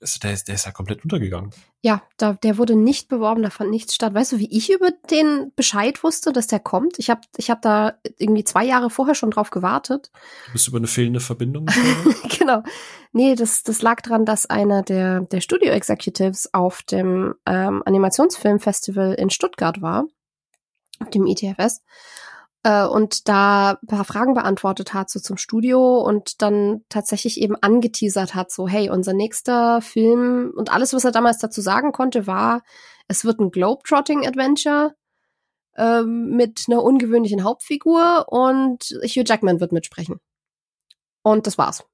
also der, ist- der ist ja komplett untergegangen. Ja, da, der wurde nicht beworben, da fand nichts statt. Weißt du, wie ich über den Bescheid wusste, dass der kommt? Ich habe ich hab da irgendwie zwei Jahre vorher schon drauf gewartet. Du bist über eine fehlende Verbindung. [LAUGHS] genau. Nee, das, das lag dran, dass einer der, der Studio Executives auf dem ähm, Animationsfilmfestival in Stuttgart war, auf dem ITFS, äh, und da ein paar Fragen beantwortet hat, so zum Studio und dann tatsächlich eben angeteasert hat, so, hey, unser nächster Film und alles, was er damals dazu sagen konnte, war, es wird ein Globetrotting-Adventure ähm, mit einer ungewöhnlichen Hauptfigur und Hugh Jackman wird mitsprechen. Und das war's.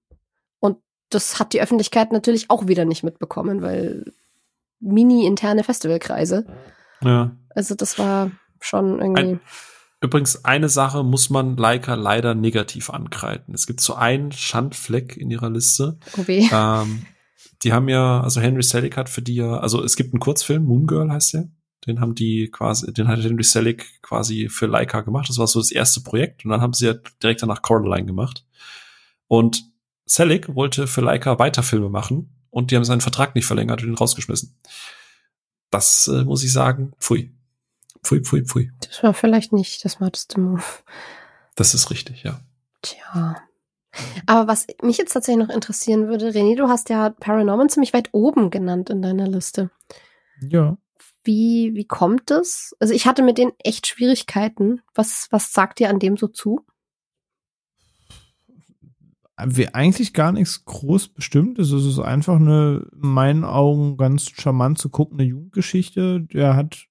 Und das hat die Öffentlichkeit natürlich auch wieder nicht mitbekommen, weil mini-interne Festivalkreise. ja. Also das war schon irgendwie. Ein- Übrigens, eine Sache muss man Leica leider negativ ankreiden. Es gibt so einen Schandfleck in ihrer Liste. oh weh. [LAUGHS] ähm, die haben ja, also Henry Selick hat für die ja, also es gibt einen Kurzfilm, Moon Girl heißt der. Den haben die quasi, den hat Henry Selick quasi für Leica gemacht. Das war so das erste Projekt. Und dann haben sie ja direkt danach Coraline gemacht. Und Selick wollte für Leica weiter Filme machen und die haben seinen Vertrag nicht verlängert und ihn rausgeschmissen. Das äh, muss ich sagen, pfui. Pfui, pfui, pfui. Das war vielleicht nicht das smarteste Move. Das ist richtig, ja. Tja. Aber was mich jetzt tatsächlich noch interessieren würde, René, du hast ja Paranorman ziemlich weit oben genannt in deiner Liste. Ja. Wie, wie kommt es? Also ich hatte mit denen echt Schwierigkeiten. Was, was sagt ihr an dem so zu? wir eigentlich gar nichts groß Bestimmtes. Es ist einfach eine, in meinen Augen, ganz charmant zu guckende Jugendgeschichte. Der hat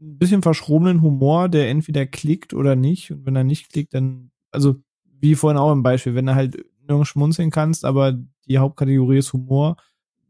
ein bisschen verschrobenen Humor, der entweder klickt oder nicht. Und wenn er nicht klickt, dann, also wie vorhin auch im Beispiel, wenn du halt nirgends schmunzeln kannst, aber die Hauptkategorie ist Humor,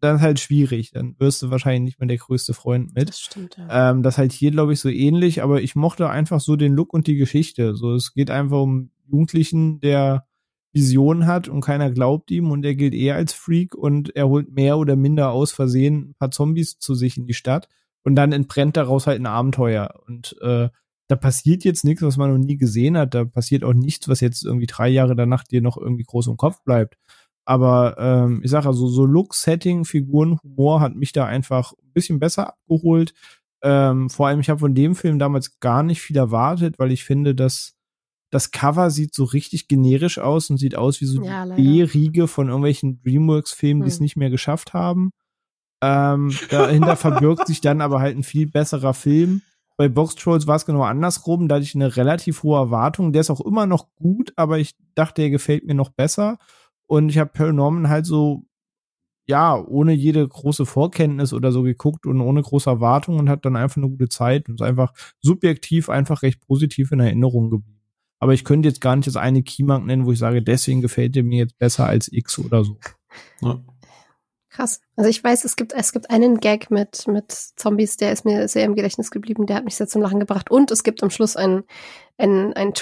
dann ist halt schwierig. Dann wirst du wahrscheinlich nicht mehr der größte Freund mit. Das stimmt, ja. Ähm, das halt hier, glaube ich, so ähnlich, aber ich mochte einfach so den Look und die Geschichte. So, es geht einfach um Jugendlichen, der Vision hat und keiner glaubt ihm und er gilt eher als Freak und er holt mehr oder minder aus Versehen ein paar Zombies zu sich in die Stadt und dann entbrennt daraus halt ein Abenteuer und äh, da passiert jetzt nichts, was man noch nie gesehen hat, da passiert auch nichts, was jetzt irgendwie drei Jahre danach dir noch irgendwie groß im Kopf bleibt. Aber ähm, ich sage also, so Look, Setting, Figuren, Humor hat mich da einfach ein bisschen besser abgeholt. Ähm, vor allem, ich habe von dem Film damals gar nicht viel erwartet, weil ich finde, dass das Cover sieht so richtig generisch aus und sieht aus wie so Ja, die. B-Riege von irgendwelchen Dreamworks-Filmen, die es Hm. nicht mehr geschafft haben. Ähm, dahinter verbirgt sich dann aber halt ein viel besserer Film. Bei Box Trolls war es genau andersrum. Da hatte ich eine relativ hohe Erwartung. Der ist auch immer noch gut, aber ich dachte, der gefällt mir noch besser. Und ich habe Paranorman halt so, ja, ohne jede große Vorkenntnis oder so geguckt und ohne große Erwartung und hat dann einfach eine gute Zeit und ist einfach subjektiv einfach recht positiv in Erinnerung geblieben. Aber ich könnte jetzt gar nicht das eine Keymark nennen, wo ich sage, deswegen gefällt der mir jetzt besser als X oder so. Ja. Krass. Also ich weiß, es gibt, es gibt einen Gag mit, mit Zombies, der ist mir sehr im Gedächtnis geblieben, der hat mich sehr zum Lachen gebracht. Und es gibt am Schluss einen, einen, einen,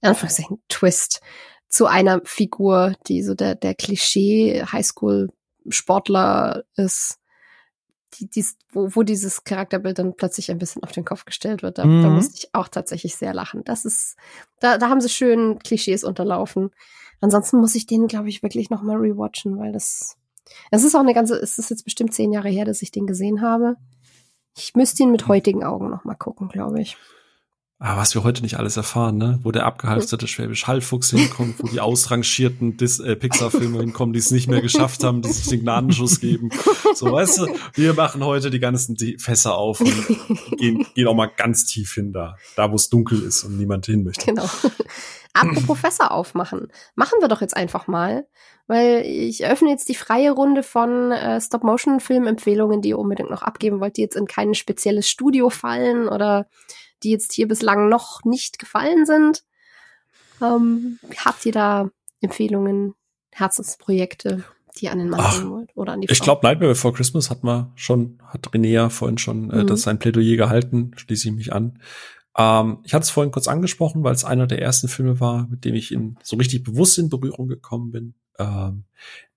in Anführungszeichen, Twist zu einer Figur, die so der, der Klischee Highschool-Sportler ist, die, dies, wo, wo dieses Charakterbild dann plötzlich ein bisschen auf den Kopf gestellt wird. Da, da Mhm. musste ich auch tatsächlich sehr lachen. Das ist, da, da haben sie schön Klischees unterlaufen. Ansonsten muss ich den, glaube ich, wirklich noch mal rewatchen, weil das, es ist auch eine ganze, es ist jetzt bestimmt zehn Jahre her, dass ich den gesehen habe. Ich müsste ihn mit heutigen Augen noch mal gucken, glaube ich. Aber was wir heute nicht alles erfahren, ne? Wo der abgehalfterte Schwäbisch Hallfuchs hinkommt, wo die ausrangierten äh, Pixar-Filme hinkommen, die es nicht mehr geschafft haben, die sich den Gnadenschuss geben. So, weißt du, wir machen heute die ganzen die Fässer auf und gehen, gehen auch mal ganz tief hin da, da wo es dunkel ist und niemand hin möchte. Genau. Apropos Fässer aufmachen. Machen wir doch jetzt einfach mal, weil ich öffne jetzt die freie Runde von äh, Stop-Motion-Film-Empfehlungen, die ihr unbedingt noch abgeben wollt, die jetzt in kein spezielles Studio fallen oder die jetzt hier bislang noch nicht gefallen sind. Ähm, habt ihr da Empfehlungen, Herzensprojekte, die ihr an den Mann Ach, bringen wollt oder an die Ich Frau? glaube, Nightmare Before Christmas hat man schon, hat René ja vorhin schon äh, Mhm. das sein Plädoyer gehalten, schließe ich mich an. Ähm, ich hatte es vorhin kurz angesprochen, weil es einer der ersten Filme war, mit dem ich in so richtig bewusst in Berührung gekommen bin. Ähm,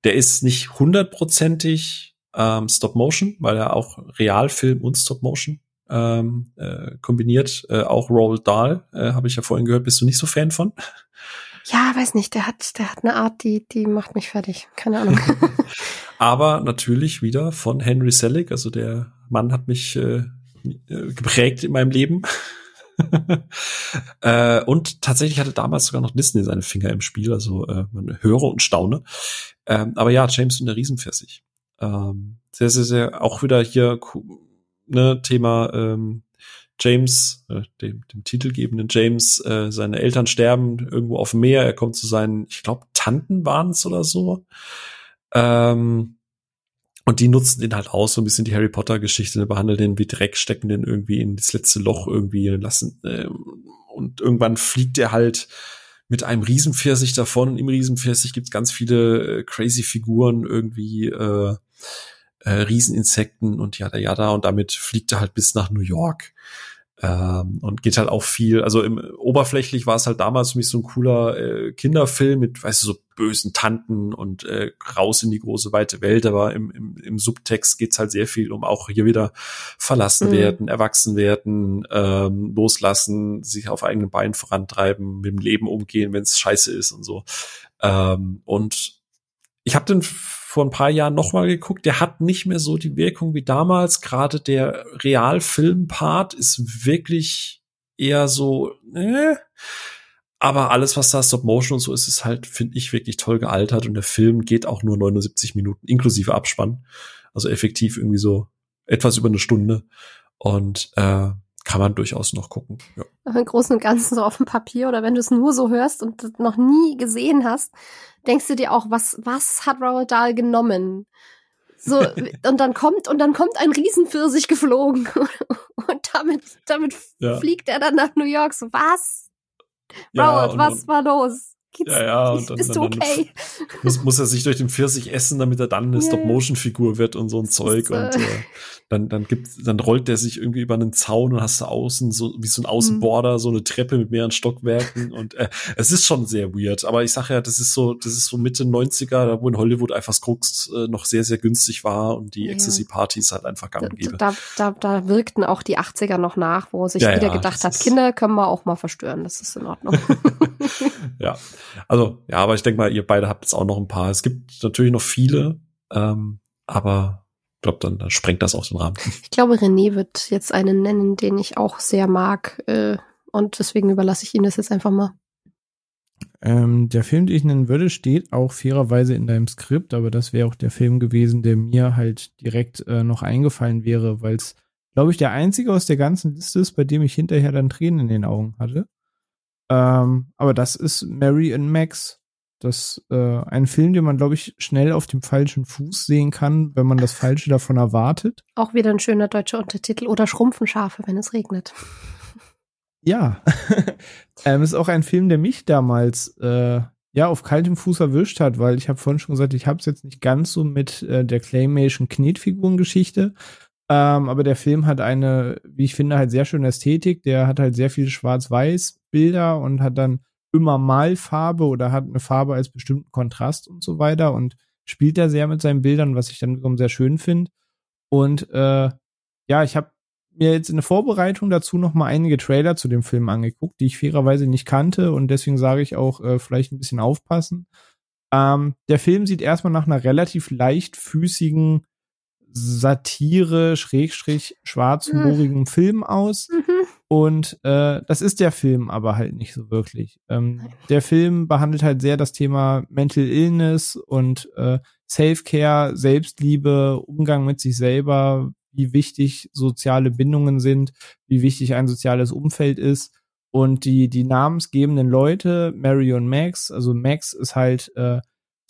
der ist nicht hundertprozentig ähm, Stop Motion, weil er auch Realfilm und Stop Motion ähm, äh, kombiniert. Äh, auch Roald Dahl, äh, habe ich ja vorhin gehört, bist du nicht so Fan von? Ja, weiß nicht, der hat, der hat eine Art, die, die macht mich fertig. Keine Ahnung. [LAUGHS] [LAUGHS] Aber natürlich wieder von Henry Selick, also der Mann hat mich äh, äh, geprägt in meinem Leben. [LAUGHS] äh, und tatsächlich hatte damals sogar noch Disney seine Finger im Spiel, also äh, man höre und staune. Ähm, aber ja, James und der Riesenpfirsich. Ähm, sehr, sehr, sehr, auch wieder hier ne, Thema ähm, James, äh, dem, dem titelgebenden James, äh, seine Eltern sterben irgendwo auf dem Meer, er kommt zu seinen, ich glaube, Tanten waren's oder so. Ähm, und die nutzen den halt aus, so ein bisschen die Harry Potter Geschichte, ne, behandeln den wie Dreck, stecken den irgendwie in das letzte Loch irgendwie lassen. Ähm, und irgendwann fliegt er halt mit einem Riesenpfirsich davon. Und Im Riesenpfirsich gibt's ganz viele äh, crazy Figuren, irgendwie äh, äh, Rieseninsekten und jada jada. Und damit fliegt er halt bis nach New York. Ähm, und geht halt auch viel, also im, oberflächlich war es halt damals für mich so ein cooler äh, Kinderfilm mit, weißt du, so bösen Tanten und äh, raus in die große weite Welt, aber im, im, im Subtext geht's halt sehr viel um auch hier wieder verlassen Mhm. werden, erwachsen werden, ähm, loslassen, sich auf eigenen Beinen vorantreiben, mit dem Leben umgehen, wenn es scheiße ist und so. Ähm, und ich habe den vor ein paar Jahren noch mal geguckt. Der hat nicht mehr so die Wirkung wie damals. Gerade der Realfilm-Part ist wirklich eher so, äh, aber alles, was da Stop Motion und so ist, ist halt, finde ich, wirklich toll gealtert und der Film geht auch nur 79 Minuten, inklusive Abspann. Also effektiv irgendwie so etwas über eine Stunde und äh, kann man durchaus noch gucken. Ja. Im Großen und Ganzen so auf dem Papier oder wenn du es nur so hörst und noch nie gesehen hast, denkst du dir auch, was, was hat Roald Dahl genommen? So, [LAUGHS] und dann kommt, und dann kommt ein Riesenpfirsich geflogen. [LAUGHS] Und damit, damit ja. fliegt er dann nach New York. So, was? Ja, Robert, was und, war los? Geht's, ja, ja, und dann, bist dann, dann okay? muss, muss er sich durch den Pfirsich essen, damit er dann eine yeah. Stop-Motion-Figur wird und so ein Zeug. So. Und äh, dann, dann gibt, dann rollt der sich irgendwie über einen Zaun und hast du außen so wie so ein Außenborder, mhm. so eine Treppe mit mehreren Stockwerken. und äh, es ist schon sehr weird. Aber ich sage ja, das ist so, das ist so Mitte 90er, da wo in Hollywood einfach Skrux äh, noch sehr, sehr günstig war und die ja. Ecstasy-Partys halt einfach gang und gäbe. Da, da, da wirkten auch die 80er noch nach, wo sich ja, wieder ja, gedacht hat, Kinder können wir auch mal verstören. Das ist in Ordnung. [LAUGHS] ja. Also, ja, aber ich denke mal, ihr beide habt jetzt auch noch ein paar. Es gibt natürlich noch viele, ähm, aber glaube, dann, dann sprengt das auch den Rahmen. Ich glaube, René wird jetzt einen nennen, den ich auch sehr mag. Äh, und deswegen überlasse ich ihn das jetzt einfach mal. Ähm, der Film, den ich nennen würde, steht auch fairerweise in deinem Skript, aber das wäre auch der Film gewesen, der mir halt direkt äh, noch eingefallen wäre, weil es, glaube ich, der einzige aus der ganzen Liste ist, bei dem ich hinterher dann Tränen in den Augen hatte. Ähm, aber das ist Mary and Max. Das äh, ein Film, den man, glaube ich, schnell auf dem falschen Fuß sehen kann, wenn man das Falsche davon erwartet. Auch wieder ein schöner deutscher Untertitel oder Schrumpfen Schafe, wenn es regnet. Ja. [LAUGHS] ähm, ist auch ein Film, der mich damals äh, ja auf kaltem Fuß erwischt hat, weil ich habe vorhin schon gesagt, ich habe es jetzt nicht ganz so mit äh, der Claymation Knetfigurengeschichte, ähm, aber der Film hat eine, wie ich finde, halt sehr schöne Ästhetik. Der hat halt sehr viele Schwarz-Weiß-Bilder und hat dann immer mal Farbe oder hat eine Farbe als bestimmten Kontrast und so weiter und spielt da sehr mit seinen Bildern, was ich dann wiederum sehr schön finde. Und äh, ja, ich habe mir jetzt in der Vorbereitung dazu noch mal einige Trailer zu dem Film angeguckt, die ich fairerweise nicht kannte und deswegen sage ich auch äh, vielleicht ein bisschen aufpassen. Ähm, der Film sieht erstmal nach einer relativ leichtfüßigen Satire, Schrägstrich, schwarzhumorigen mhm. Film aus. Mhm. Und äh, das ist der Film aber halt nicht so wirklich. Ähm, der Film behandelt halt sehr das Thema Mental Illness und äh, Self-Care, Selbstliebe, Umgang mit sich selber, wie wichtig soziale Bindungen sind, wie wichtig ein soziales Umfeld ist. Und die, die namensgebenden Leute, Mary und Max, also Max ist halt äh,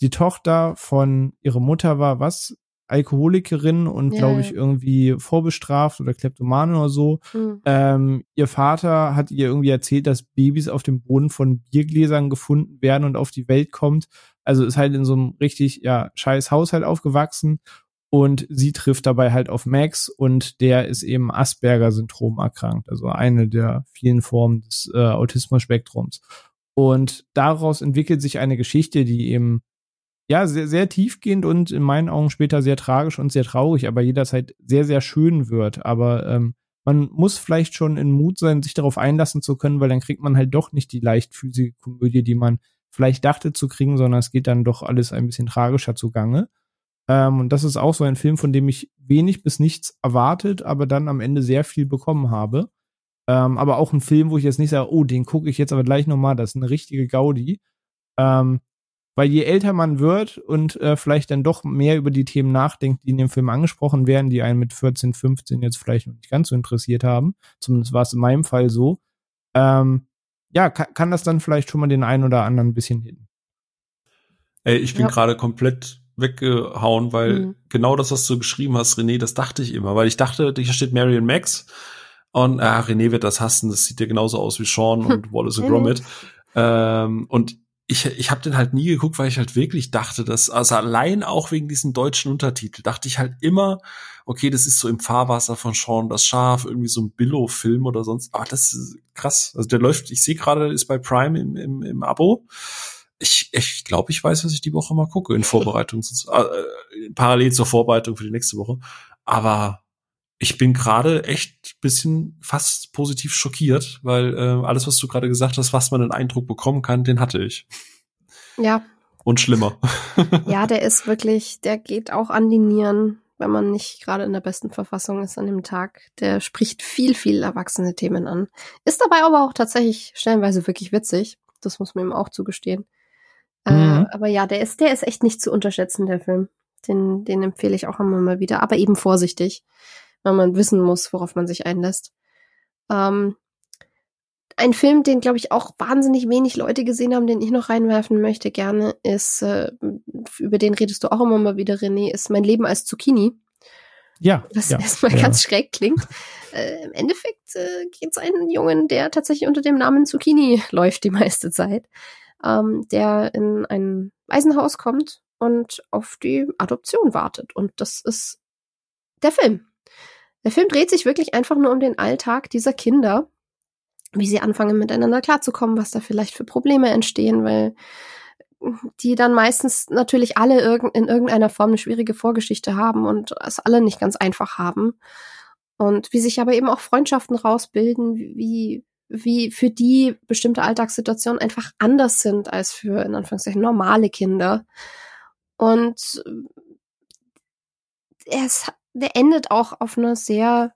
die Tochter von ihrer Mutter war was? Alkoholikerin und ja, glaube ich irgendwie vorbestraft oder Kleptomane oder so. Mhm. Ähm, ihr Vater hat ihr irgendwie erzählt, dass Babys auf dem Boden von Biergläsern gefunden werden und auf die Welt kommt. Also ist halt in so einem richtig ja scheiß Haushalt aufgewachsen und sie trifft dabei halt auf Max und der ist eben Asperger-Syndrom erkrankt, also eine der vielen Formen des äh, Autismus-Spektrums. Und daraus entwickelt sich eine Geschichte, die eben ja, sehr, sehr tiefgehend und in meinen Augen später sehr tragisch und sehr traurig, aber jederzeit sehr, sehr schön wird. Aber ähm, man muss vielleicht schon in Mut sein, sich darauf einlassen zu können, weil dann kriegt man halt doch nicht die leichtfüßige Komödie, die man vielleicht dachte zu kriegen, sondern es geht dann doch alles ein bisschen tragischer zugange. Ähm, und das ist auch so ein Film, von dem ich wenig bis nichts erwartet, aber dann am Ende sehr viel bekommen habe. Ähm, aber auch ein Film, wo ich jetzt nicht sage, oh, den gucke ich jetzt aber gleich nochmal, das ist eine richtige Gaudi. Ähm, weil je älter man wird und äh, vielleicht dann doch mehr über die Themen nachdenkt, die in dem Film angesprochen werden, die einen mit 14, 15 jetzt vielleicht noch nicht ganz so interessiert haben, zumindest war es in meinem Fall so, ähm, ja, kann, kann das dann vielleicht schon mal den einen oder anderen ein bisschen hin. Ey, ich bin ja. gerade komplett weggehauen, weil mhm. genau das, was du geschrieben hast, René, das dachte ich immer, weil ich dachte, hier steht Marion Max und ah, René wird das hassen, das sieht ja genauso aus wie Sean und [LAUGHS] Wallace und Gromit. Ähm, und ich, ich habe den halt nie geguckt, weil ich halt wirklich dachte, dass, also allein auch wegen diesen deutschen Untertitel, dachte ich halt immer, okay, das ist so im Fahrwasser von Sean das Schaf, irgendwie so ein Billow-Film oder sonst. Ah, das ist krass. Also der läuft, ich sehe gerade, ist bei Prime im, im, im Abo. Ich, ich glaube, ich weiß, was ich die Woche mal gucke in Vorbereitung, äh, parallel zur Vorbereitung für die nächste Woche. Aber ich bin gerade echt bisschen fast positiv schockiert, weil äh, alles, was du gerade gesagt hast, was man einen Eindruck bekommen kann, den hatte ich. Ja. Und schlimmer. [LAUGHS] ja, der ist wirklich, der geht auch an die Nieren, wenn man nicht gerade in der besten Verfassung ist an dem Tag. Der spricht viel, viel erwachsene Themen an. Ist dabei aber auch tatsächlich stellenweise wirklich witzig. das muss man ihm auch zugestehen. Äh, Mhm. aber ja, der ist, der ist echt nicht zu unterschätzen, der Film. Den, den empfehle ich auch immer mal wieder, aber eben vorsichtig, weil man wissen muss, worauf man sich einlässt. Ähm, ein Film, den, glaube ich, auch wahnsinnig wenig Leute gesehen haben, den ich noch reinwerfen möchte gerne, ist, äh, über den redest du auch immer mal wieder, René, ist Mein Leben als Zucchini. Ja, Was ja, erstmal ja. ganz schräg klingt. Äh, Im Endeffekt äh, geht es einen Jungen, der tatsächlich unter dem Namen Zucchini läuft die meiste Zeit, ähm, der in ein Waisenhaus kommt und auf die Adoption wartet. Und das ist der Film. Der Film dreht sich wirklich einfach nur um den Alltag dieser Kinder, wie sie anfangen miteinander klarzukommen, was da vielleicht für Probleme entstehen, weil die dann meistens natürlich alle irg in irgendeiner Form eine schwierige Vorgeschichte haben und es alle nicht ganz einfach haben. Und wie sich aber eben auch Freundschaften rausbilden, wie, wie für die bestimmte Alltagssituationen einfach anders sind als für, in Anführungszeichen, normale Kinder. Und es, der endet auch auf einer sehr,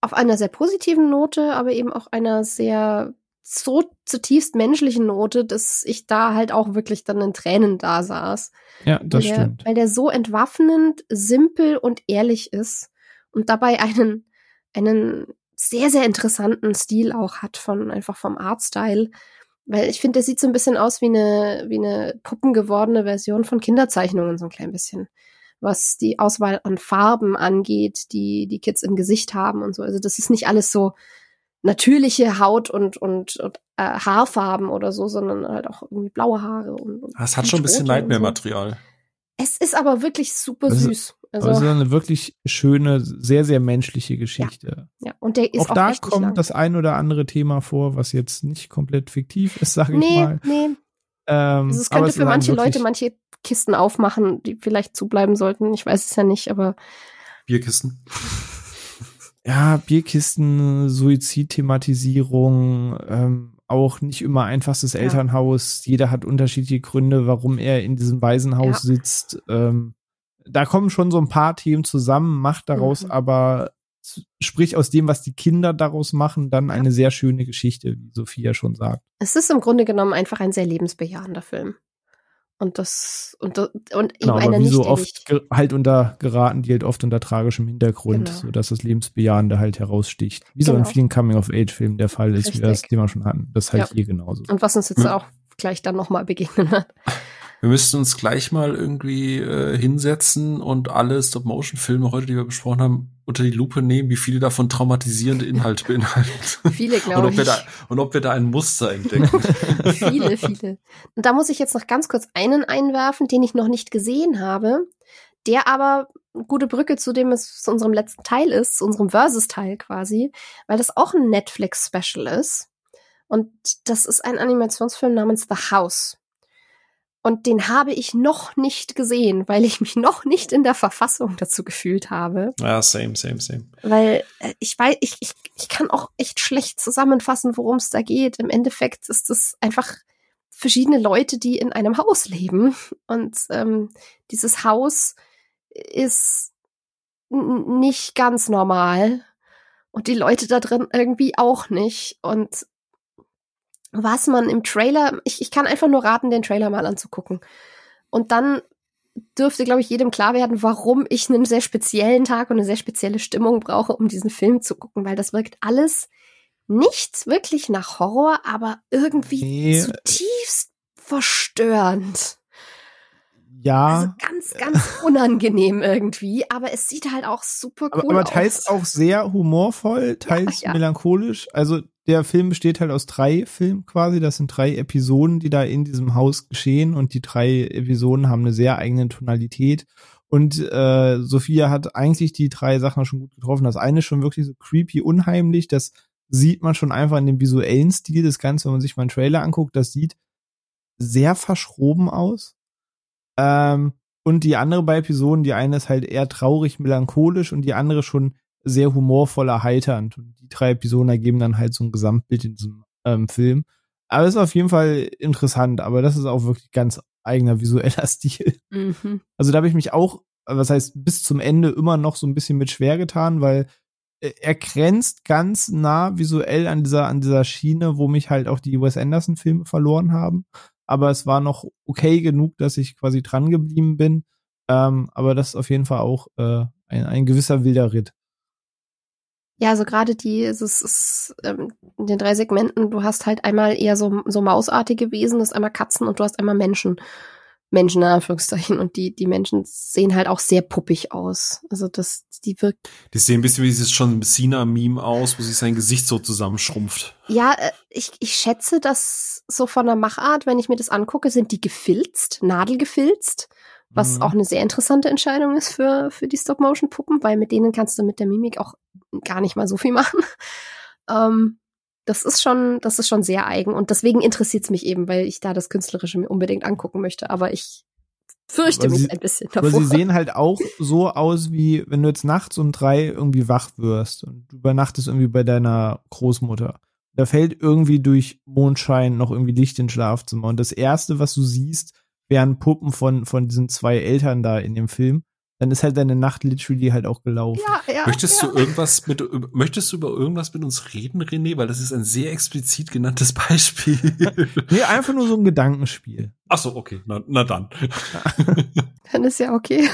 auf einer sehr positiven Note, aber eben auch einer sehr so zutiefst menschlichen Note, dass ich da halt auch wirklich dann in Tränen da saß. Ja, das weil der, stimmt. Weil der so entwaffnend, simpel und ehrlich ist und dabei einen, einen sehr, sehr interessanten Stil auch hat von, einfach vom Artstyle. Weil ich finde, der sieht so ein bisschen aus wie eine, wie eine puppengewordene Version von Kinderzeichnungen, so ein klein bisschen. Was die Auswahl an Farben angeht, die die Kids im Gesicht haben und so. Also das ist nicht alles so natürliche Haut und, und, und äh, Haarfarben oder so, sondern halt auch irgendwie blaue Haare und, und Das hat schon ein bisschen so. Nightmare-Material. Es ist aber wirklich super Das ist- süß. Also, Also eine wirklich schöne, sehr, sehr menschliche Geschichte. ja, und der ist auch auch, da kommt lang. das ein oder andere Thema vor, was jetzt nicht komplett fiktiv ist, sag ich Nee, mal. nee. Ähm, Also es könnte für manche Leute manche Kisten aufmachen, die vielleicht zubleiben sollten. Ich weiß es ja nicht, aber Bierkisten. [LAUGHS] ja, Bierkisten, Suizidthematisierung, ähm, auch nicht immer einfachstes Elternhaus. Jeder hat unterschiedliche Gründe, warum er in diesem Waisenhaus Ja. sitzt. Ähm, da kommen schon so ein paar Themen zusammen, macht daraus Mhm. aber, sprich aus dem, was die Kinder daraus machen, dann eine sehr schöne Geschichte, wie Sophia schon sagt. es ist im Grunde genommen einfach ein sehr lebensbejahender Film. Und das und, das- und eben Genau, aber einer wie nicht, so oft halt unter geraten, die halt oft unter tragischem Hintergrund, Genau. sodass das Lebensbejahende halt heraussticht. Wie so in Genau. vielen Coming-of-Age-Filmen der Fall ist, wie wir das Richtig. Thema schon hatten. Das ist halt Ja. hier genauso. und was uns jetzt Hm. auch gleich dann nochmal begegnen wird. Wir müssten uns gleich mal irgendwie äh, hinsetzen und alle Stop-Motion-Filme heute, die wir besprochen haben, unter die Lupe nehmen, wie viele davon traumatisierende Inhalte beinhalten. [LAUGHS] Viele, und, glaube ob wir ich. da, und ob wir da ein Muster entdecken. [LAUGHS] [LAUGHS] viele, viele. Und da muss ich jetzt noch ganz kurz einen einwerfen, den ich noch nicht gesehen habe, der aber eine gute Brücke zu dem es zu unserem letzten Teil ist, zu unserem Versus-Teil quasi, weil das auch ein Netflix-Special ist. Und das ist ein Animationsfilm namens The House. Und den habe ich noch nicht gesehen, weil ich mich noch nicht in der Verfassung dazu gefühlt habe. ja, same, same, same. Weil äh, ich weiß, ich, ich, ich kann auch echt schlecht zusammenfassen, worum es da geht. Im Endeffekt ist es einfach verschiedene Leute, die in einem Haus leben. Und ähm, dieses Haus ist nicht ganz normal. Und die Leute da drin irgendwie auch nicht. Und was man im Trailer, ich, ich kann einfach nur raten, den Trailer mal anzugucken. Und dann dürfte, glaube ich, jedem klar werden, warum ich einen sehr speziellen Tag und eine sehr spezielle Stimmung brauche, um diesen Film zu gucken, weil das wirkt alles nicht wirklich nach Horror, aber irgendwie Nee. zutiefst verstörend. Ja, Also ganz, ganz [LAUGHS] unangenehm irgendwie, aber es sieht halt auch super aber, cool aber teils aus. auch sehr humorvoll, teils ja. melancholisch. Also der Film besteht halt aus drei Filmen quasi. Das sind drei Episoden, die da in diesem Haus geschehen und die drei Episoden haben eine sehr eigene Tonalität. Und äh, Sophia hat eigentlich die drei Sachen schon gut getroffen. Das eine ist schon wirklich so creepy, unheimlich. Das sieht man schon einfach in dem visuellen Stil des Ganzen, wenn man sich mal einen Trailer anguckt. Das sieht sehr verschroben aus. Ähm, und die andere bei Episoden, die eine ist halt eher traurig, melancholisch und die andere schon sehr humorvoll erheiternd. Und die drei Episoden ergeben dann halt so ein Gesamtbild in diesem ähm, Film. Aber es ist auf jeden Fall interessant, aber das ist auch wirklich ganz eigener visueller [LAUGHS] Stil. Mhm. Also da habe ich mich auch, was heißt bis zum Ende immer noch so ein bisschen mit schwer getan, weil er grenzt ganz nah visuell an dieser, an dieser Schiene, wo mich halt auch die Wes Anderson-Filme verloren haben. Aber es war noch okay genug, dass ich quasi dran geblieben bin. Ähm, aber das ist auf jeden Fall auch äh, ein, ein gewisser wilder Ritt. Ja, also gerade die, es ist, es, ähm, in den drei Segmenten, du hast halt einmal eher so, so mausartige Wesen, das ist einmal Katzen und du hast einmal Menschen. Menschen in Anführungszeichen. Und die, die Menschen sehen halt auch sehr puppig aus. Also das, die wirkt. Die sehen ein bisschen wie dieses John Cena-Meme aus, wo sich sein Gesicht so zusammenschrumpft. Ja, äh, ich, ich schätze, dass so von der Machart, wenn ich mir das angucke, sind die gefilzt, nadelgefilzt. Was mhm. auch eine sehr interessante Entscheidung ist für, für die Stop-Motion-Puppen, weil mit denen kannst du mit der Mimik auch gar nicht mal so viel machen. [LAUGHS] Ähm, das ist schon, das ist schon sehr eigen und deswegen interessiert es mich eben, weil ich da das Künstlerische mir unbedingt angucken möchte. Aber ich fürchte aber mich sie, ein bisschen davor. Aber sie sehen halt auch [LAUGHS] so aus, wie wenn du jetzt nachts um drei irgendwie wach wirst und du übernachtest irgendwie bei deiner Großmutter. Da fällt irgendwie durch Mondschein noch irgendwie Licht ins Schlafzimmer und das erste, was du siehst, wären Puppen von von diesen zwei Eltern da in dem Film dann ist halt deine Nacht literally halt auch gelaufen. Ja, ja, möchtest ja. du irgendwas mit, möchtest du über irgendwas mit uns reden, René? Weil das ist ein sehr explizit genanntes [LAUGHS] Beispiel. nee, einfach nur so ein Gedankenspiel. Ach so, okay, na, na dann. [LAUGHS] dann ist ja okay.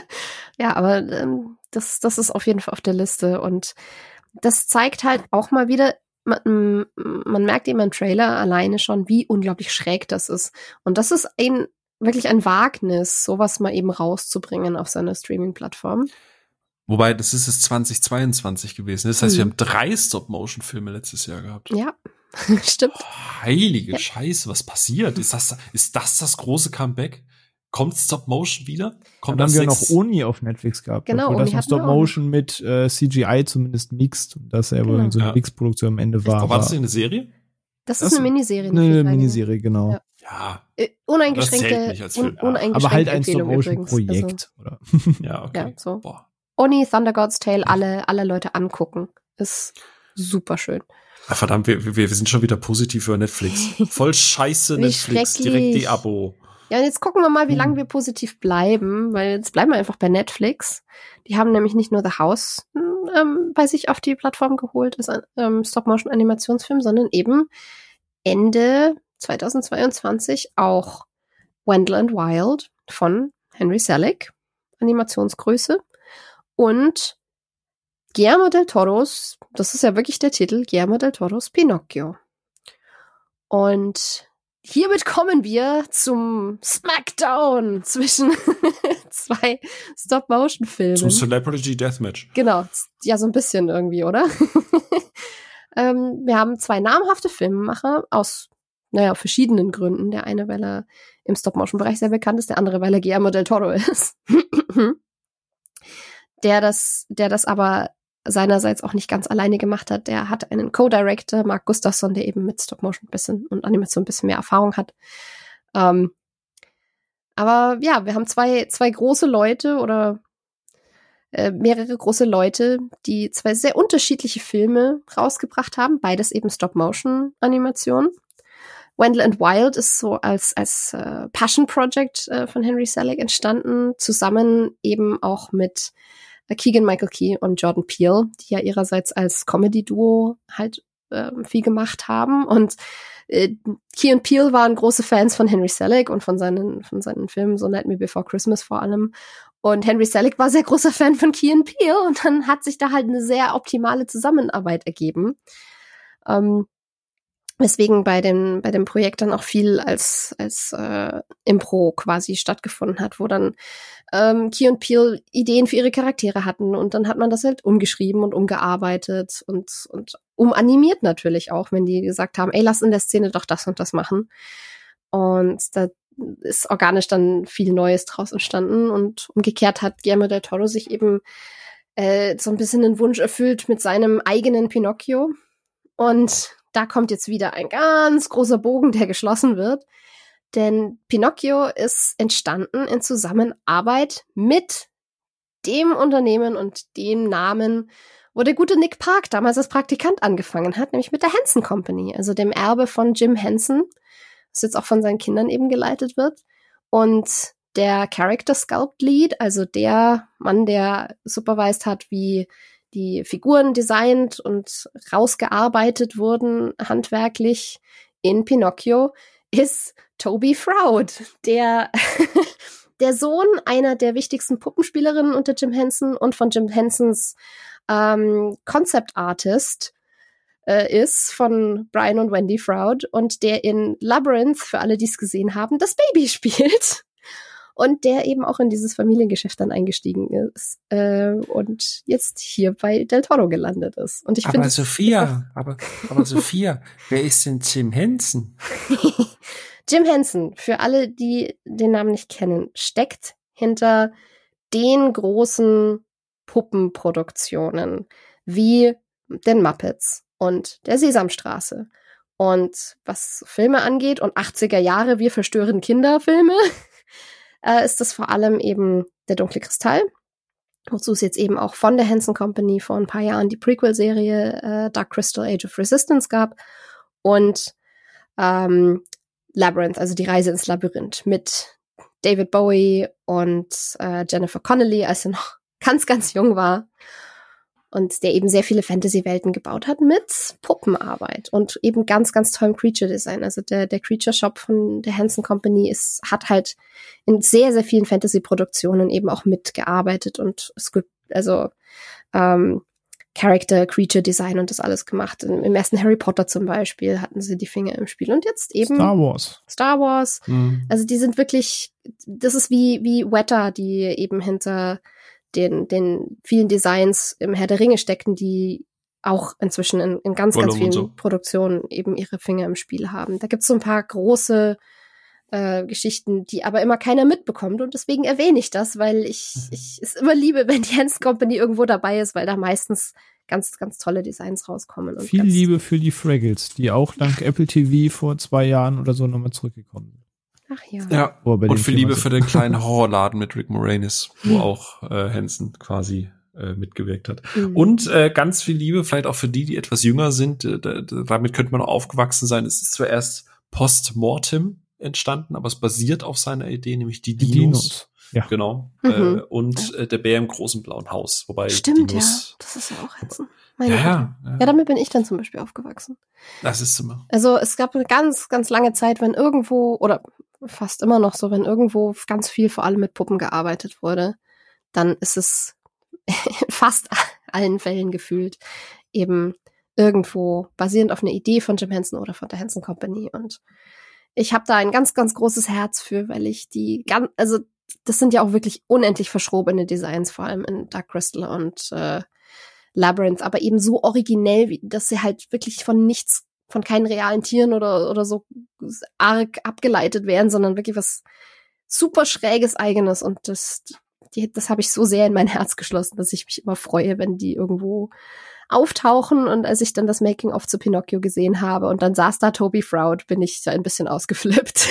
[LAUGHS] ja, aber ähm, das, das ist auf jeden Fall auf der Liste und das zeigt halt auch mal wieder, man, man merkt eben im Trailer alleine schon, wie unglaublich schräg das ist. Und das ist ein wirklich ein Wagnis, sowas mal eben rauszubringen auf seiner Streaming-Plattform. Wobei, das ist es 2022 gewesen. Das heißt, hm. wir haben drei Stop-Motion-Filme letztes Jahr gehabt. Ja, [LAUGHS] stimmt. Oh, heilige ja. Scheiße, was passiert? Ist das, ist das das große Comeback? Kommt Stop Motion wieder? Kommt dann haben wir noch Oni auf Netflix gehabt. Genau, das noch Stop Motion mit äh, CGI zumindest mixt und dass er genau. so eine ja. Mix-Produktion am Ende war. War das eine Serie? Das ist das eine Miniserie. Eine, eine Miniserie, genau. Ja. Ja. Äh, uneingeschränkte, un, uneingeschränkte Aber halt ein Stop-Motion-Projekt. Also, [LAUGHS] ja, okay. Ja, so. Boah. Oni, Thunder God's Tale, alle, alle Leute angucken. Ist super schön. Ah, verdammt, wir, wir, wir sind schon wieder positiv für Netflix. [LAUGHS] Voll scheiße Netflix, direkt die Abo. Ja, und jetzt gucken wir mal, wie hm. lange wir positiv bleiben, weil jetzt bleiben wir einfach bei Netflix. Die haben nämlich nicht nur The House ähm, bei sich auf die Plattform geholt, als ähm, Stop-Motion-Animationsfilm, sondern eben Ende 2022 auch Wendell and Wild von Henry Selick, Animationsgröße. Und Guillermo del Toros, das ist ja wirklich der Titel, Guillermo del Toros Pinocchio. Und hiermit kommen wir zum Smackdown zwischen [LAUGHS] zwei Stop-Motion-Filmen. Zum Celebrity Deathmatch. Genau, ja, so ein bisschen irgendwie, oder? [LAUGHS] ähm, wir haben zwei namhafte Filmemacher aus naja, verschiedenen Gründen. Der eine, weil er im Stop-Motion-Bereich sehr bekannt ist, der andere, weil er Guillermo del Toro [LAUGHS] ist. der das, der das aber seinerseits auch nicht ganz alleine gemacht hat. Der hat einen Co-Director, Mark Gustafsson, der eben mit Stop-Motion ein bisschen und Animation ein bisschen mehr Erfahrung hat. Ähm, aber ja, wir haben zwei, zwei große Leute oder äh, mehrere große Leute, die zwei sehr unterschiedliche Filme rausgebracht haben, beides eben Stop-Motion-Animationen. Wendell and Wild ist so als, als äh, Passion Project äh, von Henry Selick entstanden, zusammen eben auch mit äh, Keegan Michael Key und Jordan Peele, die ja ihrerseits als Comedy-Duo halt äh, viel gemacht haben. Und äh, Key und Peele waren große Fans von Henry Selick und von seinen, von seinen Filmen, so Night Me Before Christmas vor allem. Und Henry Selick war sehr großer Fan von Key und Peele und dann hat sich da halt eine sehr optimale Zusammenarbeit ergeben. Ähm, weswegen bei dem, bei dem Projekt dann auch viel als, als äh, Impro quasi stattgefunden hat, wo dann ähm, Key und Peel Ideen für ihre Charaktere hatten und dann hat man das halt umgeschrieben und umgearbeitet und, und umanimiert natürlich auch, wenn die gesagt haben, ey, lass in der Szene doch das und das machen. Und da ist organisch dann viel Neues draus entstanden und umgekehrt hat Guillermo del Toro sich eben äh, so ein bisschen den Wunsch erfüllt mit seinem eigenen Pinocchio und da kommt jetzt wieder ein ganz großer Bogen, der geschlossen wird. Denn Pinocchio ist entstanden in Zusammenarbeit mit dem Unternehmen und dem Namen, wo der gute Nick Park damals als Praktikant angefangen hat, nämlich mit der Henson Company, also dem Erbe von Jim Henson, das jetzt auch von seinen Kindern eben geleitet wird. Und der Character Sculpt Lead, also der Mann, der supervised hat, wie die Figuren designt und rausgearbeitet wurden, handwerklich in Pinocchio, ist Toby Froud, der, [LAUGHS] der Sohn einer der wichtigsten Puppenspielerinnen unter Jim Henson und von Jim Hensons ähm, Concept Artist äh, ist von Brian und Wendy Froud und der in Labyrinth, für alle, die es gesehen haben, das Baby [LAUGHS] spielt und der eben auch in dieses Familiengeschäft dann eingestiegen ist äh, und jetzt hier bei Del Toro gelandet ist. Und ich aber finde, Sophia, [LAUGHS] aber, aber Sophia, wer ist denn Jim Henson? [LAUGHS] Jim Henson, für alle, die den Namen nicht kennen, steckt hinter den großen Puppenproduktionen wie den Muppets und der Sesamstraße. Und was Filme angeht und 80er Jahre, wir verstören Kinderfilme, [LAUGHS] äh, ist das vor allem eben der dunkle Kristall. Wozu es jetzt eben auch von der Hanson Company vor ein paar Jahren die Prequel-Serie äh, Dark Crystal Age of Resistance gab. Und ähm, Labyrinth, also die Reise ins Labyrinth mit David Bowie und äh, Jennifer Connelly, als er noch [LAUGHS] ganz, ganz jung war und der eben sehr viele Fantasy-Welten gebaut hat mit Puppenarbeit und eben ganz, ganz tollem Creature-Design. Also der, der Creature-Shop von der Hanson Company ist, hat halt in sehr, sehr vielen Fantasy-Produktionen eben auch mitgearbeitet und Script, also ähm, Character, Creature Design und das alles gemacht. Im ersten Harry Potter zum Beispiel hatten sie die Finger im Spiel und jetzt eben Star Wars. Star Wars. Mhm. Also die sind wirklich, das ist wie wie Weta, die eben hinter den, den vielen Designs im Herr der Ringe steckten, die auch inzwischen in, in ganz, ganz Gollum und vielen so. Produktionen eben ihre Finger im Spiel haben. Da gibt's so ein paar große äh, Geschichten, die aber immer keiner mitbekommt und deswegen erwähne ich das, weil ich, Mhm. ich es immer liebe, [LAUGHS] wenn die Hans Company irgendwo dabei ist, weil da meistens ganz, ganz tolle Designs rauskommen. Und Viel ganz, Liebe für die Fraggles, die auch dank Apple TV vor zwei Jahren oder so nochmal zurückgekommen sind. Ach ja. Ja. Bei Und Thema Liebe für den kleinen Horrorladen mit Rick Moranis, wo auch äh, Hansen quasi äh, mitgewirkt hat. Mhm. Und äh, ganz viel Liebe, vielleicht auch für die, die etwas jünger sind. Äh, da, da, damit könnte man auch aufgewachsen sein. Es ist zwar erst post-mortem entstanden, aber es basiert auf seiner Idee, nämlich die Die Dinos. Dinos. Ja. Genau. Mhm. Äh, und äh, der Bär im großen blauen Haus. Wobei Stimmt, ja. Dinos, Das ist ja auch Hansen. Meine Ja, ja, ja. Ja, damit bin ich dann zum Beispiel aufgewachsen. Das ist immer. Also es gab eine ganz, ganz lange Zeit, wenn irgendwo, oder fast immer noch so, wenn irgendwo ganz viel vor allem mit Puppen gearbeitet wurde, dann ist es in [LAUGHS] fast allen Fällen gefühlt eben irgendwo basierend auf einer Idee von Jim Henson oder von der Henson Company. Und ich habe da ein ganz, ganz großes Herz für, weil ich die ganz, also das sind ja auch wirklich unendlich verschrobene Designs, vor allem in Dark Crystal und äh, Labyrinth, aber eben so originell, wie, dass sie halt wirklich von nichts, von keinen realen Tieren oder, oder so arg abgeleitet werden, sondern wirklich was super schräges eigenes. Und das, die, das habe ich so sehr in mein Herz geschlossen, dass ich mich immer freue, wenn die irgendwo auftauchen. Und als ich dann das Making-of zu Pinocchio gesehen habe und dann saß da Toby Froud, bin ich da ein bisschen ausgeflippt.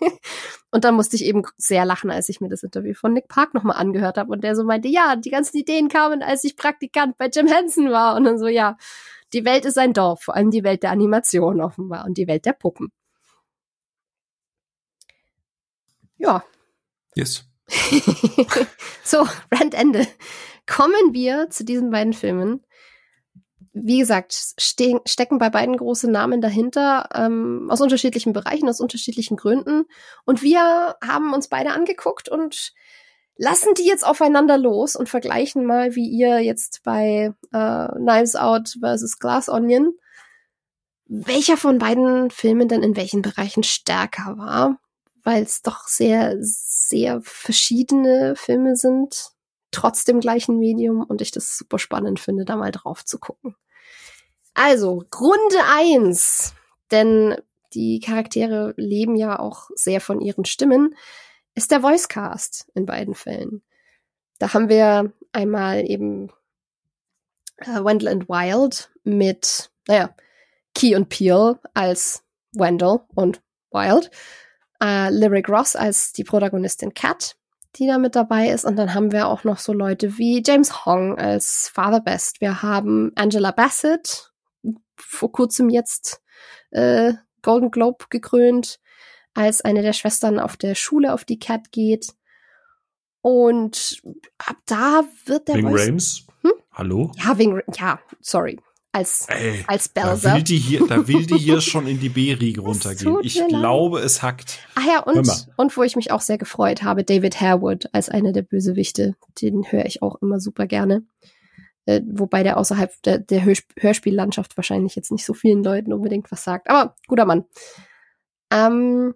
[LAUGHS] und dann musste ich eben sehr lachen, als ich mir das Interview von Nick Park nochmal angehört habe und der so meinte, ja, die ganzen Ideen kamen, als ich Praktikant bei Jim Henson war. Und dann so, ja, die Welt ist ein Dorf, vor allem die Welt der Animation offenbar und die Welt der Puppen. Ja, Yes. [LAUGHS] so, Rand Ende. Kommen wir zu diesen beiden Filmen. Wie gesagt, ste stecken bei beiden große Namen dahinter, ähm, aus unterschiedlichen Bereichen, aus unterschiedlichen Gründen. Und wir haben uns beide angeguckt und lassen die jetzt aufeinander los und vergleichen mal, wie ihr jetzt bei äh, Knives Out versus Glass Onion, welcher von beiden Filmen denn in welchen Bereichen stärker war, weil es doch sehr, sehr verschiedene Filme sind, trotz dem gleichen Medium und ich das super spannend finde, da mal drauf zu gucken. Also, Runde eins, denn die Charaktere leben ja auch sehr von ihren Stimmen, ist der Voicecast in beiden Fällen. Da haben wir einmal eben äh, Wendell and Wild mit, naja, Key und Peel als Wendell und Wild, äh, Lyric Ross als die Protagonistin Kat, die da mit dabei ist. Und dann haben wir auch noch so Leute wie James Hong als Father Best. Wir haben Angela Bassett, vor kurzem jetzt äh, Golden Globe gekrönt, als eine der Schwestern auf der Schule, auf die Cat geht. Und ab da wird der Ving Voice Rames Hm? Hallo? Ja, wegen, ja, sorry. Als, Ey, als da Belser. will, die hier, da will die hier [LAUGHS] schon in die B-Riege runtergehen. Ich mir leid. glaube, es hackt. Ah ja, und, und wo ich mich auch sehr gefreut habe, David Harewood als einer der Bösewichte. Den höre ich auch immer super gerne. Äh, wobei der außerhalb der, der Hörsp Hörspiellandschaft wahrscheinlich jetzt nicht so vielen Leuten unbedingt was sagt. Aber guter Mann. Ähm,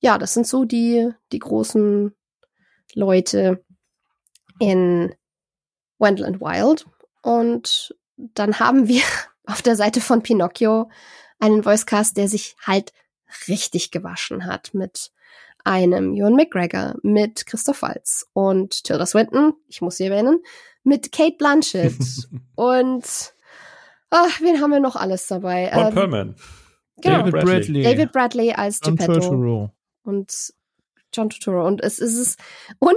ja, das sind so die, die großen Leute in Wendland Wild. Und dann haben wir [LAUGHS] auf der Seite von Pinocchio einen Voicecast, der sich halt richtig gewaschen hat mit einem Ewan McGregor, mit Christoph Waltz und Tilda Swinton, ich muss sie erwähnen, mit Kate Blanchett [LAUGHS] und ach, wen haben wir noch alles dabei? Ron Ähm, Perlman. Genau, David Bradley. David Bradley als John Geppetto Turturro. und John Turturro und es ist es und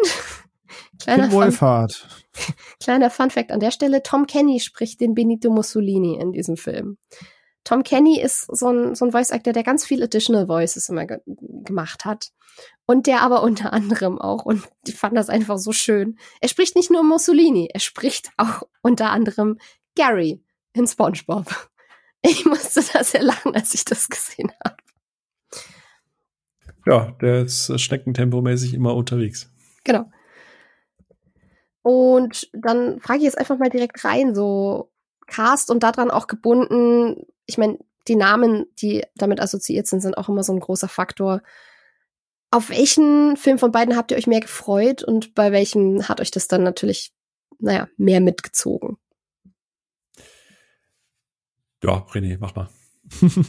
[LAUGHS] kleiner Tim Fun, [LAUGHS] kleiner Fun Fact an der Stelle, Tom Kenny spricht den Benito Mussolini in diesem Film. Tom Kenny ist so ein, so ein Voice Actor, der ganz viel Additional Voices immer ge gemacht hat. Und der aber unter anderem auch, und ich fand das einfach so schön. Er spricht nicht nur Mussolini, er spricht auch unter anderem Gary in SpongeBob. [LAUGHS] Ich musste da sehr lachen, als ich das gesehen habe. Ja, der ist äh, schneckentempomäßig immer unterwegs. Genau. Und dann frage ich jetzt einfach mal direkt rein, so Cast und daran auch gebunden. Ich meine, die Namen, die damit assoziiert sind, sind auch immer so ein großer Faktor. Auf welchen Film von beiden habt ihr euch mehr gefreut und bei welchem hat euch das dann natürlich, naja, mehr mitgezogen? Ja, René, mach mal. [LAUGHS]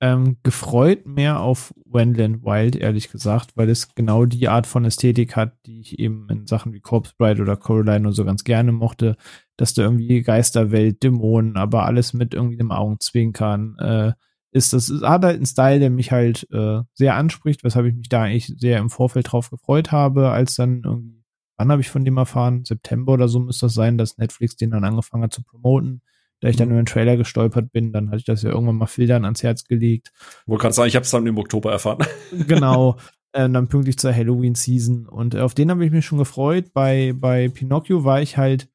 ähm, gefreut mehr auf Wendland Wild, ehrlich gesagt, weil es genau die Art von Ästhetik hat, die ich eben in Sachen wie Corpse Bride oder Coraline und so ganz gerne mochte, dass da irgendwie Geisterwelt, Dämonen, aber alles mit irgendwie einem Augenzwinkern äh, ist. Das ist, hat halt einen Style, der mich halt äh, sehr anspricht, weshalb ich mich da eigentlich sehr im Vorfeld drauf gefreut habe, als dann irgendwie, wann habe ich von dem erfahren? September oder so müsste das sein, dass Netflix den dann angefangen hat zu promoten. Da ich dann Mhm. über den Trailer gestolpert bin, dann hatte ich das ja irgendwann mal Filtern ans Herz gelegt. Wollte gerade sagen, ich habe es dann im Oktober erfahren. [LAUGHS] genau. äh, dann pünktlich zur Halloween-Season. Und äh, auf den habe ich mich schon gefreut. Bei, bei Pinocchio war ich halt,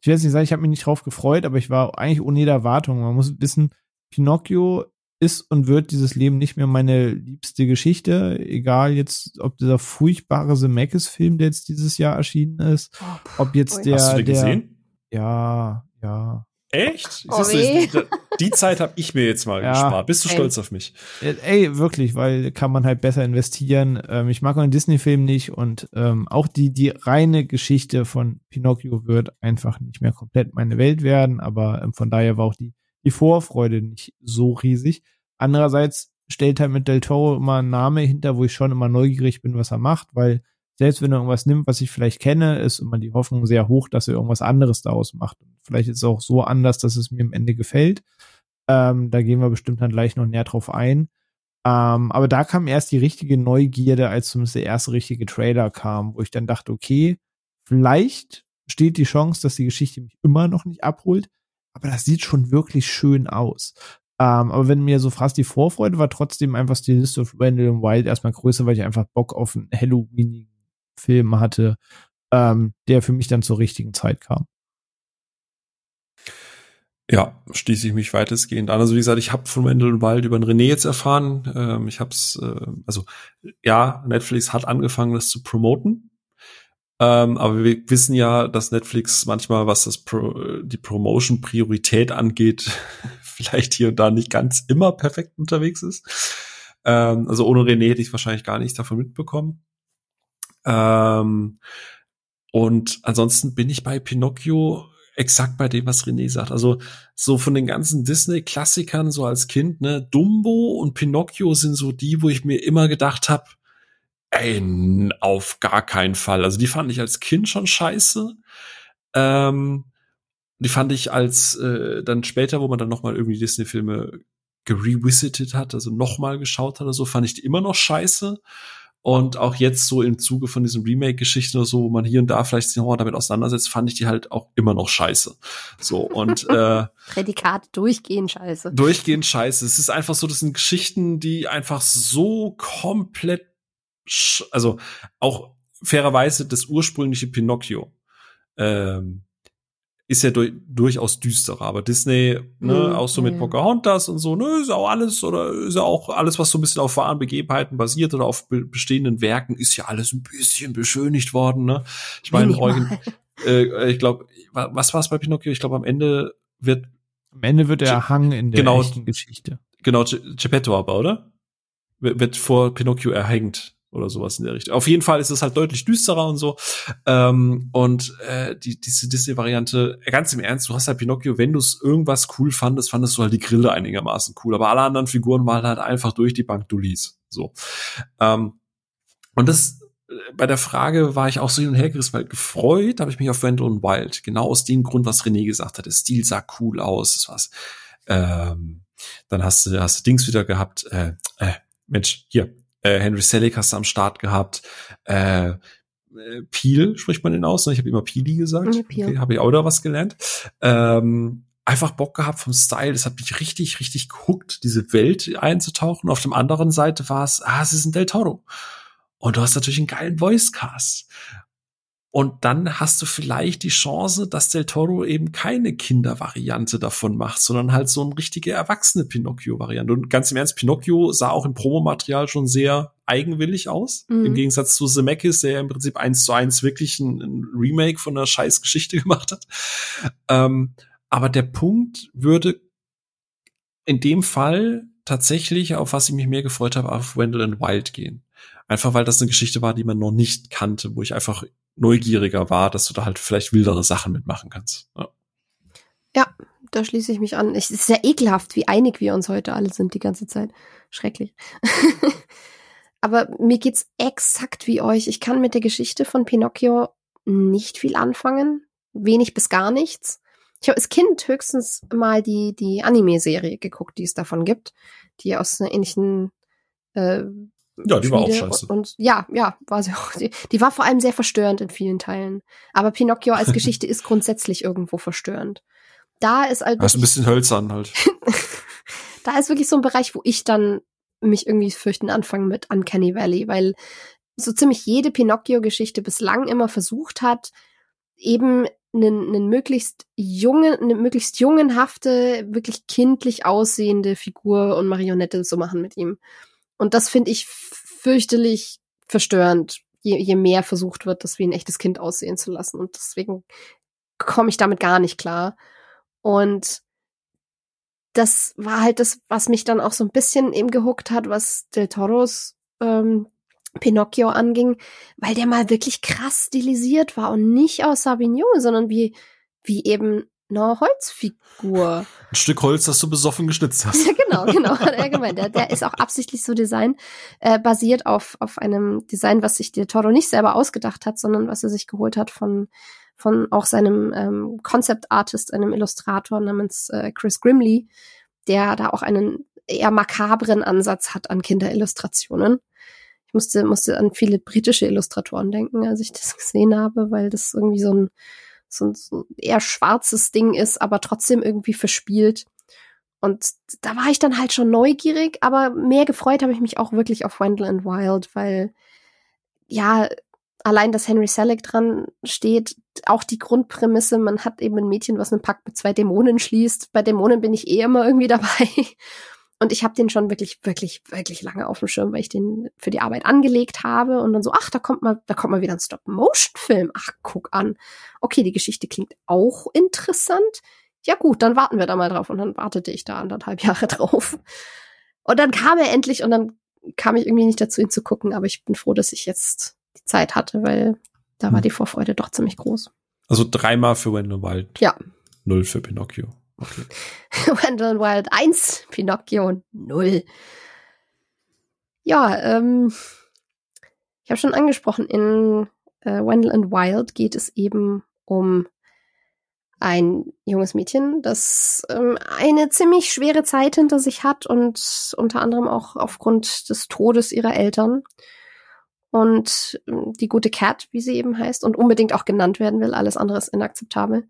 ich will jetzt nicht sagen, ich habe mich nicht drauf gefreut, aber ich war eigentlich ohne jede Erwartung. Man muss wissen, Pinocchio ist und wird dieses Leben nicht mehr meine liebste Geschichte. Egal jetzt, ob dieser furchtbare Zemeckis-Film, der jetzt dieses Jahr erschienen ist, ob jetzt der, Hast du den der, gesehen? ja, ja, Echt? Oh, Siehst du, die, die Zeit habe ich mir jetzt mal [LAUGHS] Ja. gespart. Bist du Ey. stolz auf mich? Äh, Ey, wirklich, weil kann man halt besser investieren. Ähm, ich mag auch den Disney-Film nicht und ähm, auch die, die reine Geschichte von Pinocchio wird einfach nicht mehr komplett meine Welt werden, aber ähm, von daher war auch die, die Vorfreude nicht so riesig. Andererseits stellt halt mit Del Toro immer ein Name hinter, wo ich schon immer neugierig bin, was er macht, weil selbst wenn er irgendwas nimmt, was ich vielleicht kenne, ist immer die Hoffnung sehr hoch, dass er irgendwas anderes daraus macht. Und vielleicht ist es auch so anders, dass es mir am Ende gefällt. Ähm, da gehen wir bestimmt dann gleich noch näher drauf ein. Ähm, aber da kam erst die richtige Neugierde, als zumindest der erste richtige Trailer kam, wo ich dann dachte, okay, vielleicht steht die Chance, dass die Geschichte mich immer noch nicht abholt, aber das sieht schon wirklich schön aus. Ähm, aber wenn mir so fragst, die Vorfreude war trotzdem einfach Stilist of Randall Wild erstmal größer, weil ich einfach Bock auf einen Halloween-Film hatte, ähm, der für mich dann zur richtigen Zeit kam. Ja, schließe ich mich weitestgehend an. Also wie gesagt, ich habe von Wendell und Wild über den René jetzt erfahren. Ähm, ich habe es, äh, also ja, Netflix hat angefangen, das zu promoten. Ähm, aber wir wissen ja, dass Netflix manchmal, was das Pro, die Promotion-Priorität angeht, [LAUGHS] vielleicht hier und da nicht ganz immer perfekt unterwegs ist. Ähm, also ohne René hätte ich wahrscheinlich gar nichts davon mitbekommen. Ähm, und ansonsten bin ich bei Pinocchio exakt bei dem, was René sagt. Also so von den ganzen Disney-Klassikern so als Kind, ne, Dumbo und Pinocchio sind so die, wo ich mir immer gedacht habe, ey, auf gar keinen Fall. Also die fand ich als Kind schon scheiße. Ähm, die fand ich als äh, dann später, wo man dann noch mal irgendwie Disney-Filme gerevisited hat, also noch mal geschaut hat oder so, fand ich die immer noch scheiße. Und auch jetzt so im Zuge von diesen Remake-Geschichten oder so, wo man hier und da vielleicht sich nochmal damit auseinandersetzt, fand ich die halt auch immer noch scheiße. So, und [LAUGHS] äh, Prädikat durchgehend scheiße. durchgehend scheiße. Es ist einfach so, das sind Geschichten, die einfach so komplett, also auch fairerweise das ursprüngliche Pinocchio ähm, ist ja durch, durchaus düsterer. Aber Disney, ne, Mhm, auch so mit ja. Pocahontas und so, ne, ist auch alles oder ist ja auch alles, was so ein bisschen auf wahren Begebenheiten basiert oder auf be bestehenden Werken, ist ja alles ein bisschen beschönigt worden, ne? Ich meine, Minimal. äh, ich glaube, was war es bei Pinocchio? Ich glaube, am Ende wird Am Ende wird er Ge- erhangen in der genau. echten Geschichte. Genau, Ge- Geppetto aber, oder? Wird wird vor Pinocchio erhängt oder sowas in der Richtung. Auf jeden Fall ist es halt deutlich düsterer und so. Ähm, und äh, die, diese Disney-Variante, äh, ganz im Ernst, du hast halt Pinocchio, wenn du es irgendwas cool fandest, fandest du halt die Grille einigermaßen cool. Aber alle anderen Figuren waren halt einfach durch die Bank Dullis. So. Ähm, und das äh, bei der Frage war ich auch so hin und her gerissen, weil gefreut habe ich mich auf Wendell und Wild. Genau aus dem Grund, was René gesagt hat. Der Stil sah cool aus. Das war's. Ähm, dann hast du, hast du Dings wieder gehabt. Äh, äh, Mensch, hier. Äh, Henry Selick hast du am Start gehabt. Äh, Peel spricht man den aus. Ne? Ich habe immer Peely gesagt. Ja. Okay, habe ich auch da was gelernt. Ähm, einfach Bock gehabt vom Style. Das hat mich richtig, richtig gehuckt, diese Welt einzutauchen. Auf der anderen Seite war es, ah, es ist ein Del Toro. Und du hast natürlich einen geilen Voice-Cast. Und dann hast du vielleicht die Chance, dass Del Toro eben keine Kindervariante davon macht, sondern halt so eine richtige erwachsene Pinocchio-Variante. Und ganz im Ernst, Pinocchio sah auch im Promomaterial schon sehr eigenwillig aus. Mhm. Im Gegensatz zu Zemeckis, der ja im Prinzip eins zu eins wirklich ein, ein Remake von einer scheiß Geschichte [LAUGHS] gemacht hat. Ähm, aber der Punkt würde in dem Fall tatsächlich, auf was ich mich mehr gefreut habe, auf Wendell and Wild gehen. Einfach weil das eine Geschichte war, die man noch nicht kannte, wo ich einfach neugieriger war, dass du da halt vielleicht wildere Sachen mitmachen kannst. Ja. Da schließe ich mich an. Es ist sehr ekelhaft, wie einig wir uns heute alle sind die ganze Zeit. Schrecklich. [LAUGHS] Aber mir geht's exakt wie euch. Ich kann mit der Geschichte von Pinocchio nicht viel anfangen. Wenig bis gar nichts. Ich habe als Kind höchstens mal die, die Anime-Serie geguckt, die es davon gibt, die aus einer ähnlichen äh, Ja, die war auch scheiße. Und, und ja, ja, war sie auch. Die, die war vor allem sehr verstörend in vielen Teilen. Aber Pinocchio als [LAUGHS] Geschichte ist grundsätzlich irgendwo verstörend. Da ist halt Das ist ein bisschen hölzern halt. [LAUGHS] da ist wirklich so ein Bereich, wo ich dann mich irgendwie fürchten anfangen mit Uncanny Valley, weil so ziemlich jede Pinocchio-Geschichte bislang immer versucht hat, eben einen, einen möglichst jungen, eine möglichst jungenhafte, wirklich kindlich aussehende Figur und Marionette zu machen mit ihm. Und das finde ich fürchterlich verstörend, je, je mehr versucht wird, das wie ein echtes Kind aussehen zu lassen. Und deswegen komme ich damit gar nicht klar. Und das war halt das, was mich dann auch so ein bisschen eben gehuckt hat, was Del Toros ähm, Pinocchio anging, weil der mal wirklich krass stilisiert war und nicht aus Savignon, sondern wie, wie eben eine Holzfigur. Ein Stück Holz, das du besoffen geschnitzt hast. Ja, genau, genau, hat er gemeint. Der, der ist auch absichtlich so Design, äh, basiert auf, auf einem Design, was sich Del Toro nicht selber ausgedacht hat, sondern was er sich geholt hat von, von auch seinem ähm, Concept Artist, einem Illustrator namens äh, Chris Grimley, der da auch einen eher makabren Ansatz hat an Kinderillustrationen. Ich musste, musste an viele britische Illustratoren denken, als ich das gesehen habe, weil das irgendwie so ein, so ein, so ein eher schwarzes Ding ist, aber trotzdem irgendwie verspielt. Und da war ich dann halt schon neugierig, aber mehr gefreut habe ich mich auch wirklich auf Wendell and Wild, weil ja, allein, dass Henry Selick dran steht, auch die Grundprämisse, man hat eben ein Mädchen, was einen Pakt mit zwei Dämonen schließt. Bei Dämonen bin ich eh immer irgendwie dabei. Und ich habe den schon wirklich, wirklich, wirklich lange auf dem Schirm, weil ich den für die Arbeit angelegt habe und dann so, ach, da kommt mal, da kommt mal wieder ein Stop-Motion-Film. Ach, guck an. Okay, die Geschichte klingt auch interessant. Ja gut, dann warten wir da mal drauf. Und dann wartete ich da anderthalb [LAUGHS] Jahre drauf. Und dann kam er endlich und dann kam ich irgendwie nicht dazu, ihn zu gucken. Aber ich bin froh, dass ich jetzt die Zeit hatte, weil da war Hm. die Vorfreude doch ziemlich groß. Also dreimal für Wendell Wild. Ja. Null für Pinocchio. [LAUGHS] Wendell Wild 1, Pinocchio 0. Ja, ähm, ich habe schon angesprochen, in äh, Wendell and Wild geht es eben um ein junges Mädchen, das ähm, eine ziemlich schwere Zeit hinter sich hat und unter anderem auch aufgrund des Todes ihrer Eltern. Und ähm, die gute Cat, wie sie eben heißt, und unbedingt auch genannt werden will, alles andere ist inakzeptabel,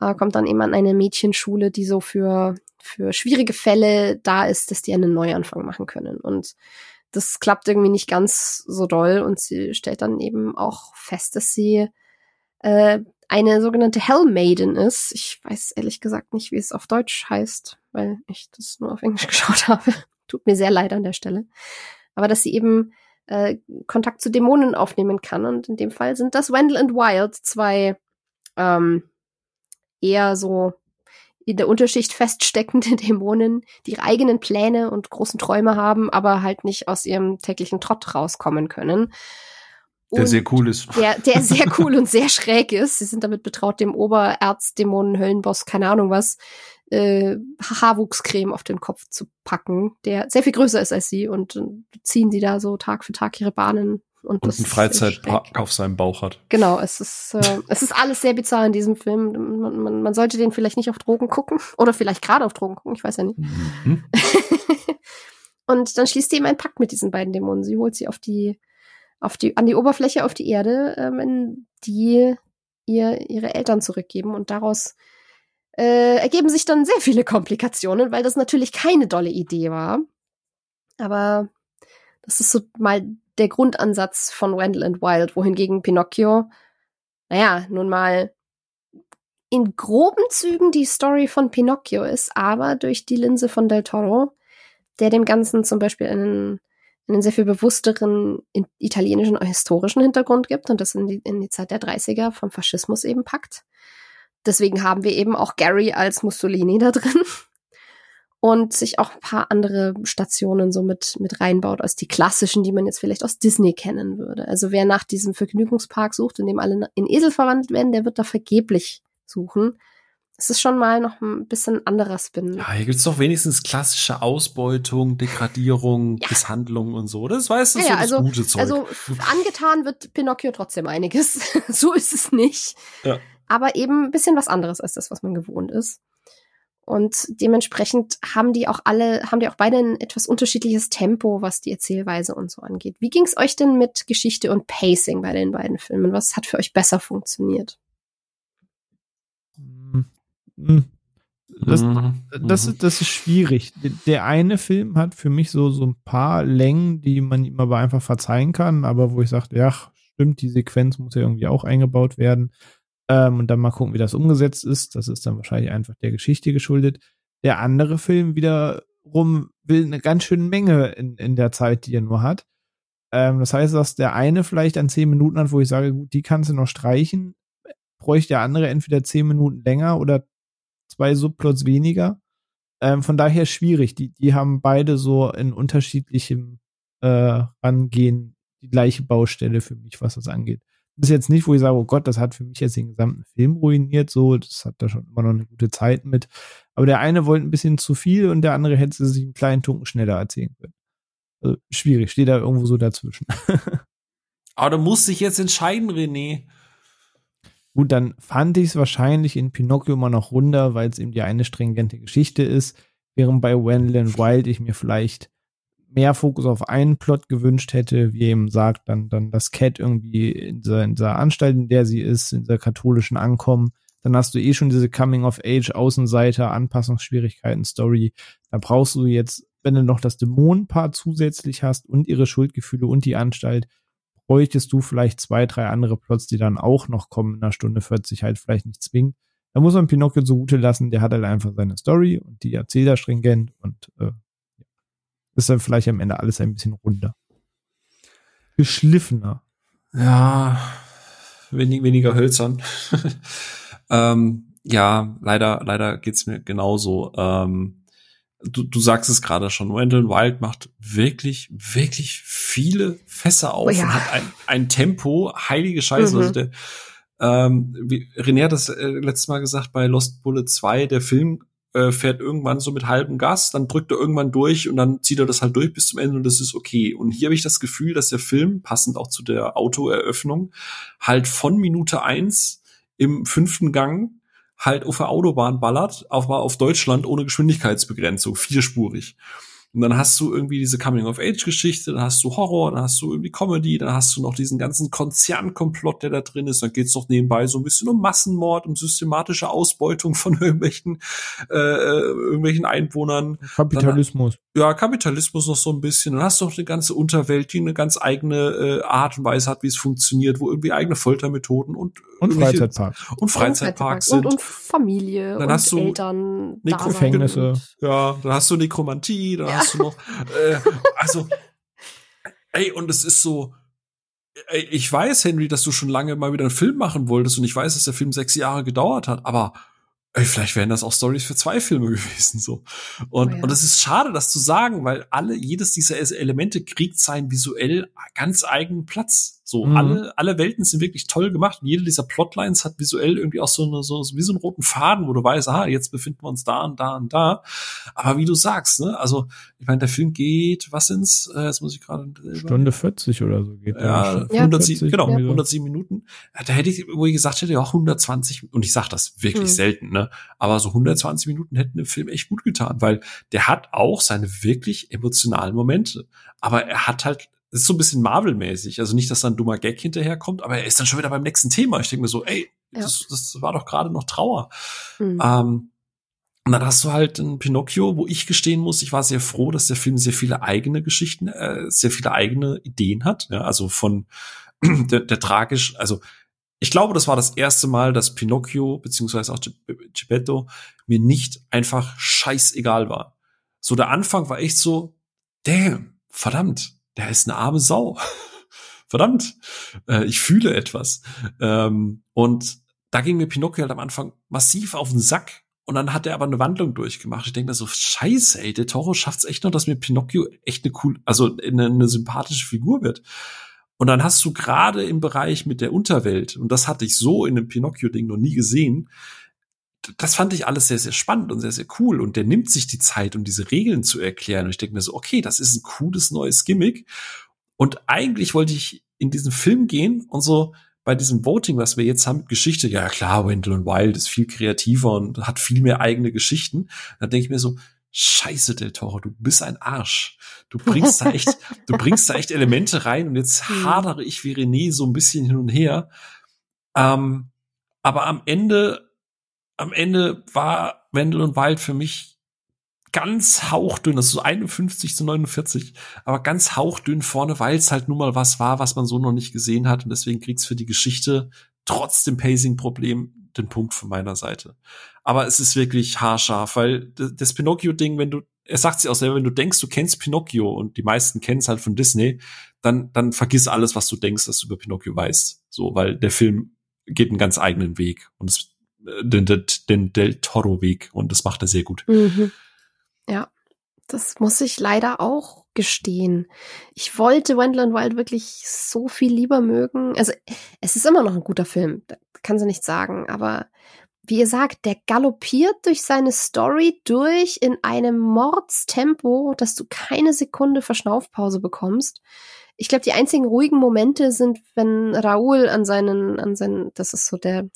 äh, kommt dann eben an eine Mädchenschule, die so für, für schwierige Fälle da ist, dass die einen Neuanfang machen können. Und das klappt irgendwie nicht ganz so doll und sie stellt dann eben auch fest, dass sie äh, eine sogenannte Hell Maiden ist. Ich weiß ehrlich gesagt nicht, wie es auf Deutsch heißt, weil ich das nur auf Englisch [LAUGHS] geschaut habe. Tut mir sehr leid an der Stelle. Aber dass sie eben äh, Kontakt zu Dämonen aufnehmen kann. Und in dem Fall sind das Wendell und Wild, zwei ähm, eher so in der Unterschicht feststeckende [LAUGHS] Dämonen, die ihre eigenen Pläne und großen Träume haben, aber halt nicht aus ihrem täglichen Trott rauskommen können. Der sehr cool ist. Der, der [LAUGHS] sehr cool und sehr schräg ist. Sie sind damit betraut, dem Oberärztdämonen, Höllenboss, keine Ahnung was, äh, Haarwuchscreme auf den Kopf zu packen, der sehr viel größer ist als sie und, und ziehen die da so Tag für Tag ihre Bahnen und, und einen Freizeitpark auf seinem Bauch hat. Genau, es ist, äh, [LAUGHS] es ist alles sehr bizarr in diesem Film. Man, man, man sollte den vielleicht nicht auf Drogen gucken [LAUGHS] oder vielleicht gerade auf Drogen gucken, ich weiß ja nicht. Mhm. [LAUGHS] und dann schließt sie eben einen Pakt mit diesen beiden Dämonen. Sie holt sie auf die, auf die, an die Oberfläche, auf die Erde, ähm, in die ihr ihre Eltern zurückgeben und daraus äh, ergeben sich dann sehr viele Komplikationen, weil das natürlich keine dolle Idee war. Aber das ist so mal der Grundansatz von Wendell and Wild, wohingegen Pinocchio, naja, nun mal in groben Zügen die Story von Pinocchio ist, aber durch die Linse von Del Toro, der dem Ganzen zum Beispiel einen, einen sehr viel bewussteren italienischen historischen Hintergrund gibt und das in die, in die Zeit der 30er vom Faschismus eben packt. Deswegen haben wir eben auch Gary als Mussolini da drin. [LAUGHS] Und sich auch ein paar andere Stationen so mit, mit reinbaut, als die klassischen, die man jetzt vielleicht aus Disney kennen würde. Also wer nach diesem Vergnügungspark sucht, in dem alle in Esel verwandelt werden, der wird da vergeblich suchen. Es ist schon mal noch ein bisschen anderer Spin. Ja, hier gibt's doch wenigstens klassische Ausbeutung, Degradierung, ja. Misshandlung und so. Das weißt du ja, so ja, also, das gute Zeug. Also angetan wird Pinocchio trotzdem einiges. [LAUGHS] so ist es nicht. Ja aber eben ein bisschen was anderes als das, was man gewohnt ist. Und dementsprechend haben die auch alle, haben die auch beide ein etwas unterschiedliches Tempo, was die Erzählweise und so angeht. Wie ging es euch denn mit Geschichte und Pacing bei den beiden Filmen? Was hat für euch besser funktioniert? Das, das, ist, das ist schwierig. Der eine Film hat für mich so, so ein paar Längen, die man ihm aber einfach verzeihen kann, aber wo ich sage, ja, stimmt, die Sequenz muss ja irgendwie auch eingebaut werden. Ähm, und dann mal gucken, wie das umgesetzt ist. Das ist dann wahrscheinlich einfach der Geschichte geschuldet. Der andere Film wiederum will eine ganz schöne Menge in, in der Zeit, die er nur hat. Ähm, das heißt, dass der eine vielleicht an zehn Minuten hat, wo ich sage, gut, die kannst du noch streichen, bräuchte der andere entweder zehn Minuten länger oder zwei Subplots weniger. Ähm, von daher schwierig. Die, die haben beide so in unterschiedlichem äh, Rangehen die gleiche Baustelle für mich, was das angeht. Ist jetzt nicht, wo ich sage, oh Gott, das hat für mich jetzt den gesamten Film ruiniert, so, das hat da schon immer noch eine gute Zeit mit. Aber der eine wollte ein bisschen zu viel und der andere hätte sich einen kleinen Tunken schneller erzählen können. Also schwierig, steht da irgendwo so dazwischen. [LAUGHS] Aber du musst dich jetzt entscheiden, René. Gut, dann fand ich es wahrscheinlich in Pinocchio immer noch runder, weil es eben die eine stringente Geschichte ist, während bei Wendland Wild ich mir vielleicht mehr Fokus auf einen Plot gewünscht hätte, wie eben sagt, dann, dann das Cat irgendwie in dieser, in dieser Anstalt, in der sie ist, in dieser katholischen Ankommen, dann hast du eh schon diese Coming-of-Age, Außenseiter, Anpassungsschwierigkeiten, Story. Da brauchst du jetzt, wenn du noch das Dämonenpaar zusätzlich hast und ihre Schuldgefühle und die Anstalt, bräuchtest du vielleicht zwei, drei andere Plots, die dann auch noch kommen in einer Stunde 40 halt vielleicht nicht zwingend. Da muss man Pinocchio zugute lassen, der hat halt einfach seine Story und die erzählt er stringent und äh, ist dann vielleicht am Ende alles ein bisschen runder. Geschliffener. Ja, wenig, weniger hölzern. [LAUGHS] ähm, ja, leider, leider geht's mir genauso. Ähm, du, du sagst es gerade schon, Wendell Wild macht wirklich, wirklich viele Fässer auf oh ja. und hat ein, ein Tempo, heilige Scheiße. Mhm. Also der, ähm, wie René hat das äh, letztes Mal gesagt bei Lost Bullet 2, der Film äh, fährt irgendwann so mit halbem Gas, dann drückt er irgendwann durch und dann zieht er das halt durch bis zum Ende und das ist okay. Und hier habe ich das Gefühl, dass der Film, passend auch zu der Autoeröffnung, halt von Minute eins im fünften Gang halt auf der Autobahn ballert, aber auf Deutschland ohne Geschwindigkeitsbegrenzung, vierspurig. Und dann hast du irgendwie diese Coming-of-Age-Geschichte, dann hast du Horror, dann hast du irgendwie Comedy, dann hast du noch diesen ganzen Konzernkomplott, der da drin ist. Dann geht's noch nebenbei so ein bisschen um Massenmord, um systematische Ausbeutung von [LAUGHS] irgendwelchen, äh, irgendwelchen Einwohnern. Kapitalismus. Dann, ja, Kapitalismus noch so ein bisschen. Dann hast du noch eine ganze Unterwelt, die eine ganz eigene äh, Art und Weise hat, wie es funktioniert, wo irgendwie eigene Foltermethoden und und Freizeitparks. Und Freizeitparks sind. Und, und Familie dann und hast du Eltern. Gefängnisse. Ja, dann hast du Nekromantie, dann ja. hast du noch, [LAUGHS] äh, also, ey, und es ist so, ey, ich weiß, Henry, dass du schon lange mal wieder einen Film machen wolltest und ich weiß, dass der Film sechs Jahre gedauert hat, aber ey, vielleicht wären das auch Stories für zwei Filme [LAUGHS] gewesen, so. Und, oh ja. und es ist schade, das zu sagen, weil alle, jedes dieser Elemente kriegt seinen visuell ganz eigenen Platz. So, mhm. alle, alle Welten sind wirklich toll gemacht. Und jede dieser Plotlines hat visuell irgendwie auch so, eine, so wie so einen roten Faden, wo du weißt, ah, jetzt befinden wir uns da und da und da. Aber wie du sagst, ne, also, ich meine, der Film geht, was sind's? Äh, jetzt muss ich gerade. Stunde 40 oder so geht ja, ja 107, genau, ja. 107 Minuten. Da hätte ich, wo ich gesagt hätte, ja, 120, und ich sag das wirklich mhm. selten, ne, aber so 120 Minuten hätten dem Film echt gut getan, weil der hat auch seine wirklich emotionalen Momente. Aber er hat halt das ist so ein bisschen Marvel-mäßig. Also nicht, dass da ein dummer Gag hinterherkommt, aber er ist dann schon wieder beim nächsten Thema. Ich denke mir so, ey, ja. das, das war doch gerade noch Trauer. Mhm. Ähm, und dann hast du halt ein Pinocchio, wo ich gestehen muss, ich war sehr froh, dass der Film sehr viele eigene Geschichten, äh, sehr viele eigene Ideen hat. Ja, also von [CLEARS THROAT] der, der tragisch, also ich glaube, das war das erste Mal, dass Pinocchio beziehungsweise auch Geppetto mir nicht einfach scheißegal war. So der Anfang war echt so, damn, verdammt, der ist eine arme Sau. [LAUGHS] Verdammt, äh, ich fühle etwas. Ähm, und da ging mir Pinocchio halt am Anfang massiv auf den Sack. Und dann hat er aber eine Wandlung durchgemacht. Ich denke mir so, scheiße, ey, der Toro schafft's echt noch, dass mir Pinocchio echt eine cool, also eine, eine sympathische Figur wird. Und dann hast du gerade im Bereich mit der Unterwelt, und das hatte ich so in dem Pinocchio-Ding noch nie gesehen, das fand ich alles sehr, sehr spannend und sehr, sehr cool. Und der nimmt sich die Zeit, um diese Regeln zu erklären. Und ich denke mir so, okay, das ist ein cooles neues Gimmick. Und eigentlich wollte ich in diesen Film gehen und so bei diesem Voting, was wir jetzt haben mit Geschichte, ja klar, Wendell und Wild ist viel kreativer und hat viel mehr eigene Geschichten. Da denke ich mir so, Scheiße, Del Toro, du bist ein Arsch. Du bringst da echt, du [LAUGHS] bringst da echt Elemente rein und jetzt hm. hadere ich wie René so ein bisschen hin und her. Ähm, aber am Ende am Ende war Wendell und Wild für mich ganz hauchdünn, das ist so 51 zu 49, aber ganz hauchdünn vorne, weil es halt nun mal was war, was man so noch nicht gesehen hat und deswegen kriegt's für die Geschichte trotz dem Pacing-Problem den Punkt von meiner Seite. Aber es ist wirklich haarscharf, weil das Pinocchio-Ding, wenn du, er sagt sich auch selber, wenn du denkst, du kennst Pinocchio und die meisten kennen es halt von Disney, dann, dann vergiss alles, was du denkst, dass du über Pinocchio weißt. So, weil der Film geht einen ganz eigenen Weg und es den, den, Del Toro-Weg und das macht er sehr gut. Mhm. Ja, das muss ich leider auch gestehen. Ich wollte Wendell Wild wirklich so viel lieber mögen. Also, es ist immer noch ein guter Film, kann sie nicht sagen, aber wie ihr sagt, der galoppiert durch seine Story durch in einem Mordstempo, dass du keine Sekunde Verschnaufpause bekommst. Ich glaube, die einzigen ruhigen Momente sind, wenn Raoul an seinen, an seinen, das ist so der,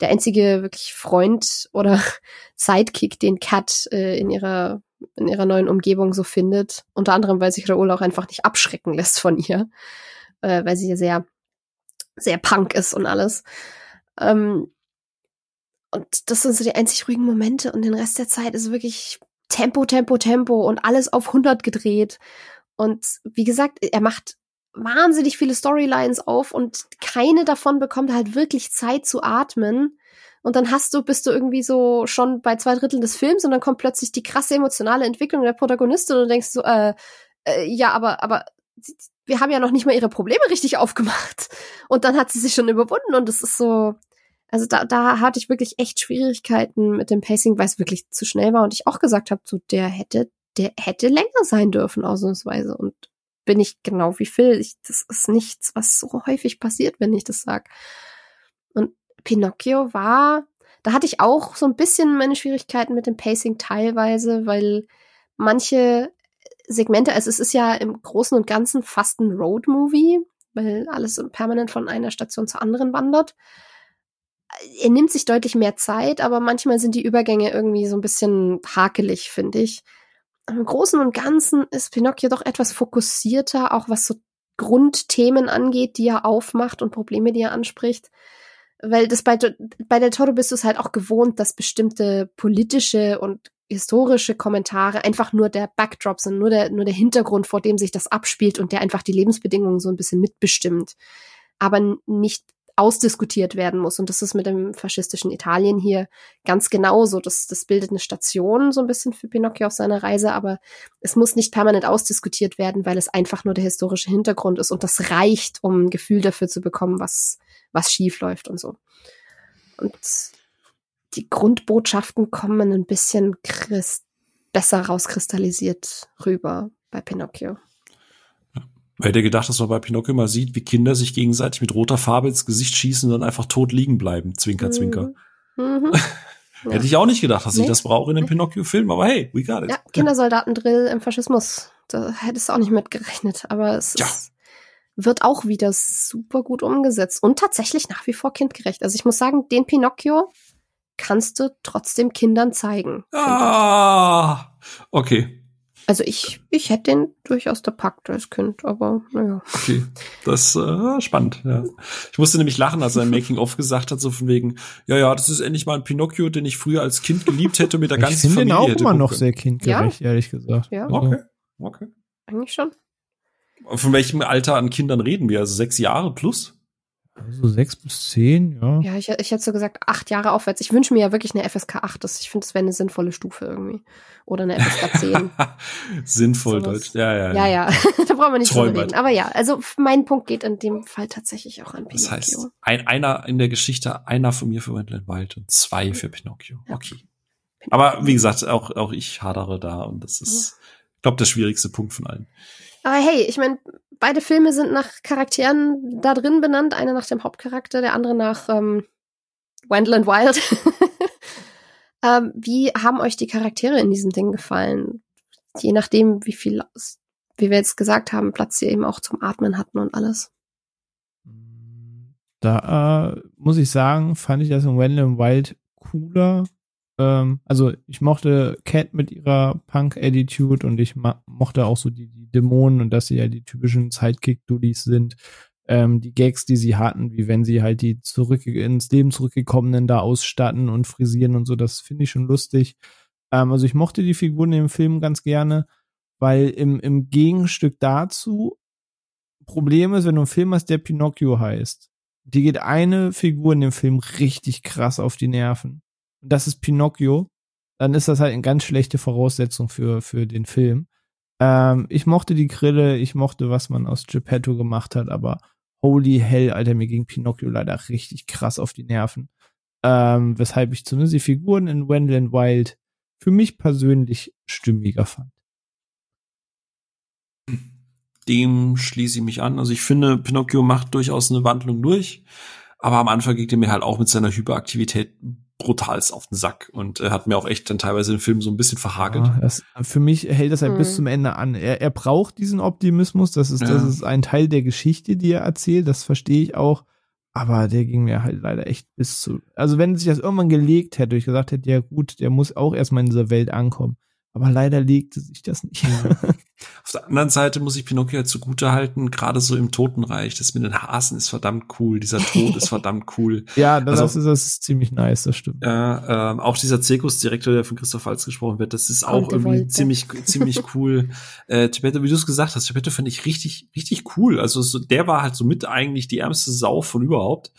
der einzige wirklich Freund oder [LAUGHS] Sidekick, den Kat äh, in ihrer in ihrer neuen Umgebung so findet. Unter anderem, weil sich Raoul auch einfach nicht abschrecken lässt von ihr, äh, weil sie sehr sehr punk ist und alles. Ähm, und das sind so die einzig ruhigen Momente und den Rest der Zeit ist wirklich Tempo, Tempo, Tempo und alles auf 100 gedreht. Und wie gesagt, er macht wahnsinnig viele Storylines auf und keine davon bekommt halt wirklich Zeit zu atmen. Und dann hast du, bist du irgendwie so schon bei zwei Dritteln des Films und dann kommt plötzlich die krasse emotionale Entwicklung der Protagonistin und du denkst so, äh, äh, ja, aber, aber wir haben ja noch nicht mal ihre Probleme richtig [LAUGHS] aufgemacht. Und dann hat sie sich schon überwunden und es ist so, also da, da hatte ich wirklich echt Schwierigkeiten mit dem Pacing, weil es wirklich zu schnell war und ich auch gesagt habe, so der hätte, der hätte länger sein dürfen ausnahmsweise und bin ich genau wie Phil. Ich, das ist nichts, was so häufig passiert, wenn ich das sag. Und Pinocchio war, da hatte ich auch so ein bisschen meine Schwierigkeiten mit dem Pacing teilweise, weil manche Segmente, also es ist ja im Großen und Ganzen fast ein Road-Movie, weil alles permanent von einer Station zur anderen wandert. Er nimmt sich deutlich mehr Zeit, aber manchmal sind die Übergänge irgendwie so ein bisschen hakelig, finde ich. Im Großen und Ganzen ist Pinocchio doch etwas fokussierter, auch was so Grundthemen angeht, die er aufmacht und Probleme, die er anspricht. Weil das bei, bei der Toro bist du es halt auch gewohnt, dass bestimmte politische und historische Kommentare einfach nur der Backdrop sind, nur der, nur der Hintergrund, vor dem sich das abspielt und der einfach die Lebensbedingungen so ein bisschen mitbestimmt. Aber nicht ausdiskutiert werden muss. Und das ist mit dem faschistischen Italien hier ganz genauso. Das, das bildet eine Station so ein bisschen für Pinocchio auf seiner Reise, aber es muss nicht permanent ausdiskutiert werden, weil es einfach nur der historische Hintergrund ist und das reicht, um ein Gefühl dafür zu bekommen, was, was schief läuft und so. Und die Grundbotschaften kommen ein bisschen besser rauskristallisiert rüber bei Pinocchio. Wer hätte gedacht, dass man bei Pinocchio mal sieht, wie Kinder sich gegenseitig mit roter Farbe ins Gesicht schießen und dann einfach tot liegen bleiben. Zwinker, zwinker. Mhm. mhm. [LAUGHS] Ja. Hätte ich auch nicht gedacht, dass nee. ich das brauche in dem Pinocchio-Film, aber hey, we got it. Ja, Kindersoldatendrill im Faschismus. Da hättest du auch nicht mitgerechnet, aber es ja. ist, wird auch wieder super gut umgesetzt und tatsächlich nach wie vor kindgerecht. Also ich muss sagen, den Pinocchio kannst du trotzdem Kindern zeigen. Ah, okay. Also ich, ich hätte den durchaus gepackt als Kind, aber naja. Okay, das ist äh, spannend, ja. Ich musste nämlich lachen, als er im Making-of gesagt hat, so von wegen, ja, ja, das ist endlich mal ein Pinocchio, den ich früher als Kind geliebt hätte mit der ganzen ich Familie. Ich finde den auch immer noch sehr kindgerecht, ja? ehrlich gesagt. Ja. Also. Okay, okay. Eigentlich schon. Von welchem Alter an Kindern reden wir? Also sechs Jahre plus? Also sechs bis zehn, ja. Ja, ich, ich hätte so gesagt acht Jahre aufwärts. Ich wünsche mir ja wirklich eine FSK 8. Das, ich finde, das wäre eine sinnvolle Stufe irgendwie. Oder eine FSK 10. [LAUGHS] Sinnvoll so Deutsch. Ja, ja. Ja, ja. [LAUGHS] da brauchen wir nicht drüber reden. Aber ja, also mein Punkt geht in dem Fall tatsächlich auch an Pinocchio. Das heißt, ein, einer in der Geschichte, einer von mir für Wendland Wild und zwei für Pinocchio. Ja. Okay. Aber wie gesagt, auch, auch ich hadere da und das ist, ja. ich glaube, der schwierigste Punkt von allen. Aber hey, ich meine, beide Filme sind nach Charakteren da drin benannt. Einer nach dem Hauptcharakter, der andere nach ähm, Wendland Wild. [LAUGHS] ähm, wie haben euch die Charaktere in diesem Ding gefallen? Je nachdem, wie viel, wie wir jetzt gesagt haben, Platz sie eben auch zum Atmen hatten und alles. Da äh, muss ich sagen, fand ich das in Wendland Wild cooler. Ähm, also ich mochte Cat mit ihrer Punk-Attitude und ich mochte auch so die, die Dämonen und dass sie ja die typischen Sidekick-Dullis sind. Ähm, die Gags, die sie hatten, wie wenn sie halt die zurück ins Leben zurückgekommenen da ausstatten und frisieren und so, das finde ich schon lustig. Ähm, also ich mochte die Figuren im Film ganz gerne, weil im, im Gegenstück dazu Problem ist, wenn du einen Film hast, der Pinocchio heißt. Die geht eine Figur in dem Film richtig krass auf die Nerven. Und das ist Pinocchio. Dann ist das halt eine ganz schlechte Voraussetzung für, für den Film. Ähm, ich mochte die Grille, ich mochte, was man aus Geppetto gemacht hat, aber holy hell, Alter, mir ging Pinocchio leider richtig krass auf die Nerven. Ähm, weshalb ich zumindest die Figuren in Wendland Wild für mich persönlich stimmiger fand. Dem schließe ich mich an. Also ich finde, Pinocchio macht durchaus eine Wandlung durch, aber am Anfang geht er mir halt auch mit seiner Hyperaktivität brutalst auf den Sack und er hat mir auch echt dann teilweise den Film so ein bisschen verhagelt. Ja, das, für mich hält das halt mhm. bis zum Ende an. Er, er braucht diesen Optimismus, das ist, ja. das ist ein Teil der Geschichte, die er erzählt, das verstehe ich auch. Aber der ging mir halt leider echt bis zu. Also wenn sich das irgendwann gelegt hätte, ich gesagt hätte, ja gut, der muss auch erstmal in dieser Welt ankommen. Aber leider legte sich das nicht. [LAUGHS] Auf der anderen Seite muss ich Pinocchio halt zugute halten, gerade so im Totenreich, das mit den Hasen ist verdammt cool, dieser Tod ist [LAUGHS] verdammt cool. Ja, das, also, ist, das ist ziemlich nice, das stimmt. Ja, ähm, auch dieser Zirkusdirektor, der von Christoph Waltz gesprochen wird, das ist auch irgendwie Wolte. ziemlich, ziemlich [LAUGHS] cool. äh, Tibette, wie du es gesagt hast, Tibette fand ich richtig, richtig cool. Also so, der war halt so mit eigentlich die ärmste Sau von überhaupt.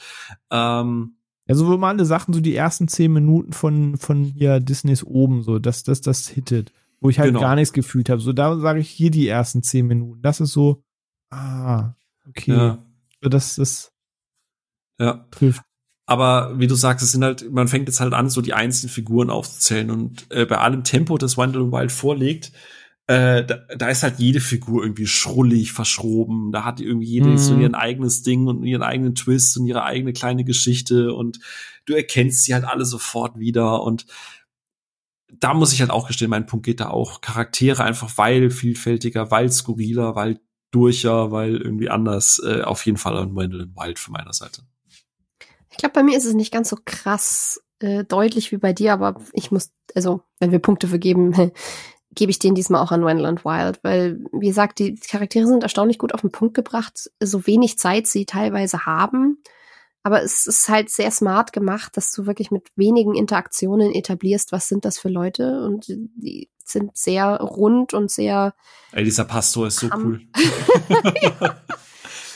Ähm, ja, so mal alle Sachen, so die ersten zehn Minuten von, von hier Disneys oben, so, dass das, das hittet. Wo ich halt genau. gar nichts gefühlt habe. So, da sage ich hier die ersten zehn Minuten. Das ist so, ah, okay. Ja. So, das, das ja. trifft. Aber wie du sagst, es sind halt, man fängt jetzt halt an, so die einzelnen Figuren aufzuzählen und äh, bei allem Tempo, das Wonder Wild vorlegt, äh, da, da ist halt jede Figur irgendwie schrullig, verschroben. Da hat irgendwie jede mhm. so ihren eigenes Ding und ihren eigenen Twist und ihre eigene kleine Geschichte und du erkennst sie halt alle sofort wieder und da muss ich halt auch gestehen, mein Punkt geht da auch. Charaktere einfach weil vielfältiger, weil skurriler, weil durcher, weil irgendwie anders. Äh, auf jeden Fall ein Wendell Wild von meiner Seite. Ich glaube, bei mir ist es nicht ganz so krass äh, deutlich wie bei dir, aber ich muss, also wenn wir Punkte vergeben, [LAUGHS] gebe ich den diesmal auch an Wendland Wild, weil, wie gesagt, die Charaktere sind erstaunlich gut auf den Punkt gebracht, so wenig Zeit sie teilweise haben. Aber es ist halt sehr smart gemacht, dass du wirklich mit wenigen Interaktionen etablierst, was sind das für Leute und die sind sehr rund und sehr. Ey, dieser Pastor ist so cool. [LAUGHS] [LAUGHS]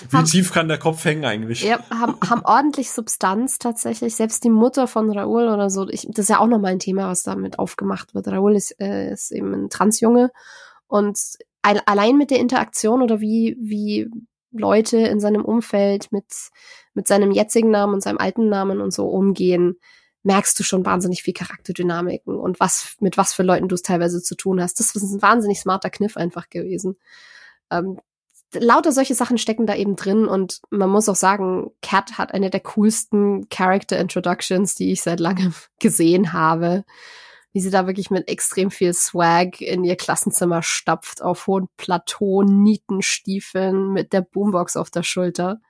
Wie haben, tief kann der Kopf hängen eigentlich? Ja, haben, haben ordentlich Substanz tatsächlich. Selbst die Mutter von Raoul oder so, ich, das ist ja auch nochmal ein Thema, was damit aufgemacht wird. Raoul ist, äh, ist eben ein Transjunge und allein mit der Interaktion oder wie, wie Leute in seinem Umfeld mit, mit seinem jetzigen Namen und seinem alten Namen und so umgehen, merkst du schon wahnsinnig viel Charakterdynamiken und was, mit was für Leuten du es teilweise zu tun hast. Das ist ein wahnsinnig smarter Kniff einfach gewesen. Ähm, lauter solche Sachen stecken da eben drin und man muss auch sagen, Cat hat eine der coolsten Character Introductions, die ich seit langem [LAUGHS] gesehen habe. Wie sie da wirklich mit extrem viel Swag in ihr Klassenzimmer stapft, auf hohen Plateau, Nietenstiefeln, mit der Boombox auf der Schulter.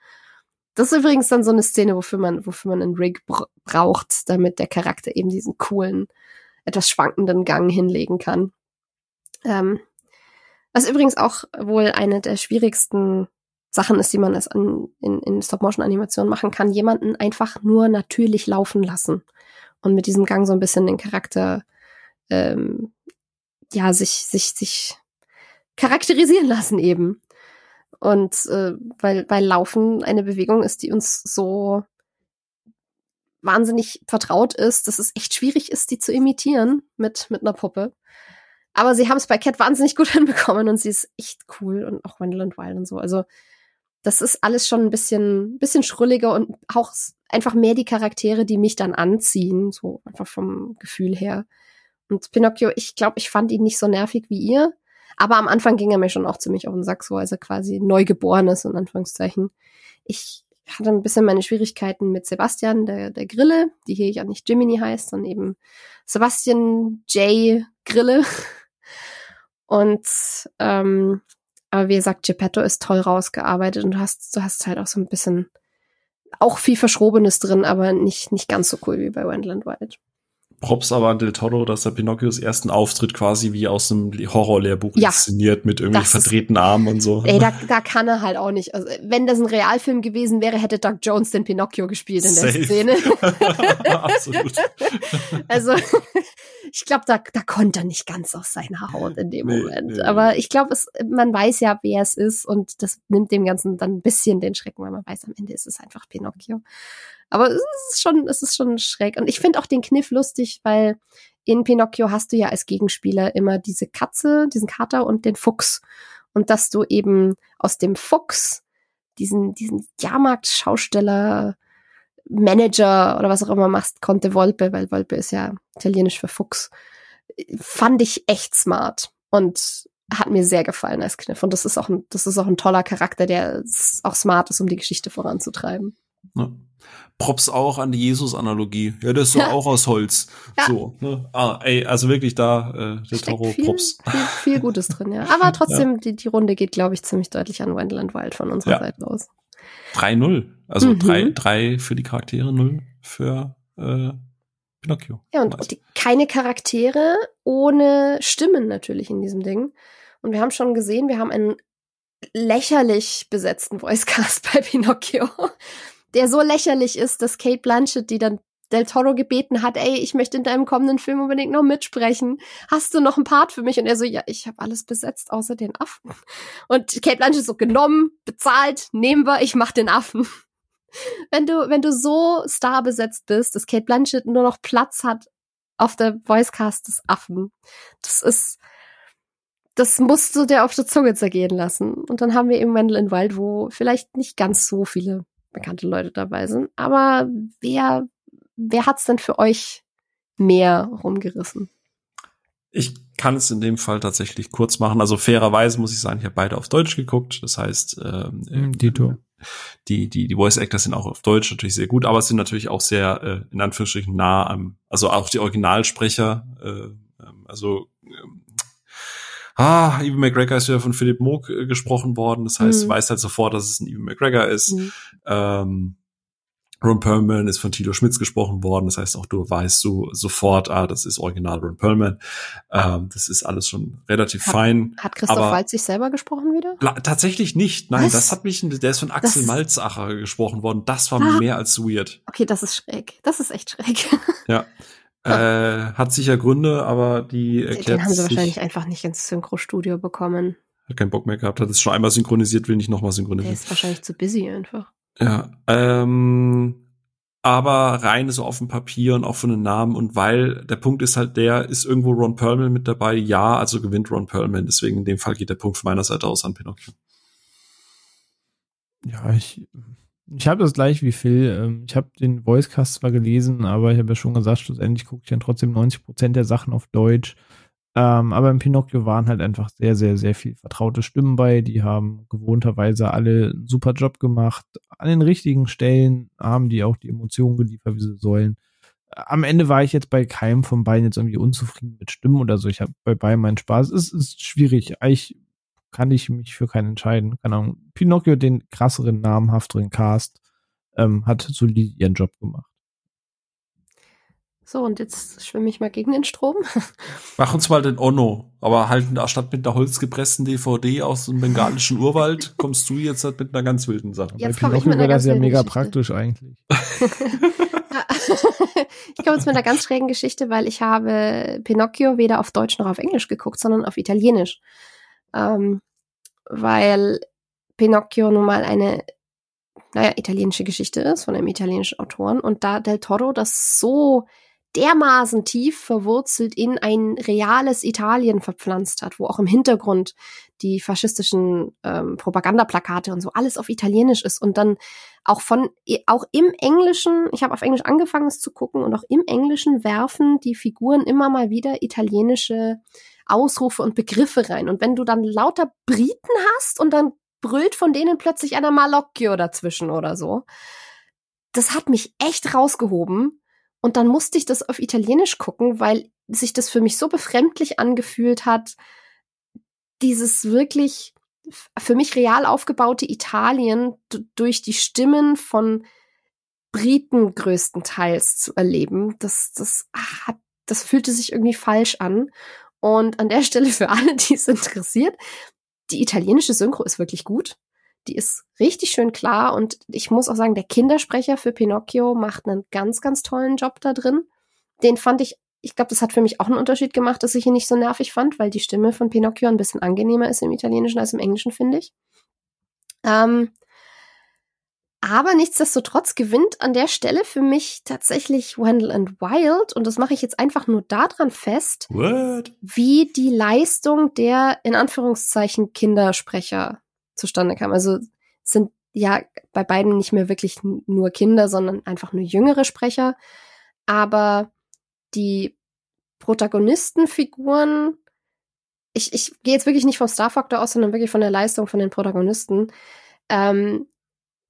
Das ist übrigens dann so eine Szene, wofür man, wofür man einen Rig braucht, damit der Charakter eben diesen coolen, etwas schwankenden Gang hinlegen kann. Ähm, was übrigens auch wohl eine der schwierigsten Sachen ist, die man als an, in, in Stop-Motion-Animation machen kann, jemanden einfach nur natürlich laufen lassen und mit diesem Gang so ein bisschen den Charakter ähm, ja sich sich sich charakterisieren lassen eben und äh, weil weil Laufen eine Bewegung ist, die uns so wahnsinnig vertraut ist, dass es echt schwierig ist, die zu imitieren mit mit einer Puppe. Aber sie haben es bei Cat wahnsinnig gut [LAUGHS] hinbekommen und sie ist echt cool und auch Wendell Wild und so. Also das ist alles schon ein bisschen, bisschen schrulliger und auch einfach mehr die Charaktere, die mich dann anziehen, so einfach vom Gefühl her. Und Pinocchio, ich glaube, ich fand ihn nicht so nervig wie ihr, aber am Anfang ging er mir schon auch ziemlich auf den Sack, so als er quasi neugeboren ist, in Anführungszeichen. Ich hatte ein bisschen meine Schwierigkeiten mit Sebastian, der, der Grille, die hier ja nicht Jiminy heißt, sondern eben Sebastian J. Grille. [LAUGHS] Und ähm, aber wie gesagt, Geppetto ist toll rausgearbeitet und du hast, du hast halt auch so ein bisschen auch viel Verschrobenes drin, aber nicht, nicht ganz so cool wie bei Wendland Wild. Props aber an Del Toro, dass er Pinocchios ersten Auftritt quasi wie aus einem Horrorlehrbuch ja, inszeniert mit irgendwie verdrehten Armen und so. Ey, da, [LAUGHS] da kann er halt auch nicht. Also, wenn das ein Realfilm gewesen wäre, hätte Doug Jones den Pinocchio gespielt in der Safe. Szene. [LAUGHS] Absolut. also, ich glaube, da, da konnte er nicht ganz aus seiner Haut in dem nee, Moment. Nee. Aber ich glaube, man weiß ja, wer es ist und das nimmt dem Ganzen dann ein bisschen den Schrecken, weil man weiß, am Ende ist es einfach Pinocchio. Aber es ist schon, es ist schon schräg. Und ich finde auch den Kniff lustig, weil in Pinocchio hast du ja als Gegenspieler immer diese Katze, diesen Kater und den Fuchs. Und dass du eben aus dem Fuchs diesen, diesen Jahrmarkt-Schausteller, Manager oder was auch immer machst, konnte Volpe, weil Volpe ist ja italienisch für Fuchs. Fand ich echt smart und hat mir sehr gefallen als Kniff. Und das ist auch ein, das ist auch ein toller Charakter, der auch smart ist, um die Geschichte voranzutreiben. Ja. Props auch an die Jesus-Analogie. Ja, das ist ja auch aus Holz. Ja. So, ne? Ah, ey, also wirklich da, äh, der Toro, viel, Props. Viel, viel Gutes drin, ja. Aber [LAUGHS] trotzdem, ja. die, die Runde geht, glaube ich, ziemlich deutlich an Wendland Wild von unserer. Seite aus. 3-0. Also mhm. drei, drei für die Charaktere, null für äh, Pinocchio. Ja, und, und die, keine Charaktere ohne Stimmen natürlich in diesem Ding. Und wir haben schon gesehen, wir haben einen lächerlich besetzten Voicecast [LAUGHS] bei Pinocchio der so lächerlich ist, dass Kate Blanchett, die dann Del Toro gebeten hat, ey, ich möchte in deinem kommenden Film unbedingt noch mitsprechen. Hast du noch einen Part für mich? Und er so, ja, ich habe alles besetzt, außer den Affen. Und Kate Blanchett so genommen, bezahlt, nehmen wir, ich mach den Affen. Wenn du, wenn du so starbesetzt bist, dass Kate Blanchett nur noch Platz hat auf der Voicecast des Affen, das ist, das musst du dir auf der Zunge zergehen lassen. Und dann haben wir eben Wendell in Wald, wo vielleicht nicht ganz so viele bekannte Leute dabei sind. Aber wer, wer hat's denn für euch mehr rumgerissen? Ich kann es in dem Fall tatsächlich kurz machen. Also fairerweise muss ich sagen, ich habe beide auf Deutsch geguckt. Das heißt, ähm, hm, Dito. Die die die Voice Actors sind auch auf Deutsch natürlich sehr gut, aber es sind natürlich auch sehr äh, in Anführungsstrichen nah am, also auch die Originalsprecher. Äh, ähm, also ähm, ah, Ewan McGregor ist ja von Philip Moog äh, gesprochen worden. Das heißt, mhm. weiß halt sofort, dass es ein Ewan McGregor ist. Mhm. Ähm, Ron Perlman ist von Tito Schmitz gesprochen worden. Das heißt, auch du weißt so sofort, ah, das ist original Ron Perlman. Ähm, das ist alles schon relativ Hat- fein. Hat Christoph Aber- Waltz sich selber gesprochen wieder? Tatsächlich nicht. Nein, Was? das hat mich, der ist von Axel Das- Malzacher gesprochen worden. Das war Ah. mehr als weird. Okay, das ist schräg. Das ist echt schräg. [LAUGHS] Ja. Äh, hat sicher Gründe, aber die erklärt Den haben sie wahrscheinlich einfach nicht ins Synchro-Studio bekommen. hat keinen Bock mehr gehabt, hat es schon einmal synchronisiert, will nicht nochmal Der synchronisieren. ist wahrscheinlich zu busy einfach. Ja, ähm, aber rein so auf dem Papier und auch von den Namen und weil der Punkt ist halt der, ist irgendwo Ron Perlman mit dabei? Ja, also gewinnt Ron Perlman. Deswegen in dem Fall geht der Punkt von meiner Seite aus an Pinocchio. Ja, ich, ich habe das gleich wie Phil. Ähm, Ich habe den Voicecast zwar gelesen, aber ich habe ja schon gesagt, schlussendlich gucke ich dann trotzdem 90 Prozent der Sachen auf Deutsch. Ähm, aber im Pinocchio waren halt einfach sehr, sehr, sehr viel vertraute Stimmen bei. Die haben gewohnterweise alle einen super Job gemacht. An den richtigen Stellen haben die auch die Emotionen geliefert, wie sie sollen. Am Ende war ich jetzt bei keinem von beiden jetzt irgendwie unzufrieden mit Stimmen oder so. Ich habe bei beiden meinen Spaß. Es ist schwierig. Eigentlich kann ich mich für keinen entscheiden. Keine Ahnung. Pinocchio, den krasseren, namhafteren Cast, ähm, hat solid ihren Job gemacht. So, und jetzt schwimme ich mal gegen den Strom. [LAUGHS] Mach uns mal den Onno, aber halt statt mit einer holzgepressten DVD aus dem bengalischen Urwald, [LAUGHS] kommst du jetzt halt mit einer ganz wilden Sache. Jetzt Bei komm ich Pinocchio mit einer das ganz ja mega Geschichte. praktisch eigentlich. [LAUGHS] ich komme jetzt mit einer ganz schrägen Geschichte, weil ich habe Pinocchio weder auf Deutsch noch auf Englisch geguckt, sondern auf Italienisch. Ähm, weil Pinocchio nun mal eine, naja, italienische Geschichte ist von einem italienischen Autoren und da Del Toro das so dermaßen tief verwurzelt in ein reales Italien verpflanzt hat, wo auch im Hintergrund die faschistischen ähm, Propagandaplakate und so alles auf Italienisch ist und dann auch von auch im Englischen, ich habe auf Englisch angefangen es zu gucken und auch im Englischen werfen die Figuren immer mal wieder italienische Ausrufe und Begriffe rein. Und wenn du dann lauter Briten hast und dann brüllt von denen plötzlich einer Malocchio dazwischen oder so, das hat mich echt rausgehoben und dann musste ich das auf Italienisch gucken, weil sich das für mich so befremdlich angefühlt hat, dieses wirklich für mich real aufgebaute Italien durch die Stimmen von Briten größtenteils zu erleben. Das, das hat, das fühlte sich irgendwie falsch an. Und an der [LAUGHS] Stelle für alle, die es interessiert, die italienische Synchro ist wirklich gut. Die ist richtig schön klar und ich muss auch sagen, der Kindersprecher für Pinocchio macht einen ganz, ganz tollen Job da drin. Den fand ich, ich glaube, das hat für mich auch einen Unterschied gemacht, dass ich ihn nicht so nervig fand, weil die Stimme von Pinocchio ein bisschen angenehmer ist im Italienischen als im Englischen, finde ich. Ähm, aber nichtsdestotrotz gewinnt an der Stelle für mich tatsächlich Wendell and Wild und das mache ich jetzt einfach nur daran fest, What? wie die Leistung der in Anführungszeichen Kindersprecher zustande kam. Also sind ja bei beiden nicht mehr wirklich nur Kinder, sondern einfach nur jüngere Sprecher. Aber die Protagonistenfiguren, ich, ich gehe jetzt wirklich nicht vom Star Factor aus, sondern wirklich von der Leistung von den Protagonisten, ähm,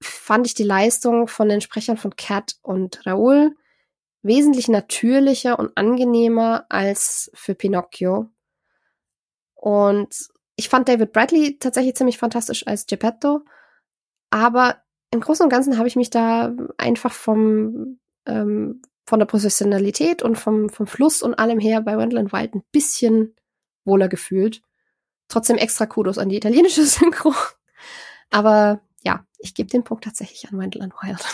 fand ich die Leistung von den Sprechern von Cat und Raoul wesentlich natürlicher und angenehmer als für Pinocchio. Und ich fand David Bradley tatsächlich ziemlich fantastisch als Geppetto, aber im Großen und Ganzen habe ich mich da einfach vom ähm, von der Professionalität und vom, vom Fluss und allem her bei Wendell Wild ein bisschen wohler gefühlt. Trotzdem extra Kudos an die italienische [LAUGHS] Synchro. Aber ja, ich gebe den Punkt tatsächlich an Wendell Wild.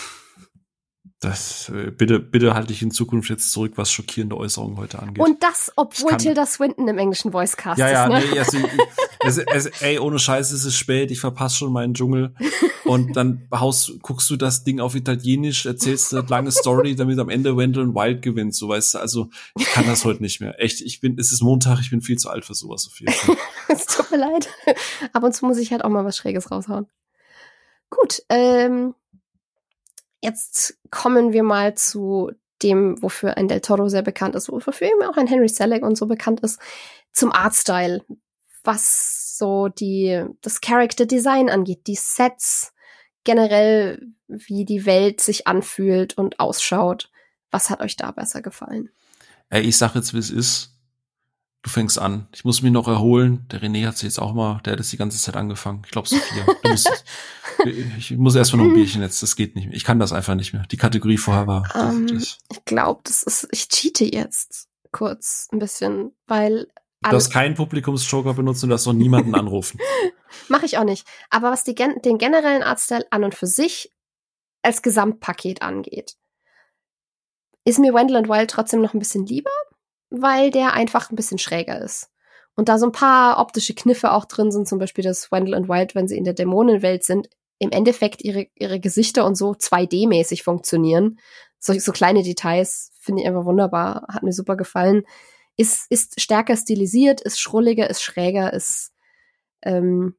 Das, äh, bitte, bitte halte ich in Zukunft jetzt zurück, was schockierende Äußerungen heute angeht. Und das, obwohl Tilda Swinton im englischen Voicecast ja, ja, ist. Ne? nee, also, es, es, ey, ohne Scheiß, es ist spät, ich verpasse schon meinen Dschungel. Und dann haust, guckst du das Ding auf Italienisch, erzählst eine lange Story, damit am Ende Wendell und Wild gewinnt, so weißt du, also ich kann das heute nicht mehr. Echt, ich bin, es ist Montag, ich bin viel zu alt für sowas, Sophie. [LAUGHS] Es tut mir leid. Ab und zu muss ich halt auch mal was Schräges raushauen. Gut, ähm, jetzt kommen wir mal zu dem, wofür ein Del Toro sehr bekannt ist, wofür eben auch ein Henry Selick und so bekannt ist, zum Artstyle, was so die, das Character Design angeht, die Sets, generell, wie die Welt sich anfühlt und ausschaut. Was hat euch da besser gefallen? Ey, ich sag jetzt, wie es ist. Du fängst an. Ich muss mich noch erholen. Der René hat sich jetzt auch mal, der hat es die ganze Zeit angefangen. Ich glaube, Sophia. Du musst, [LAUGHS] ich muss erstmal noch ein Bierchen jetzt. Das geht nicht mehr. Ich kann das einfach nicht mehr. Die Kategorie vorher war. Um, ähm, ich glaube, das ist, ich cheate jetzt kurz ein bisschen, weil. Du hast keinen Publikumsjoker benutzt und du hast noch niemanden anrufen. [LAUGHS] Mache ich auch nicht. Aber was die, den generellen Artstyle an und für sich als Gesamtpaket angeht, ist mir Wendell Wild trotzdem noch ein bisschen lieber, weil der einfach ein bisschen schräger ist. Und da so ein paar optische Kniffe auch drin sind, zum Beispiel, dass Wendell und Wild, wenn sie in der Dämonenwelt sind, im Endeffekt ihre, ihre Gesichter und so 2D-mäßig funktionieren. So, so kleine Details finde ich einfach wunderbar, hat mir super gefallen. Ist, ist stärker stilisiert, ist schrulliger, ist schräger, ist ähm,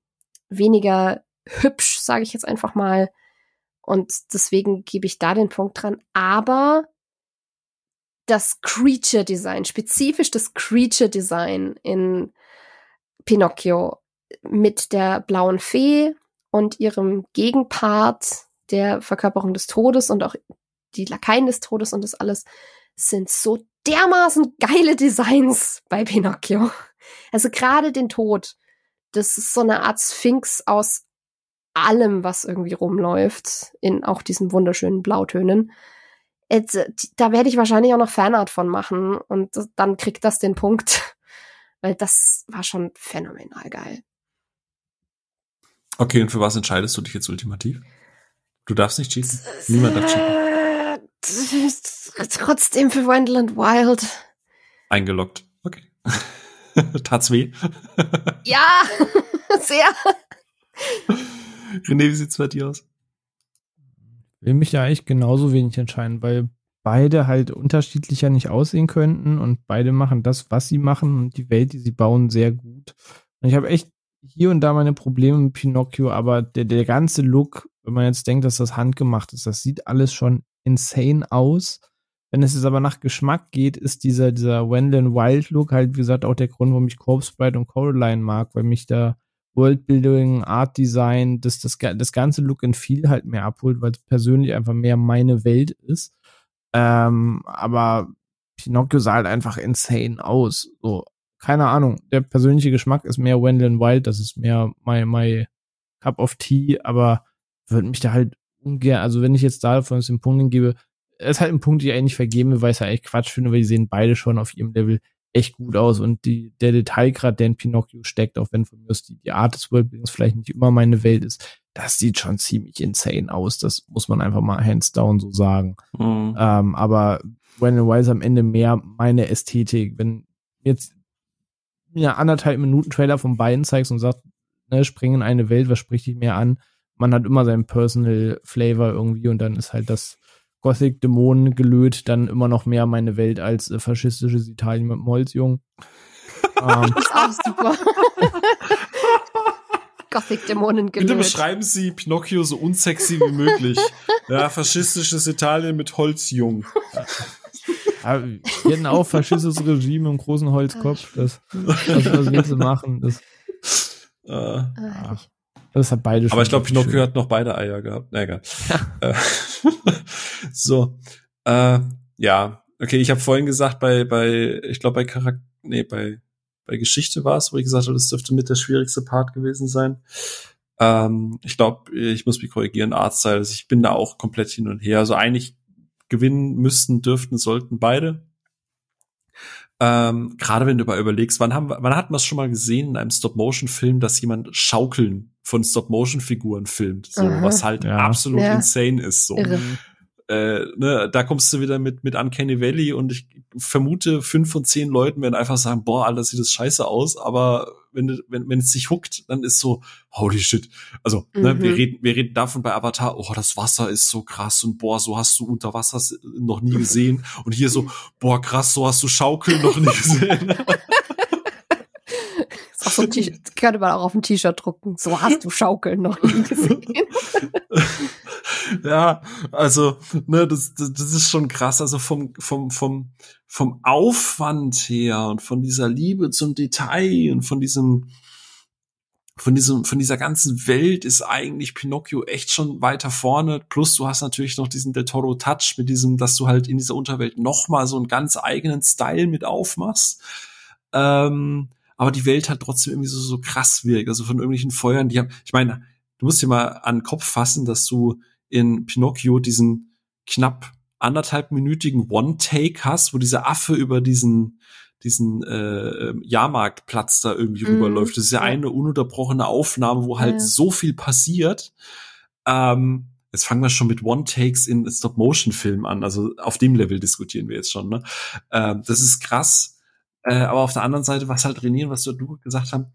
weniger hübsch, sage ich jetzt einfach mal. Und deswegen gebe ich da den Punkt dran. Aber das Creature Design, spezifisch das Creature Design in Pinocchio mit der blauen Fee und ihrem Gegenpart der Verkörperung des Todes und auch die Lakaien des Todes und das alles sind so dermaßen geile Designs bei Pinocchio. Also gerade den Tod, das ist so eine Art Sphinx aus allem, was irgendwie rumläuft, in auch diesen wunderschönen Blautönen. Jetzt, äh, da werde ich wahrscheinlich auch noch Fanart von machen und dann kriegt das den Punkt, [LAUGHS] weil das war schon phänomenal geil. Okay, und für was entscheidest du dich jetzt ultimativ? Du darfst nicht cheaten. Niemand darf cheaten. Trotzdem für Wendland Wild. Eingeloggt. Okay. [LAUGHS] Tat's weh? ja, [LAUGHS] sehr. René, wie sieht's bei dir aus? Will mich ja eigentlich genauso wenig entscheiden, weil beide halt unterschiedlicher nicht aussehen könnten und beide machen das, was sie machen und die Welt, die sie bauen, sehr gut. Und ich habe echt hier und da meine Probleme mit Pinocchio, aber der, der ganze Look, wenn man jetzt denkt, dass das handgemacht ist, das sieht alles schon insane aus. Wenn es jetzt aber nach Geschmack geht, ist dieser, dieser Wendell Wild Look halt, wie gesagt, auch der Grund, warum ich Corpse Bride und Coraline mag, weil mich da Worldbuilding, Art Design, das, das, das ganze Look and Feel halt mehr abholt, weil es persönlich einfach mehr meine Welt ist. Ähm, aber Pinocchio sah halt einfach insane aus. So, keine Ahnung. Der persönliche Geschmack ist mehr Wendell Wild, das ist mehr my, my Cup of Tea, aber würde mich da halt ungern, also wenn ich jetzt da von den Punkten gebe, ist halt ein Punkt, den ich eigentlich vergeben weil ich ja echt Quatsch finde, weil die sehen beide schon auf ihrem Level echt gut aus und die, der Detailgrad, der in Pinocchio steckt, auch wenn von mir aus die, die Art des Worldbuildings vielleicht nicht immer meine Welt ist, das sieht schon ziemlich insane aus. Das muss man einfach mal hands down so sagen. Mhm. Ähm, aber Wendell Wise am Ende mehr meine Ästhetik. Wenn jetzt mir anderthalb Minuten Trailer von beiden zeigst und sagst, ne, spring in eine Welt, was spricht dich mehr an? Man hat immer seinen Personal Flavor irgendwie und dann ist halt das Gothic-Dämonen gelöt, dann immer noch mehr meine Welt als äh, faschistisches Italien mit dem Holzjungen. [LAUGHS] ähm. Das ist auch super. [LAUGHS] Gothic-Dämonen gelöt. Bitte beschreiben Sie Pinocchio so unsexy wie möglich. ja, faschistisches Italien mit Holzjung. Ja, wir hatten auch faschistisches Regime im großen Holzkopf. Das, das was willst du machen? Das, äh, ah, ja. Das hat beide schon. Aber ich glaube, Pinocchio schön. hat noch beide Eier gehabt. Na egal. [LAUGHS] Äh, so. Äh, ja. Okay, ich habe vorhin gesagt, bei, bei, ich glaube, bei Charakter, nee, bei, bei Geschichte war es, wo ich gesagt habe, das dürfte mit der schwierigste Part gewesen sein. Ähm, ich glaube, ich muss mich korrigieren, Artstyle. Also ich bin da auch komplett hin und her. Also eigentlich gewinnen müssten, dürften, sollten beide. Ähm, Gerade wenn du mal überlegst, wann haben wann hat man es schon mal gesehen in einem Stop-Motion-Film, dass jemand Schaukeln von Stop-Motion-Figuren filmt, so Aha. was halt ja. absolut ja. insane ist. So. Irre. Äh, ne, da kommst du wieder mit mit Uncanny Valley und ich vermute, fünf von zehn Leuten werden einfach sagen, boah, Alter, sieht das scheiße aus, aber wenn, wenn, wenn es sich huckt, dann ist so, holy shit. Also, mhm. ne, wir mhm. reden, wir reden davon bei Avatar, oh, das Wasser ist so krass und boah, so hast du unter Wasser noch nie gesehen. Und hier so, [LAUGHS] boah, krass, so hast du Schaukeln noch nie gesehen. [LAUGHS] so [LAUGHS] könnte man auch auf ein T-Shirt drucken. So hast du Schaukeln noch nie [LAUGHS] gesehen. ja, also, ne, das, das, das ist schon krass. Also vom, vom, vom, vom Aufwand her und von dieser Liebe zum Detail und von diesem, von diesem, von dieser ganzen Welt ist eigentlich Pinocchio echt schon weiter vorne. Plus du hast natürlich noch diesen Del Toro Touch mit diesem, dass du halt in dieser Unterwelt noch mal so einen ganz eigenen Style mit aufmachst. ähm, aber die Welt halt trotzdem irgendwie so, so krass wirkt. Also von irgendwelchen Feuern, die haben, ich meine, du musst dir mal an den Kopf fassen, dass du in Pinocchio diesen knapp anderthalbminütigen One-Take hast, wo dieser Affe über diesen diesen äh, Jahrmarktplatz da irgendwie mm, rüberläuft. Das ist ja, ja, eine ununterbrochene Aufnahme, wo halt ja. so viel passiert. Ähm, jetzt fangen wir schon mit One-Takes in Stop-Motion-Filmen an. Also auf dem Level diskutieren wir jetzt schon. Ne? Ähm, das ist krass. Äh, aber auf der anderen Seite, was halt trainieren, was du, du gesagt haben,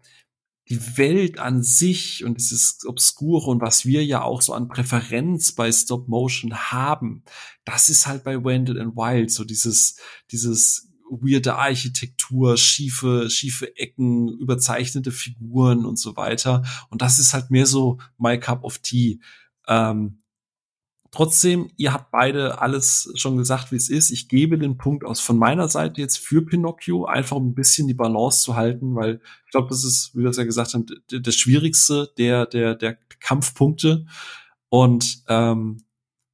die Welt an sich und dieses Obskure und was wir ja auch so an Präferenz bei Stop Motion haben, das ist halt bei Wendell and Wild so dieses, dieses weirde Architektur, schiefe, schiefe Ecken, überzeichnete Figuren und so weiter. Und das ist halt mehr so my cup of tea. Ähm, Trotzdem, ihr habt beide alles schon gesagt, wie es ist. Ich gebe den Punkt aus von meiner Seite jetzt für Pinocchio, einfach um ein bisschen die Balance zu halten, weil ich glaube, das ist, wie wir es ja gesagt haben, das Schwierigste der, der, der Kampfpunkte. Und ähm,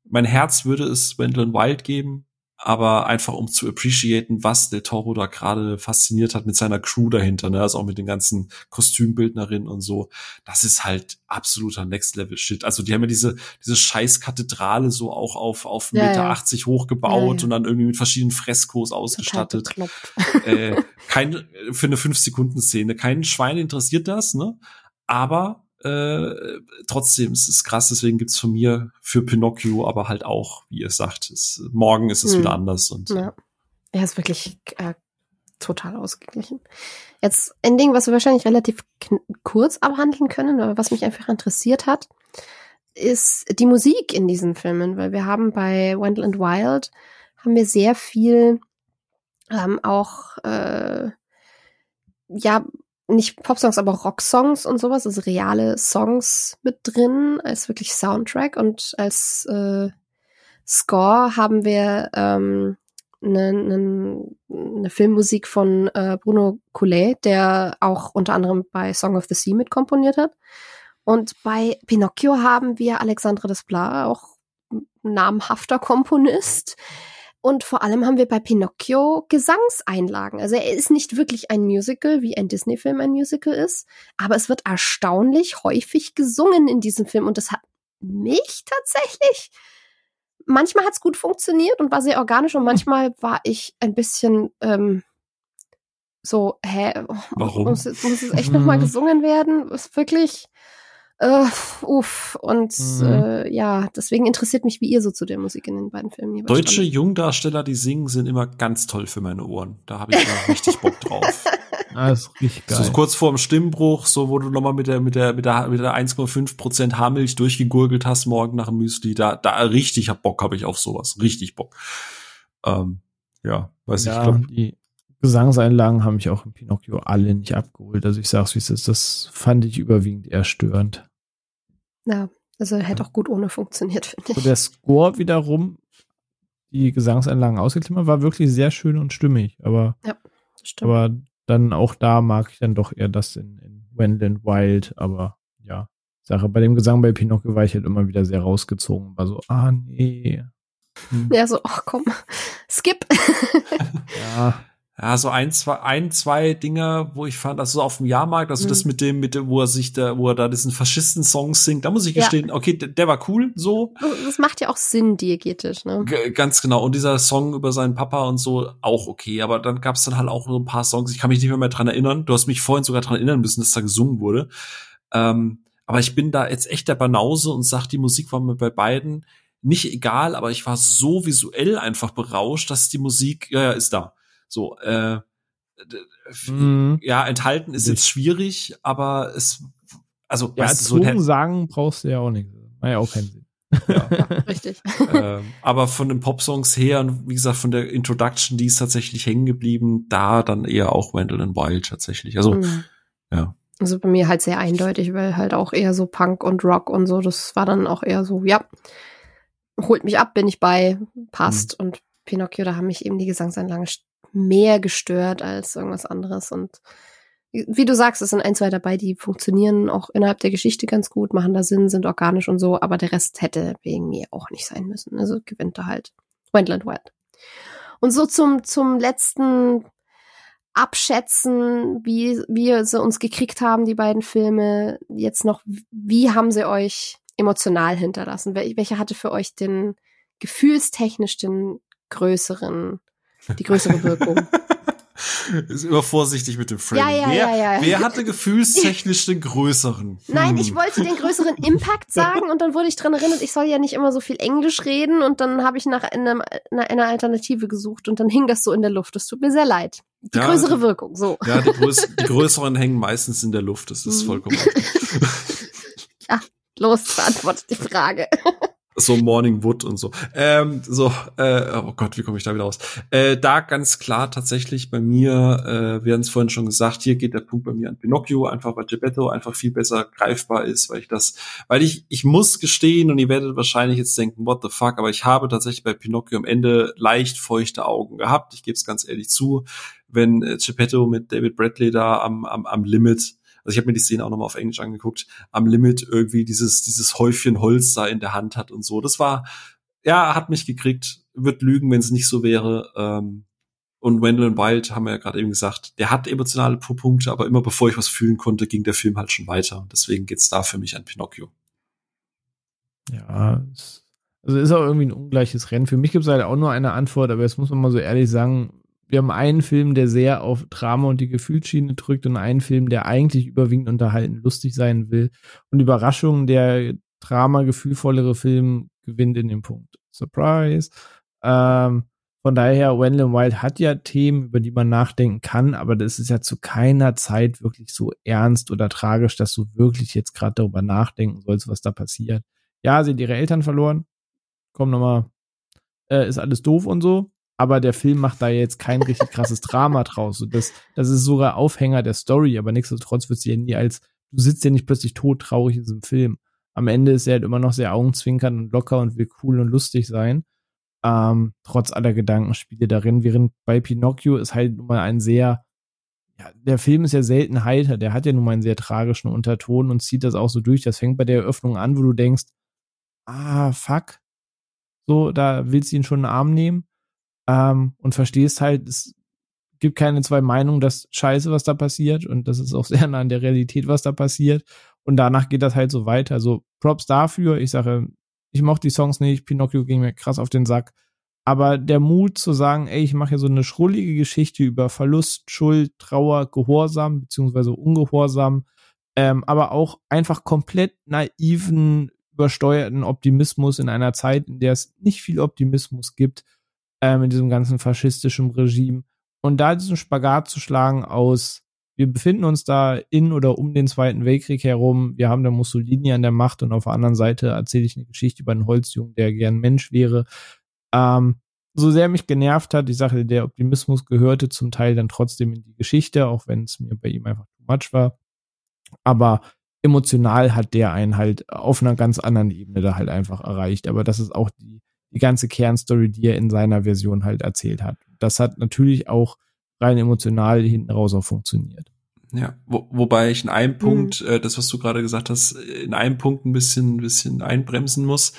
mein Herz würde es Wendell Wild geben, aber einfach um zu appreciaten, was Del Toro da gerade fasziniert hat mit seiner Crew dahinter, ne? also auch mit den ganzen Kostümbildnerinnen und so. Das ist halt absoluter Next Level Shit. Also die haben ja diese diese scheiß Kathedrale so auch auf auf ja, Meter ja. 80 hochgebaut ja, und dann irgendwie mit verschiedenen Freskos ausgestattet. [LAUGHS] äh, kein für eine 5 Sekunden Szene. Kein Schwein interessiert das, ne? Aber äh, trotzdem, es ist krass, deswegen gibt's von mir für Pinocchio, aber halt auch, wie ihr sagt, es, morgen ist es hm. wieder anders. Und, ja. Er ist wirklich äh, total ausgeglichen. Jetzt ein Ding, was wir wahrscheinlich relativ kurz abhandeln können, aber was mich einfach interessiert hat, ist die Musik in diesen Filmen, weil wir haben bei Wendell and Wild haben wir sehr viel ähm, auch äh, ja nicht Popsongs, aber Rocksongs und sowas, also reale Songs mit drin, als wirklich Soundtrack und als äh, Score haben wir ähm, eine, eine, eine Filmmusik von äh, Bruno Coulet, der auch unter anderem bei Song of the Sea mitkomponiert hat. Und bei Pinocchio haben wir Alexandre Desplat, auch namhafter Komponist, und vor allem haben wir bei Pinocchio Gesangseinlagen. Also er ist nicht wirklich ein Musical, wie ein Disney-Film ein Musical ist, aber es wird erstaunlich häufig gesungen in diesem Film und das hat mich tatsächlich. Manchmal hat es gut funktioniert und war sehr organisch und manchmal war ich ein bisschen ähm, so, hä, Warum? Muss, muss es echt nochmal [LAUGHS] gesungen werden? Ist wirklich Uh, uff. Und mhm. äh, ja, deswegen interessiert mich, wie ihr so zu der Musik in den beiden Filmen hier Deutsche stand. Jungdarsteller, die singen, sind immer ganz toll für meine Ohren. Da habe ich immer [LAUGHS] richtig Bock drauf. Ah, ist richtig geil. So kurz vor dem Stimmbruch, so wo du nochmal mit der mit der mit der mit der 1,5 Prozent Haarmilch durchgegurgelt hast morgen nach dem Müsli, da da richtig hab Bock habe ich auf sowas, richtig Bock. Ähm, ja, weiß ja, ich glaube. Die Gesangseinlagen haben mich auch im Pinocchio alle nicht abgeholt. Also ich sag's wie es ist, das fand ich überwiegend eher störend. Ja, also hätte auch gut ohne funktioniert, finde ich. Und der Score wiederum, die Gesangseinlagen ausgeklammert, war wirklich sehr schön und stimmig. Aber, ja, aber dann auch da mag ich dann doch eher das in, in Wendland Wild. Aber ja, Sache. Bei dem Gesang bei Pinocchio war ich halt immer wieder sehr rausgezogen. War so, ah nee. Hm. Ja, so, ach komm, [LAUGHS] skip. [LAUGHS] ja ja, so ein, zwei, ein, zwei Dinge, wo ich fand, also auf dem Jahrmarkt, also mhm. das mit dem, mit dem, wo er sich da, wo er da diesen Faschisten-Song singt, da muss ich gestehen, ja. okay, der, der, war cool, so. Das macht ja auch Sinn, diegetisch, ne? G ganz genau. Und dieser Song über seinen Papa und so, auch okay. Aber dann gab es dann halt auch so ein paar Songs, ich kann mich nicht mehr, mehr dran erinnern. Du hast mich vorhin sogar dran erinnern müssen, dass da gesungen wurde. Ähm, aber ich bin da jetzt echt der Banause und sag, die Musik war mir bei beiden nicht egal, aber ich war so visuell einfach berauscht, dass die Musik, ja, ja, ist da. So, äh, mhm. ja, enthalten ist jetzt schwierig, aber es, also, ja, weißt du, so sagen brauchst du ja auch nicht. War ja auch keinen Sinn. Ja. [LAUGHS] Richtig. [LAUGHS] ähm, aber von den Popsongs her und wie gesagt von der Introduction, die ist tatsächlich hängen geblieben, da dann eher auch Wendell and Wild tatsächlich. Also mhm. ja. Also bei mir halt sehr eindeutig, weil halt auch eher so Punk und Rock und so, das war dann auch eher so, ja, holt mich ab, bin ich bei, passt. Mhm. Und Pinocchio, da haben mich eben die Gesangsanlagen mehr gestört als irgendwas anderes. Und wie du sagst, es sind ein, zwei dabei, die funktionieren auch innerhalb der Geschichte ganz gut, machen da Sinn, sind organisch und so, aber der Rest hätte wegen mir auch nicht sein müssen. Also gewinnt da halt Wendland Wild. Und so zum, zum letzten abschätzen, wie, wie sie uns gekriegt haben, die beiden Filme, jetzt noch, wie haben sie euch emotional hinterlassen? Wel welcher hatte für euch den gefühlstechnisch den größeren, die größere Wirkung? [LAUGHS] ist immer vorsichtig mit dem Framing. Ja, ja, wer, ja, ja. wer hatte gefühlstechnisch den größeren? Nein, ich hm. wollte den größeren Impact sagen und dann wurde ich dran erinnert, ich soll ja nicht immer so viel Englisch reden und dann habe ich nach einem, einer Alternative gesucht und dann hing das so in der Luft. Das tut mir sehr leid. Die ja, größere Wirkung, so. Ja, die, größ [LAUGHS] die größeren hängen meistens in der Luft. Das ist hm. vollkommen. [LAUGHS] ja, los, beantwortet die Frage so Morning Wood und so. Ähm, so, äh, oh Gott, wie komme ich da wieder raus? Äh, da ganz klar tatsächlich bei mir, äh, wir haben es vorhin schon gesagt, hier geht der Punkt bei mir an Pinocchio, einfach weil Geppetto einfach viel besser greifbar ist, weil ich das, weil ich, ich muss gestehen und ihr werdet wahrscheinlich jetzt denken, what the fuck, aber ich habe tatsächlich bei Pinocchio am Ende leicht feuchte Augen gehabt. Ich gebe es ganz ehrlich zu, wenn äh, Geppetto mit David Bradley da am, am, am Limit also ich habe mir die Szene auch nochmal auf Englisch angeguckt, am Limit irgendwie dieses, dieses Häufchen Holz da in der Hand hat und so. Das war, ja, hat mich gekriegt, wird lügen, wenn es nicht so wäre. Ähm, und Wendell Wild haben wir ja gerade eben gesagt, der hat emotionale Punkte, aber immer bevor ich was fühlen konnte, ging der Film halt schon weiter. Deswegen geht's da für mich an Pinocchio. Ja, also ist auch irgendwie ein ungleiches Rennen. Für mich gibt es halt auch nur eine Antwort, aber jetzt muss man mal so ehrlich sagen, wir haben einen Film, der sehr auf Drama und die Gefühlsschiene drückt und einen Film, der eigentlich überwiegend unterhalten, lustig sein will. Und Überraschung, der Drama, gefühlvollere Film gewinnt in dem Punkt. Surprise. Ähm, von daher, Wendell Wild hat ja Themen, über die man nachdenken kann, aber das ist ja zu keiner Zeit wirklich so ernst oder tragisch, dass du wirklich jetzt gerade darüber nachdenken sollst, was da passiert. Ja, sie hat ihre Eltern verloren. Komm nochmal, äh, ist alles doof und so aber der Film macht da jetzt kein richtig krasses Drama draus. Und das, das ist sogar Aufhänger der Story, aber nichtsdestotrotz wird sie ja nie als, du sitzt ja nicht plötzlich todtraurig in diesem Film. Am Ende ist er halt immer noch sehr augenzwinkernd und locker und will cool und lustig sein. Ähm, trotz aller Gedankenspiele darin, während bei Pinocchio ist halt nun mal ein sehr, ja, der Film ist ja selten heiter, der hat ja nun mal einen sehr tragischen Unterton und zieht das auch so durch. Das fängt bei der Eröffnung an, wo du denkst, ah, fuck, so, da willst du ihn schon in den Arm nehmen ähm, und verstehst halt, es gibt keine zwei Meinungen, das scheiße, was da passiert. Und das ist auch [LAUGHS] sehr nah an der Realität, was da passiert. Und danach geht das halt so weiter. Also Props dafür, ich sage, ich mochte die Songs nicht, Pinocchio ging mir krass auf den Sack, aber der Mut zu sagen, ey, ich mache hier so eine schrullige Geschichte über Verlust, Schuld, Trauer, Gehorsam beziehungsweise Ungehorsam, ähm, aber auch einfach komplett naiven, übersteuerten Optimismus in einer Zeit, in der es nicht viel Optimismus gibt, äh, mit diesem ganzen faschistischen Regime. Und da diesen Spagat zu schlagen aus, wir befinden uns da in oder um den Zweiten Weltkrieg herum, wir haben da Mussolini an der Macht und auf der anderen Seite erzähle ich eine Geschichte über einen Holzjungen, der gern Mensch wäre. Ähm, so sehr mich genervt hat, ich sage, der Optimismus gehörte zum Teil dann trotzdem in die Geschichte, auch wenn es mir bei ihm einfach too much war. Aber emotional hat der einen halt auf einer ganz anderen Ebene da halt einfach erreicht. Aber das ist auch die die ganze Kernstory, die er in seiner Version halt erzählt hat. Das hat natürlich auch rein emotional hinten raus auch funktioniert. Ja, wo, wobei ich in einem Punkt, mhm. äh, das was du gerade gesagt hast, in einem Punkt ein bisschen, ein bisschen einbremsen muss.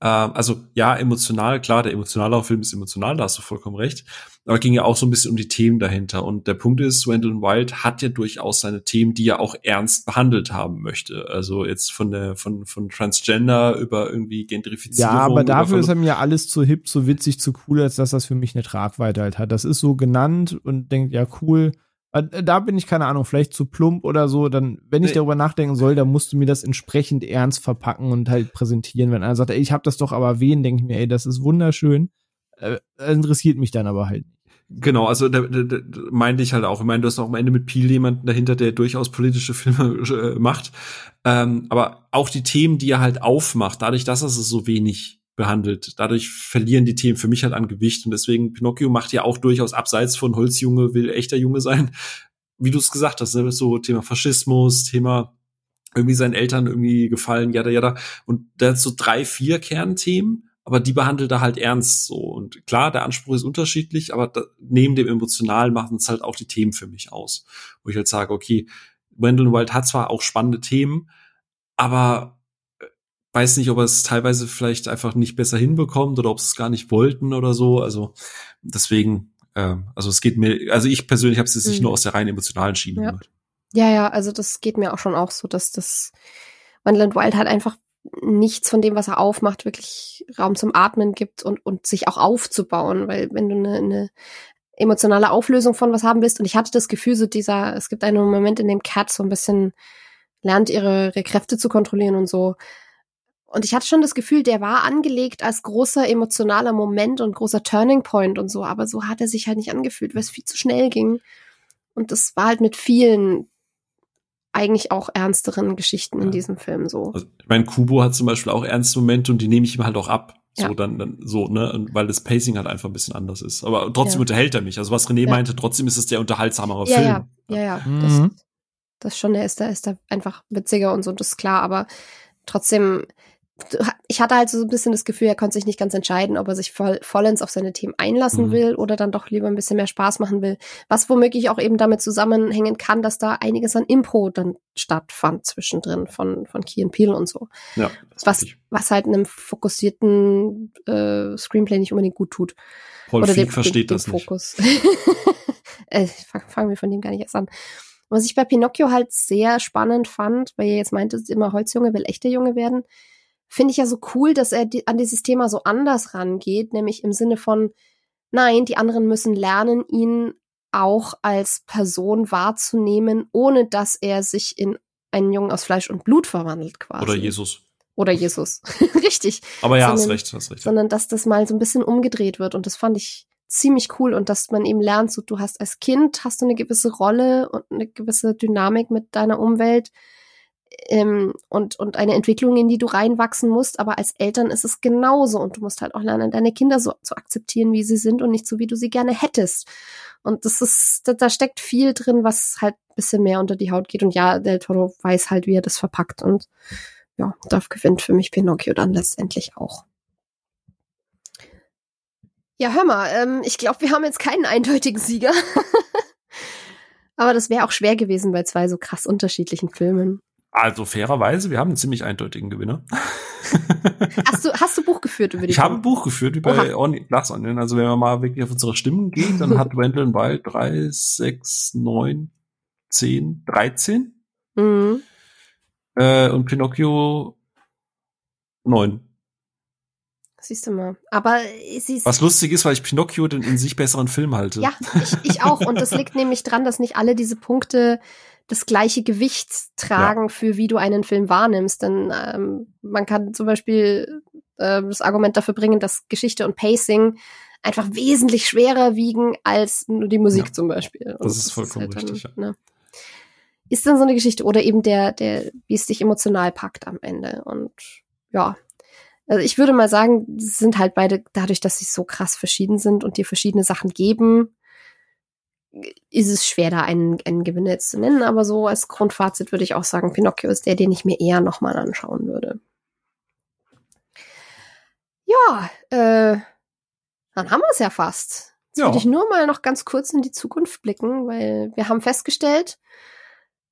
Ähm, also ja, emotional, klar, der emotionale Film ist emotional, da hast du vollkommen recht. Aber ging ja auch so ein bisschen um die Themen dahinter. Und der Punkt ist, Wendell Wild hat ja durchaus seine Themen, die er auch ernst behandelt haben möchte. Also jetzt von der, von, von Transgender über irgendwie Gentrifizierung. Ja, aber dafür ist er mir alles zu hip, zu witzig, zu cool, als dass das für mich eine Tragweite halt hat. Das ist so genannt und denkt, ja, cool. Äh, da bin ich keine Ahnung, vielleicht zu plump oder so. Dann, wenn ich nee. darüber nachdenken soll, dann musst du mir das entsprechend ernst verpacken und halt präsentieren. Wenn einer sagt, ey, ich habe das doch aber wen, denke ich mir, ey, das ist wunderschön. Äh, interessiert mich dann aber halt. Genau, also da, da, da meinte ich halt auch. Ich meine, du hast auch am Ende mit Peel jemanden dahinter, der durchaus politische [LAUGHS] Filme äh, macht. Ähm, aber auch die Themen, die er halt aufmacht, dadurch, dass er es so wenig behandelt, dadurch verlieren die Themen für mich halt an Gewicht. Und deswegen, Pinocchio macht ja auch durchaus abseits von Holzjunge, will echter Junge sein. Wie du es gesagt hast, ne? so Thema Faschismus, Thema irgendwie seinen Eltern irgendwie gefallen, jada, jada. Und da hat so drei, vier Kernthemen aber die behandelt er halt ernst so. Und klar, der Anspruch ist unterschiedlich, aber da, neben dem Emotionalen machen es halt auch die Themen für mich aus. Wo ich halt sage, okay, Wendell Wild hat zwar auch spannende Themen, aber weiß nicht, ob er es teilweise vielleicht einfach nicht besser hinbekommt oder ob sie es gar nicht wollten oder so. Also deswegen Ähm, also es geht mir, also ich persönlich habe es jetzt nicht Mhm. nur aus der rein emotionalen Schiene Ja. gemacht. Ja, ja, also das geht mir auch schon auch so, dass das Wonderland Wild hat einfach nichts von dem, was er aufmacht, wirklich Raum zum Atmen gibt und, und sich auch aufzubauen, weil wenn du eine, eine emotionale Auflösung von was haben willst, und ich hatte das Gefühl, so dieser, es gibt einen Moment, in dem Cat so ein bisschen lernt, ihre, ihre Kräfte zu kontrollieren und so. Und ich hatte schon das Gefühl, der war angelegt als großer emotionaler Moment und großer Turning Point und so, aber so hat er sich halt nicht angefühlt, weil es viel zu schnell ging. Und das war halt mit vielen eigentlich auch ernsteren Geschichten in Ja. diesem Film so. Also, ich meine, Kubo hat zum Beispiel auch ernste Momente und die nehme ich ihm halt auch ab. So, Ja. dann, dann, so, ne, und weil das Pacing halt einfach ein bisschen anders ist. Aber trotzdem Ja. unterhält er mich. Also, was René Ja. meinte, trotzdem ist es der unterhaltsamere Ja, Film. ja, ja, ja. Mhm. Das, das schon, der ist da, ist da einfach witziger und so, das ist klar, aber trotzdem, ich hatte halt so ein bisschen das Gefühl, er konnte sich nicht ganz entscheiden, ob er sich voll, vollends auf seine Themen einlassen Mhm. will oder dann doch lieber ein bisschen mehr Spaß machen will. Was womöglich auch eben damit zusammenhängen kann, dass da einiges an Impro dann stattfand zwischendrin von, von Key and Peele und so. Ja, Was, was halt einem fokussierten äh, Screenplay nicht unbedingt gut tut. Paul oder den, versteht den, das den nicht. Fokus. [LAUGHS] äh, fang- fangen wir von dem gar nicht erst an. Was ich bei Pinocchio halt sehr spannend fand, weil ihr jetzt meintest, immer Holzjunge will echter Junge werden, finde ich ja so cool, dass er die, an dieses Thema so anders rangeht, nämlich im Sinne von, nein, die anderen müssen lernen, ihn auch als Person wahrzunehmen, ohne dass er sich in einen Jungen aus Fleisch und Blut verwandelt quasi. Oder Jesus. Oder Jesus. [LAUGHS] Richtig Aber ja, hast Sondern- recht, hast recht. sondern dass das mal so ein bisschen umgedreht wird und das fand ich ziemlich cool und dass man eben lernt, so du hast als Kind hast du eine gewisse Rolle und eine gewisse Dynamik mit deiner Umwelt ähm, und und eine Entwicklung, in die du reinwachsen musst, aber als Eltern ist es genauso und du musst halt auch lernen, deine Kinder so zu akzeptieren, wie sie sind und nicht so, wie du sie gerne hättest. Und das ist, da, da steckt viel drin, was halt ein bisschen mehr unter die Haut geht und ja, Del Toro weiß halt, wie er das verpackt und ja, da gewinnt für mich Pinocchio dann letztendlich auch. Ja, hör mal, ähm, ich glaube, wir haben jetzt keinen eindeutigen Sieger. [LAUGHS] Aber das wäre auch schwer gewesen bei zwei so krass unterschiedlichen Filmen. Also fairerweise, wir haben einen ziemlich eindeutigen Gewinner. [LAUGHS] Hast du, hast du Buch geführt über die Ich habe ein Filme? Buch geführt. Orni- Glass Onion. Also wenn man mal wirklich auf unsere Stimmen geht, dann hat Wendell Wild 3, 6, 9, 10, 13 Mhm. äh, und Pinocchio 9. Siehst du mal. Aber sie ist, Was lustig ist, weil ich Pinocchio den in sich besseren Film halte. ja, ich, ich auch. Und das [LAUGHS] liegt nämlich dran, dass nicht alle diese Punkte das gleiche Gewicht tragen für wie du einen Film wahrnimmst. Denn ähm, man kann zum Beispiel äh, das Argument dafür bringen, dass Geschichte und Pacing einfach wesentlich schwerer wiegen als nur die Musik Ja, zum Beispiel. Und das ist vollkommen dann, richtig, ja. Ne, ist dann so eine Geschichte oder eben der, der, wie es dich emotional packt am Ende. Und ja, also ich würde mal sagen, sind halt beide dadurch, dass sie so krass verschieden sind und dir verschiedene Sachen geben, ist es schwer, da einen, einen Gewinner jetzt zu nennen. Aber so als Grundfazit würde ich auch sagen, Pinocchio ist der, den ich mir eher nochmal anschauen würde. Ja, äh, dann haben wir es ja fast. Jetzt Ja. würde ich nur mal noch ganz kurz in die Zukunft blicken, weil wir haben festgestellt,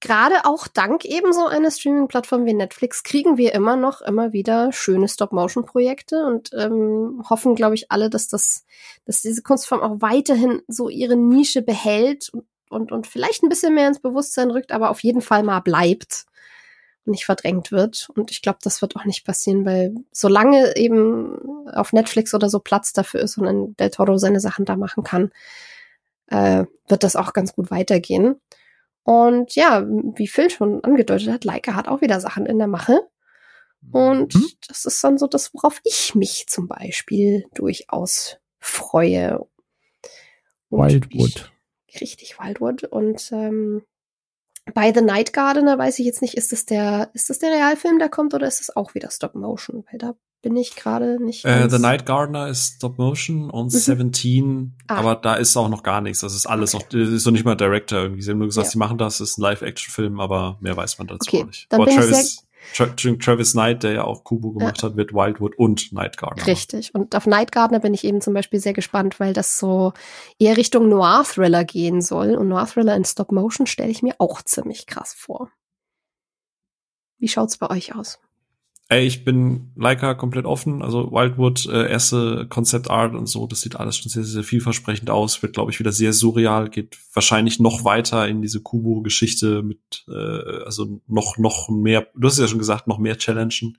gerade auch dank ebenso einer Streaming-Plattform wie Netflix kriegen wir immer noch immer wieder schöne Stop-Motion-Projekte und ähm, hoffen, glaube ich, alle, dass das, dass diese Kunstform auch weiterhin so ihre Nische behält und, und, und vielleicht ein bisschen mehr ins Bewusstsein rückt, aber auf jeden Fall mal bleibt und nicht verdrängt wird. Und ich glaube, das wird auch nicht passieren, weil solange eben auf Netflix oder so Platz dafür ist und ein Del Toro seine Sachen da machen kann, äh, wird das auch ganz gut weitergehen. Und ja, wie Phil schon angedeutet hat, Leica hat auch wieder Sachen in der Mache. Und Mhm. das ist dann so das, worauf ich mich zum Beispiel durchaus freue. Und Wildwood. Ich, richtig, Wildwood. Und ähm, bei The Night Gardener weiß ich jetzt nicht, ist das der, ist das der Realfilm, der kommt, oder ist das auch wieder Stop Motion? Weil da bin ich gerade nicht. Äh, The Night Gardener ist Stop Motion und Mhm. 17, Ah. aber da ist auch noch gar nichts. Das ist alles Okay. noch, das ist noch nicht mal Director irgendwie. Sie haben nur gesagt, Ja. sie machen das, das ist ein Live-Action-Film, aber mehr weiß man dazu Okay, nicht. dann aber bin ich Travis, Tra Travis Knight, der ja auch Kubo gemacht hat, wird Wildwood und Night Gardener. Richtig. Und auf Night Gardener bin ich eben zum Beispiel sehr gespannt, weil das so eher Richtung Noir-Thriller gehen soll. Und Noir-Thriller in Stop-Motion stelle ich mir auch ziemlich krass vor. Wie schaut's bei euch aus? Ey, ich bin Leica komplett offen. Also Wildwood, äh, erste Concept Art und so, das sieht alles schon sehr, sehr vielversprechend aus. Wird, glaube ich, wieder sehr surreal. Geht wahrscheinlich noch weiter in diese Kubo-Geschichte mit, äh, also noch, noch mehr, du hast ja schon gesagt, noch mehr Challengen.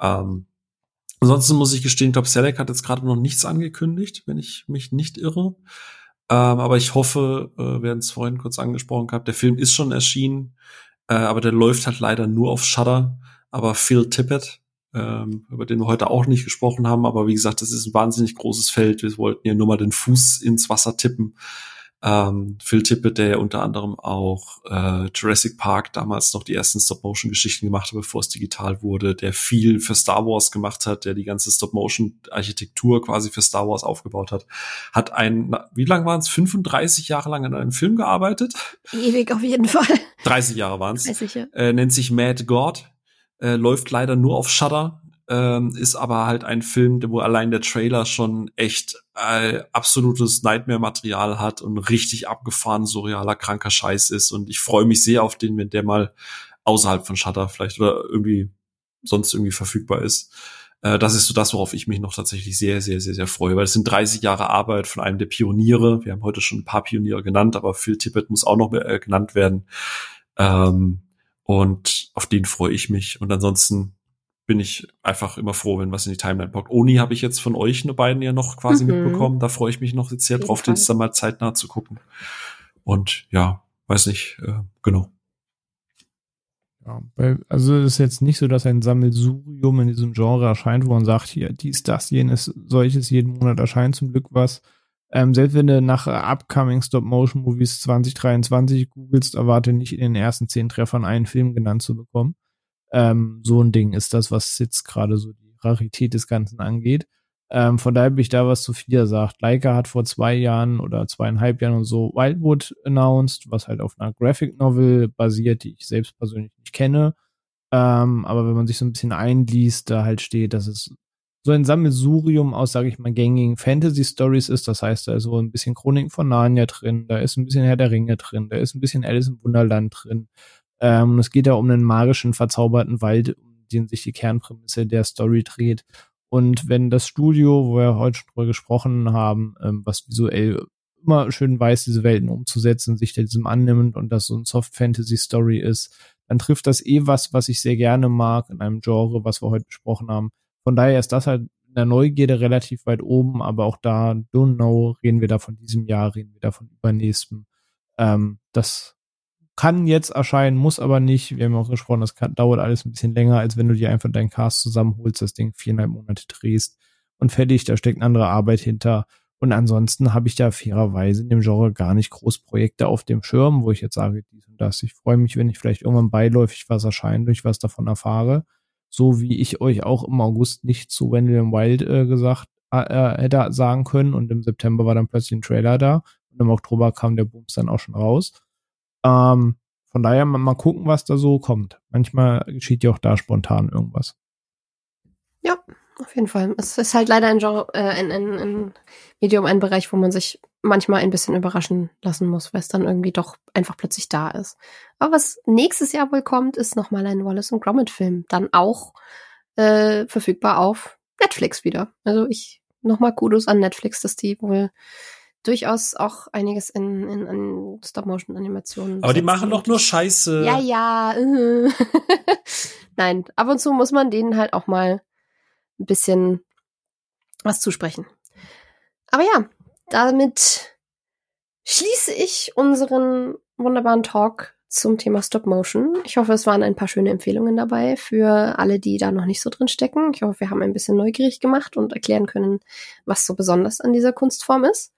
Ähm, ansonsten muss ich gestehen, ich glaube, Selec hat jetzt gerade noch nichts angekündigt, wenn ich mich nicht irre. Ähm, aber ich hoffe, äh, wir haben es vorhin kurz angesprochen gehabt, der Film ist schon erschienen, äh, aber der läuft halt leider nur auf Shudder aber Phil Tippett, ähm, über den wir heute auch nicht gesprochen haben, aber wie gesagt, das ist ein wahnsinnig großes Feld. Wir wollten ja nur mal den Fuß ins Wasser tippen. Ähm, Phil Tippett, der ja unter anderem auch äh, Jurassic Park damals noch die ersten Stop-Motion-Geschichten gemacht hat, bevor es digital wurde, der viel für Star Wars gemacht hat, der die ganze Stop-Motion-Architektur quasi für Star Wars aufgebaut hat, hat ein, wie lang waren es, 35 Jahre lang an einem Film gearbeitet? Ewig auf jeden Fall. 30 Jahre waren es. Ja. Äh, nennt sich Mad God, äh, läuft leider nur auf Shudder, ähm, ist aber halt ein Film, wo allein der Trailer schon echt äh, absolutes Nightmare-Material hat und richtig abgefahren, surrealer, kranker Scheiß ist. Und ich freue mich sehr auf den, wenn der mal außerhalb von Shudder vielleicht oder irgendwie sonst irgendwie verfügbar ist. Äh, das ist so das, worauf ich mich noch tatsächlich sehr, sehr, sehr, sehr freue, weil es sind 30 Jahre Arbeit von einem der Pioniere. Wir haben heute schon ein paar Pioniere genannt, aber Phil Tippett muss auch noch mehr, äh, genannt werden. Ähm, und auf den freue ich mich. Und ansonsten bin ich einfach immer froh, wenn was in die Timeline packt. Oni habe ich jetzt von euch eine beiden ja noch quasi mhm. mitbekommen. Da freue ich mich noch jetzt sehr drauf, den dann mal zeitnah zu gucken. Und ja, weiß nicht, äh, genau. Ja, weil, also es ist jetzt nicht so, dass ein Sammelsurium in diesem Genre erscheint, wo man sagt, hier, dies, das, jenes, solches jeden Monat erscheint zum Glück was. Ähm, selbst wenn du nach Upcoming Stop-Motion-Movies 2023 googelst, erwarte nicht in den ersten zehn Treffern einen Film genannt zu bekommen. Ähm, so ein Ding ist das, was jetzt gerade so die Rarität des Ganzen angeht. Ähm, von daher bin ich da, was Sophia sagt. Leica hat vor zwei Jahren oder zweieinhalb Jahren und so Wildwood announced, was halt auf einer Graphic Novel basiert, die ich selbst persönlich nicht kenne. Ähm, aber wenn man sich so ein bisschen einliest, da halt steht, dass es so ein Sammelsurium aus, sage ich mal, gängigen Fantasy-Stories ist. Das heißt, da ist so ein bisschen Chroniken von Narnia drin, da ist ein bisschen Herr der Ringe drin, da ist ein bisschen Alice im Wunderland drin. Ähm, es geht ja um einen magischen, verzauberten Wald, um den sich die Kernprämisse der Story dreht. Und wenn das Studio, wo wir heute schon drüber gesprochen haben, ähm, was visuell immer schön weiß, diese Welten umzusetzen, sich diesem annimmt und das so ein Soft-Fantasy-Story ist, dann trifft das eh was, was ich sehr gerne mag in einem Genre, was wir heute besprochen haben, von daher ist das halt in der Neugierde relativ weit oben, aber auch da, don't know, reden wir da von diesem Jahr, reden wir da von übernächstem. Ähm, das kann jetzt erscheinen, muss aber nicht. Wir haben auch gesprochen, das kann, dauert alles ein bisschen länger, als wenn du dir einfach deinen Cast zusammenholst, das Ding viereinhalb Monate drehst und fertig, da steckt eine andere Arbeit hinter. Und ansonsten habe ich da fairerweise in dem Genre gar nicht Großprojekte auf dem Schirm, wo ich jetzt sage, dies und das. Ich freue mich, wenn ich vielleicht irgendwann beiläufig was erscheint, durch was davon erfahre so wie ich euch auch im August nicht zu Wendell Wild äh, gesagt äh, äh, hätte sagen können und im September war dann plötzlich ein Trailer da und im Oktober kam der Booms dann auch schon raus. Ähm, von daher mal, mal gucken, was da so kommt. Manchmal geschieht ja auch da spontan irgendwas. Ja, auf jeden Fall. Es ist halt leider ein Genre, äh, ein, ein, ein Medium, ein Bereich, wo man sich manchmal ein bisschen überraschen lassen muss, weil es dann irgendwie doch einfach plötzlich da ist. Aber was nächstes Jahr wohl kommt, ist nochmal ein Wallace und Gromit Film. Dann auch äh, verfügbar auf Netflix wieder. Also ich nochmal Kudos an Netflix, dass die wohl durchaus auch einiges in, in, in Stop-Motion-Animationen. Aber die machen doch nur Scheiße. Ja, ja. [LAUGHS] Nein, ab und zu muss man denen halt auch mal ein bisschen was zusprechen. Aber ja, damit schließe ich unseren wunderbaren Talk zum Thema Stop Motion. Ich hoffe, es waren ein paar schöne Empfehlungen dabei für alle, die da noch nicht so drin stecken. Ich hoffe, wir haben ein bisschen neugierig gemacht und erklären können, was so besonders an dieser Kunstform ist.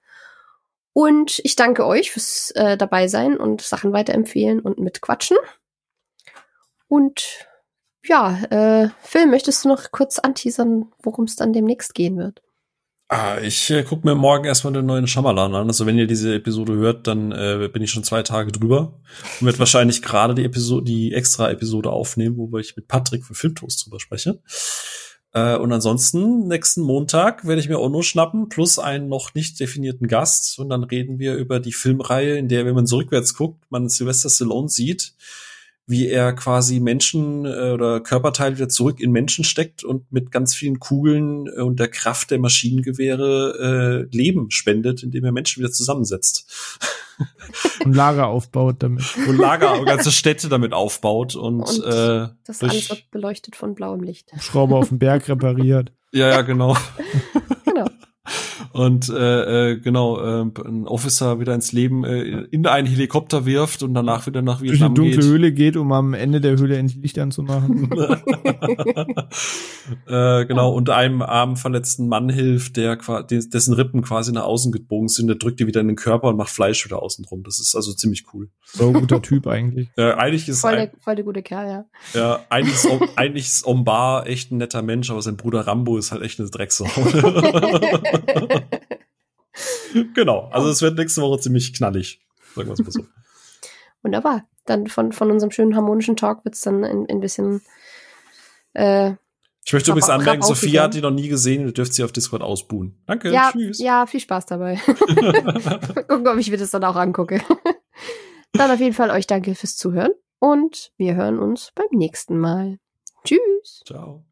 Und ich danke euch fürs äh, dabei sein und Sachen weiterempfehlen und mitquatschen. Und ja, äh, Phil, möchtest du noch kurz anteasern, worum es dann demnächst gehen wird? Ah, ich äh, gucke mir morgen erstmal den neuen Shyamalan an. Also wenn ihr diese Episode hört, dann äh, bin ich schon zwei Tage drüber und werde wahrscheinlich gerade die Episode, die extra Episode aufnehmen, wo ich mit Patrick für Filmtoast drüber spreche. Äh, und ansonsten nächsten Montag werde ich mir Ono schnappen plus einen noch nicht definierten Gast und dann reden wir über die Filmreihe, in der, wenn man rückwärts guckt, man Sylvester Stallone sieht, wie er quasi Menschen äh, oder Körperteile wieder zurück in Menschen steckt und mit ganz vielen Kugeln äh, und der Kraft der Maschinengewehre äh, Leben spendet, indem er Menschen wieder zusammensetzt. [LAUGHS] Und Lager aufbaut damit. Und Lager, ganze Städte damit aufbaut und, Und äh, Das alles wird beleuchtet von blauem Licht. Schrauber auf dem Berg repariert. ja, ja, genau. [LAUGHS] Und äh, äh, genau, äh, ein Officer wieder ins Leben äh, in einen Helikopter wirft und danach wieder nach Durch eine Vietnam dunkle geht. Höhle geht, um am Ende der Höhle endlich Licht anzumachen. [LAUGHS] äh, genau, und einem armen verletzten Mann hilft, der dessen Rippen quasi nach außen gebogen sind, der drückt die wieder in den Körper und macht Fleisch wieder außen drum. Das ist also ziemlich cool. So ein guter Typ eigentlich. Äh, eigentlich ist Voll ein, der, voll der gute Kerl, ja. ja, eigentlich ist, eigentlich ist Ombar echt ein netter Mensch, aber sein Bruder Rambo ist halt echt eine Drecksau. [LAUGHS] [LAUGHS] [LAUGHS] genau, also es wird nächste Woche ziemlich knallig. Sagen wir es mal so. [LAUGHS] Wunderbar. Dann von, von unserem schönen harmonischen Talk wird's dann ein, ein bisschen äh, Ich möchte übrigens anmerken, Sophia hat die noch nie gesehen, ihr dürft sie auf Discord ausbuhen. Danke, ja, tschüss. ja, viel Spaß dabei. [LAUGHS] Mal gucken, ob ich mir das dann auch angucke. dann auf jeden Fall euch danke fürs Zuhören und wir hören uns beim nächsten Mal. Tschüss. Ciao.